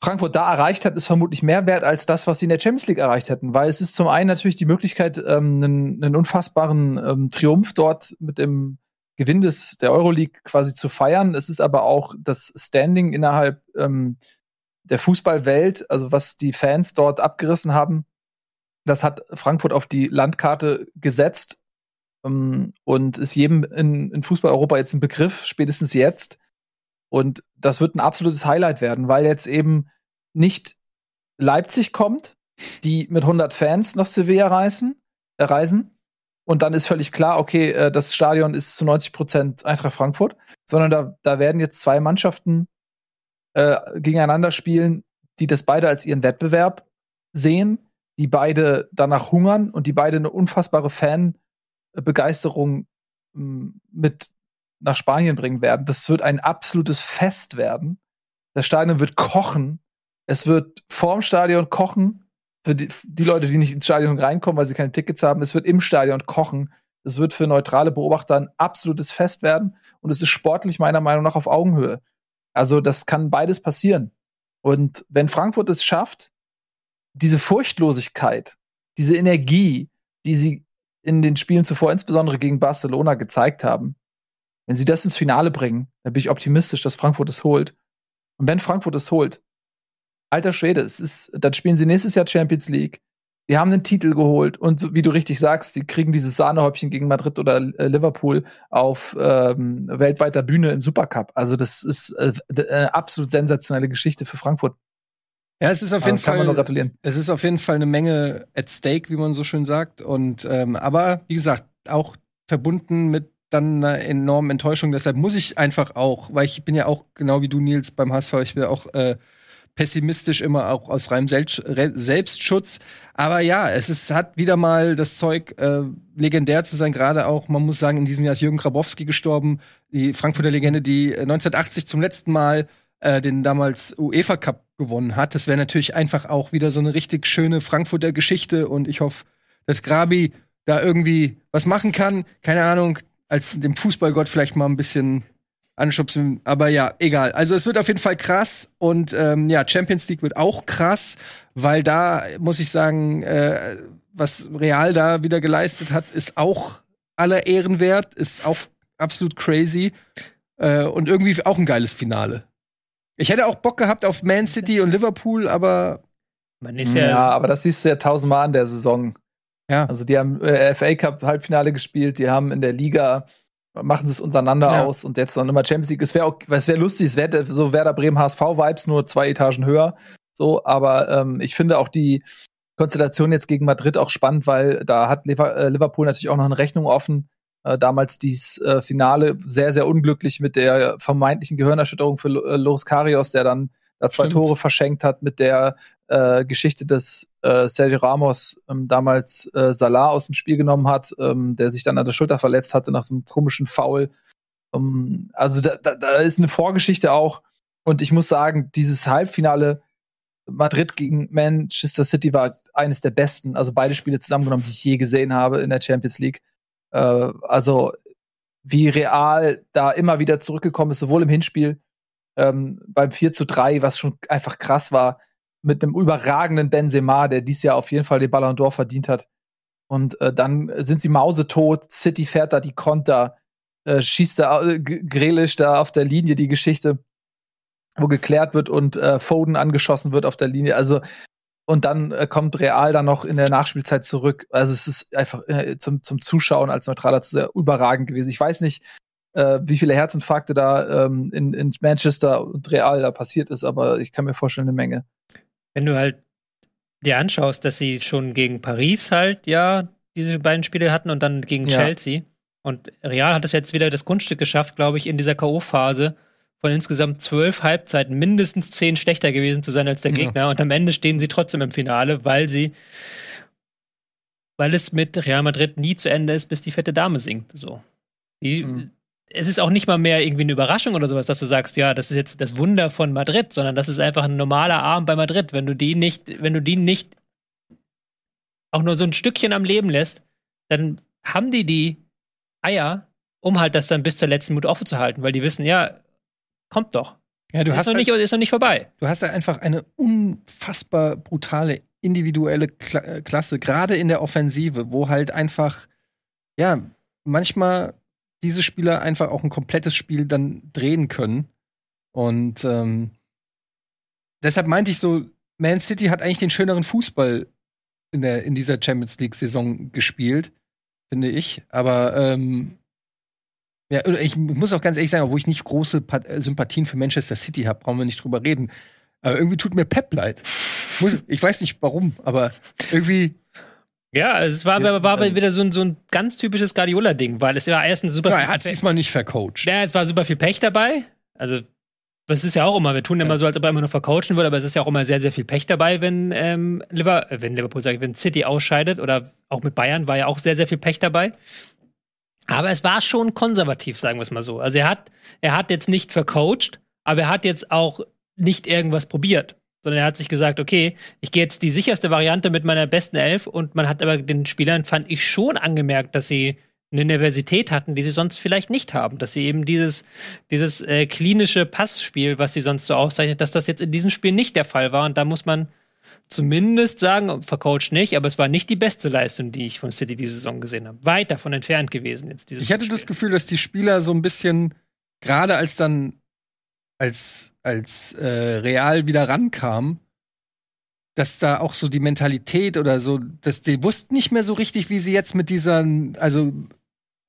Frankfurt da erreicht hat, ist vermutlich mehr wert als das, was sie in der Champions League erreicht hätten, weil es ist zum einen natürlich die Möglichkeit, ähm, einen, einen unfassbaren ähm, Triumph dort mit dem Gewinn des, der Euroleague quasi zu feiern. Es ist aber auch das Standing innerhalb ähm, der Fußballwelt, also was die Fans dort abgerissen haben, das hat Frankfurt auf die Landkarte gesetzt ähm, und ist jedem in, in Fußball-Europa jetzt ein Begriff, spätestens jetzt. Und das wird ein absolutes Highlight werden, weil jetzt eben nicht Leipzig kommt, die mit 100 Fans nach Sevilla reisen, äh, reisen. Und dann ist völlig klar, okay, äh, das Stadion ist zu 90 Prozent Eintracht Frankfurt, sondern da, da werden jetzt zwei Mannschaften äh, gegeneinander spielen, die das beide als ihren Wettbewerb sehen, die beide danach hungern und die beide eine unfassbare Fanbegeisterung mit nach Spanien bringen werden. Das wird ein absolutes Fest werden. Das Stadion wird kochen. Es wird vorm Stadion kochen. Für die, die Leute, die nicht ins Stadion reinkommen, weil sie keine Tickets haben. Es wird im Stadion kochen. Es wird für neutrale Beobachter ein absolutes Fest werden. Und es ist sportlich meiner Meinung nach auf Augenhöhe. Also das kann beides passieren. Und wenn Frankfurt es schafft, diese Furchtlosigkeit, diese Energie, die sie in den Spielen zuvor, insbesondere gegen Barcelona, gezeigt haben, wenn sie das ins Finale bringen, dann bin ich optimistisch, dass Frankfurt es holt. Und wenn Frankfurt es holt, alter Schwede, es ist, dann spielen sie nächstes Jahr Champions League. Die haben einen Titel geholt und wie du richtig sagst, sie kriegen dieses Sahnehäubchen gegen Madrid oder äh, Liverpool auf ähm, weltweiter Bühne im Supercup. Also das ist äh, eine absolut sensationelle Geschichte für Frankfurt. Ja, es ist auf jeden Fall. gratulieren. Es ist auf jeden Fall eine Menge at stake, wie man so schön sagt. Und ähm, aber wie gesagt, auch verbunden mit dann einer enormen Enttäuschung. Deshalb muss ich einfach auch, weil ich bin ja auch genau wie du, Nils, beim HSV, ich will auch äh, pessimistisch immer auch aus reinem Selbstschutz. Aber ja, es ist, hat wieder mal das Zeug, äh, legendär zu sein. Gerade auch, man muss sagen, in diesem Jahr ist Jürgen Grabowski gestorben, die Frankfurter Legende, die 1980 zum letzten Mal äh, den damals UEFA Cup gewonnen hat. Das wäre natürlich einfach auch wieder so eine richtig schöne Frankfurter Geschichte und ich hoffe, dass Grabi da irgendwie was machen kann. Keine Ahnung, als dem Fußballgott vielleicht mal ein bisschen anschubsen. Aber ja, egal. Also es wird auf jeden Fall krass und ähm, ja, Champions League wird auch krass, weil da muss ich sagen, äh, was Real da wieder geleistet hat, ist auch aller Ehren wert, ist auch absolut crazy äh, und irgendwie auch ein geiles Finale. Ich hätte auch Bock gehabt auf Man City und Liverpool, aber man ist ja, ja aber das siehst du ja tausendmal in der Saison. Ja. Also die haben äh, FA Cup Halbfinale gespielt, die haben in der Liga machen sie es untereinander ja. aus und jetzt dann immer Champions League. Es wäre es wäre lustig, es wäre so Werder Bremen HSV Vibes nur zwei Etagen höher. So, aber ähm, ich finde auch die Konstellation jetzt gegen Madrid auch spannend, weil da hat äh, Liverpool natürlich auch noch eine Rechnung offen. Äh, damals dieses äh, Finale sehr, sehr unglücklich mit der vermeintlichen Gehirnerschütterung für äh, Loris Karios, der dann da zwei Stimmt. Tore verschenkt hat mit der äh, Geschichte, dass äh, Sergio Ramos ähm, damals äh, Salah aus dem Spiel genommen hat, ähm, der sich dann an der Schulter verletzt hatte nach so einem komischen Foul. Ähm, also da, da, da ist eine Vorgeschichte auch. Und ich muss sagen, dieses Halbfinale Madrid gegen Manchester City war eines der besten, also beide Spiele zusammengenommen, die ich je gesehen habe in der Champions League. Äh, also wie real da immer wieder zurückgekommen ist, sowohl im Hinspiel ähm, beim 4 zu 3, was schon einfach krass war, mit einem überragenden Benzema, der dies Jahr auf jeden Fall den Ballon d'Or verdient hat. Und äh, dann sind sie mausetot, City fährt da die Konter, äh, schießt da äh, Grelisch da auf der Linie die Geschichte, wo geklärt wird und äh, Foden angeschossen wird auf der Linie. Also und dann äh, kommt Real dann noch in der Nachspielzeit zurück. Also es ist einfach äh, zum, zum Zuschauen als Neutraler zu sehr überragend gewesen. Ich weiß nicht, äh, wie viele Herzinfarkte da ähm, in, in Manchester und Real da passiert ist, aber ich kann mir vorstellen, eine Menge wenn du halt dir anschaust, dass sie schon gegen Paris halt ja diese beiden Spiele hatten und dann gegen ja. Chelsea. Und Real hat es jetzt wieder das Grundstück geschafft, glaube ich, in dieser K.O.-Phase von insgesamt zwölf Halbzeiten mindestens zehn schlechter gewesen zu sein als der Gegner. Ja. Und am Ende stehen sie trotzdem im Finale, weil sie, weil es mit Real Madrid nie zu Ende ist, bis die fette Dame singt. So. Die, mhm es ist auch nicht mal mehr irgendwie eine Überraschung oder sowas, dass du sagst, ja, das ist jetzt das Wunder von Madrid, sondern das ist einfach ein normaler Abend bei Madrid. Wenn du die nicht, wenn du die nicht auch nur so ein Stückchen am Leben lässt, dann haben die die Eier, um halt das dann bis zur letzten Minute offen zu halten, weil die wissen, ja, kommt doch. Ja, du ist hast noch halt, nicht, ist noch nicht vorbei. Du hast ja einfach eine unfassbar brutale individuelle Kla äh, Klasse, gerade in der Offensive, wo halt einfach, ja, manchmal diese Spieler einfach auch ein komplettes Spiel dann drehen können. Und ähm, deshalb meinte ich so, Man City hat eigentlich den schöneren Fußball in, der, in dieser Champions League-Saison gespielt, finde ich. Aber ähm, ja, ich muss auch ganz ehrlich sagen, obwohl ich nicht große Sympathien für Manchester City habe, brauchen wir nicht drüber reden. Aber irgendwie tut mir Pep leid. ich weiß nicht warum, aber irgendwie Ja, also es war, war, war also, wieder so ein, so ein ganz typisches Guardiola-Ding, weil es war erstens super. Ja, er hat es diesmal nicht vercoacht. Ja, es war super viel Pech dabei. Also, das ist ja auch immer, wir tun ja. immer so, als ob er immer nur vercoachen würde, aber es ist ja auch immer sehr, sehr viel Pech dabei, wenn, ähm, Liverpool, äh, wenn Liverpool, sag ich, wenn City ausscheidet oder auch mit Bayern war ja auch sehr, sehr viel Pech dabei. Aber es war schon konservativ, sagen wir es mal so. Also er hat, er hat jetzt nicht vercoacht, aber er hat jetzt auch nicht irgendwas probiert sondern er hat sich gesagt, okay, ich gehe jetzt die sicherste Variante mit meiner besten Elf und man hat aber den Spielern, fand ich, schon angemerkt, dass sie eine Universität hatten, die sie sonst vielleicht nicht haben, dass sie eben dieses, dieses äh, klinische Passspiel, was sie sonst so auszeichnet, dass das jetzt in diesem Spiel nicht der Fall war und da muss man zumindest sagen, vercoacht nicht, aber es war nicht die beste Leistung, die ich von City diese Saison gesehen habe. Weit davon entfernt gewesen jetzt dieses Ich hatte Spiel. das Gefühl, dass die Spieler so ein bisschen, gerade als dann als, als äh, Real wieder rankam, dass da auch so die Mentalität oder so, dass die wussten nicht mehr so richtig, wie sie jetzt mit dieser, also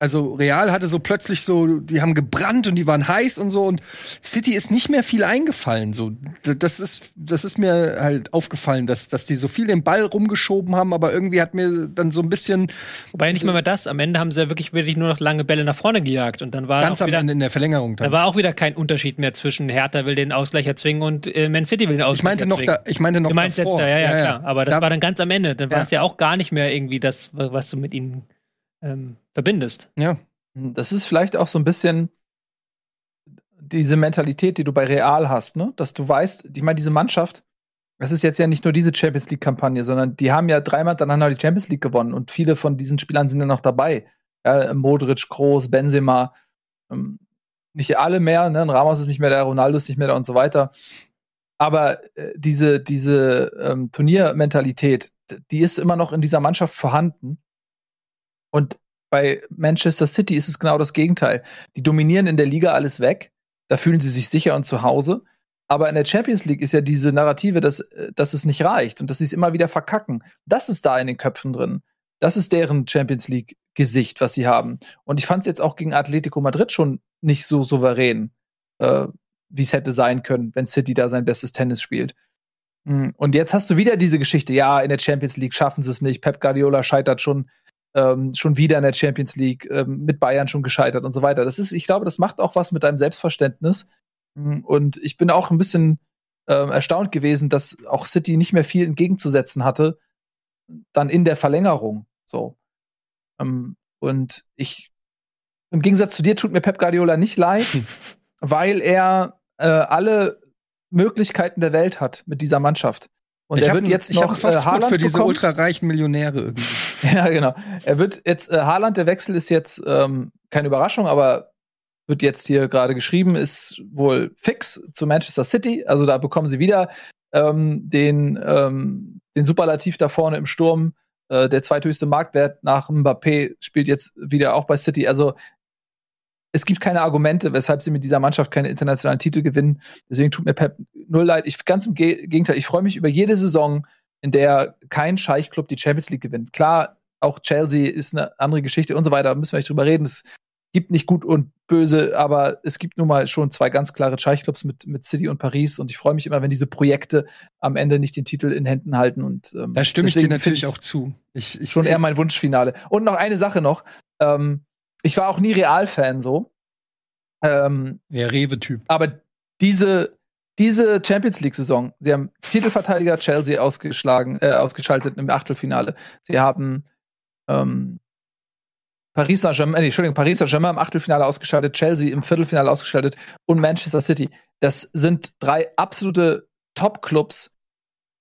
also Real hatte so plötzlich so, die haben gebrannt und die waren heiß und so und City ist nicht mehr viel eingefallen. So, das ist, das ist mir halt aufgefallen, dass, dass die so viel den Ball rumgeschoben haben, aber irgendwie hat mir dann so ein bisschen. Wobei nicht mal mehr das. Am Ende haben sie ja wirklich, wirklich nur noch lange Bälle nach vorne gejagt und dann war ganz am wieder, Ende in der Verlängerung. Dann. Da war auch wieder kein Unterschied mehr zwischen Hertha will den Ausgleich erzwingen und äh, Man City will den Ausgleich ich meinte noch erzwingen. Da, ich meinte noch Du meinst davor. jetzt da, ja, ja, ja, klar. Aber das da, war dann ganz am Ende. Dann war es ja auch gar nicht mehr irgendwie das, was du mit ihnen ähm, verbindest. Ja. Das ist vielleicht auch so ein bisschen diese Mentalität, die du bei Real hast, ne? Dass du weißt, ich meine, diese Mannschaft, das ist jetzt ja nicht nur diese Champions League-Kampagne, sondern die haben ja dreimal danach die Champions League gewonnen und viele von diesen Spielern sind ja noch dabei. Ja, Modric, Groß, Benzema, ähm, nicht alle mehr, ne? Ramos ist nicht mehr da, Ronaldo ist nicht mehr da und so weiter. Aber äh, diese, diese ähm, Turniermentalität, die ist immer noch in dieser Mannschaft vorhanden. Und bei Manchester City ist es genau das Gegenteil. Die dominieren in der Liga alles weg. Da fühlen sie sich sicher und zu Hause. Aber in der Champions League ist ja diese Narrative, dass, dass es nicht reicht und dass sie es immer wieder verkacken. Das ist da in den Köpfen drin. Das ist deren Champions League-Gesicht, was sie haben. Und ich fand es jetzt auch gegen Atletico Madrid schon nicht so souverän, äh, wie es hätte sein können, wenn City da sein bestes Tennis spielt. Hm, und jetzt hast du wieder diese Geschichte, ja, in der Champions League schaffen sie es nicht. Pep Guardiola scheitert schon ähm, schon wieder in der Champions League, ähm, mit Bayern schon gescheitert und so weiter. Das ist, ich glaube, das macht auch was mit deinem Selbstverständnis. Mm, und ich bin auch ein bisschen ähm, erstaunt gewesen, dass auch City nicht mehr viel entgegenzusetzen hatte, dann in der Verlängerung. So. Ähm, und ich, im Gegensatz zu dir tut mir Pep Guardiola nicht leid, <laughs> weil er äh, alle Möglichkeiten der Welt hat mit dieser Mannschaft. Und ich er wird jetzt noch ich äh, Haaland für diese ultrareichen Millionäre irgendwie. <laughs> Ja, genau. Er wird jetzt äh, Haaland, der Wechsel ist jetzt ähm, keine Überraschung, aber wird jetzt hier gerade geschrieben, ist wohl fix zu Manchester City. Also da bekommen sie wieder ähm, den ähm, den Superlativ da vorne im Sturm. Äh, der zweithöchste Marktwert nach Mbappé spielt jetzt wieder auch bei City. Also es gibt keine Argumente, weshalb sie mit dieser Mannschaft keine internationalen Titel gewinnen. Deswegen tut mir Pep null leid. Ich, ganz im Gegenteil, ich freue mich über jede Saison, in der kein Scheichclub die Champions League gewinnt. Klar, auch Chelsea ist eine andere Geschichte und so weiter, da müssen wir nicht drüber reden. Es gibt nicht gut und böse, aber es gibt nun mal schon zwei ganz klare Scheichclubs mit, mit City und Paris und ich freue mich immer, wenn diese Projekte am Ende nicht den Titel in Händen halten. Und, ähm, da stimme ich dir natürlich auch zu. Ich, ich, schon eher mein Wunschfinale. Und noch eine Sache noch. Ähm, ich war auch nie Real-Fan so. Ähm, ja, Rewe-Typ. Aber diese, diese Champions League-Saison, sie haben Titelverteidiger Chelsea ausgeschlagen, äh, ausgeschaltet im Achtelfinale. Sie haben ähm, Paris Saint-Germain, nee, Entschuldigung, Paris Saint-Germain im Achtelfinale ausgeschaltet, Chelsea im Viertelfinale ausgeschaltet und Manchester City. Das sind drei absolute Top-Clubs.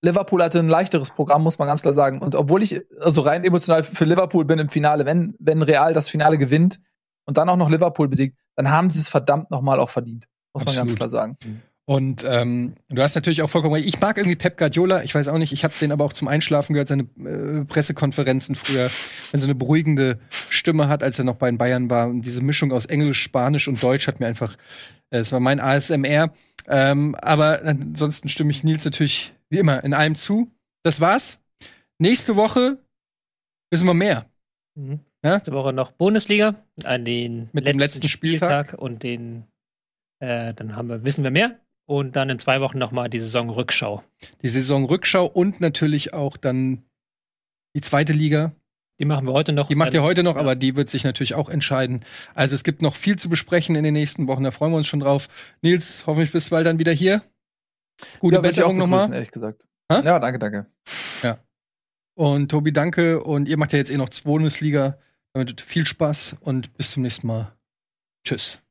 Liverpool hatte ein leichteres Programm, muss man ganz klar sagen. Und obwohl ich also rein emotional für Liverpool bin im Finale, wenn, wenn Real das Finale gewinnt und dann auch noch Liverpool besiegt, dann haben sie es verdammt nochmal auch verdient. Muss Absolut. man ganz klar sagen. Und ähm, du hast natürlich auch vollkommen recht. Ich mag irgendwie Pep Guardiola. Ich weiß auch nicht, ich habe den aber auch zum Einschlafen gehört, seine äh, Pressekonferenzen früher, wenn so eine beruhigende Stimme hat, als er noch bei den Bayern war. Und diese Mischung aus Englisch, Spanisch und Deutsch hat mir einfach, äh, das war mein ASMR. Ähm, aber ansonsten stimme ich Nils natürlich wie immer in allem zu. Das war's. Nächste Woche wissen wir mehr. Mhm. Ja? Nächste Woche noch Bundesliga an den mit letzten dem letzten Spieltag, Spieltag und den äh, dann haben wir wissen wir mehr und dann in zwei Wochen noch mal die Saisonrückschau. Die Saisonrückschau und natürlich auch dann die zweite Liga. Die machen wir heute noch. Die macht ihr heute noch, Ja. aber die wird sich natürlich auch entscheiden. Also es gibt noch viel zu besprechen in den nächsten Wochen, da freuen wir uns schon drauf. Nils, hoffentlich bist du bald dann wieder hier. Gute Ja, Besserung nochmal. Ehrlich gesagt. Hä? Ja, danke, danke. Und Tobi, danke. Und ihr macht ja jetzt eh noch zwei Bundesliga. Damit viel Spaß und bis zum nächsten Mal. Tschüss.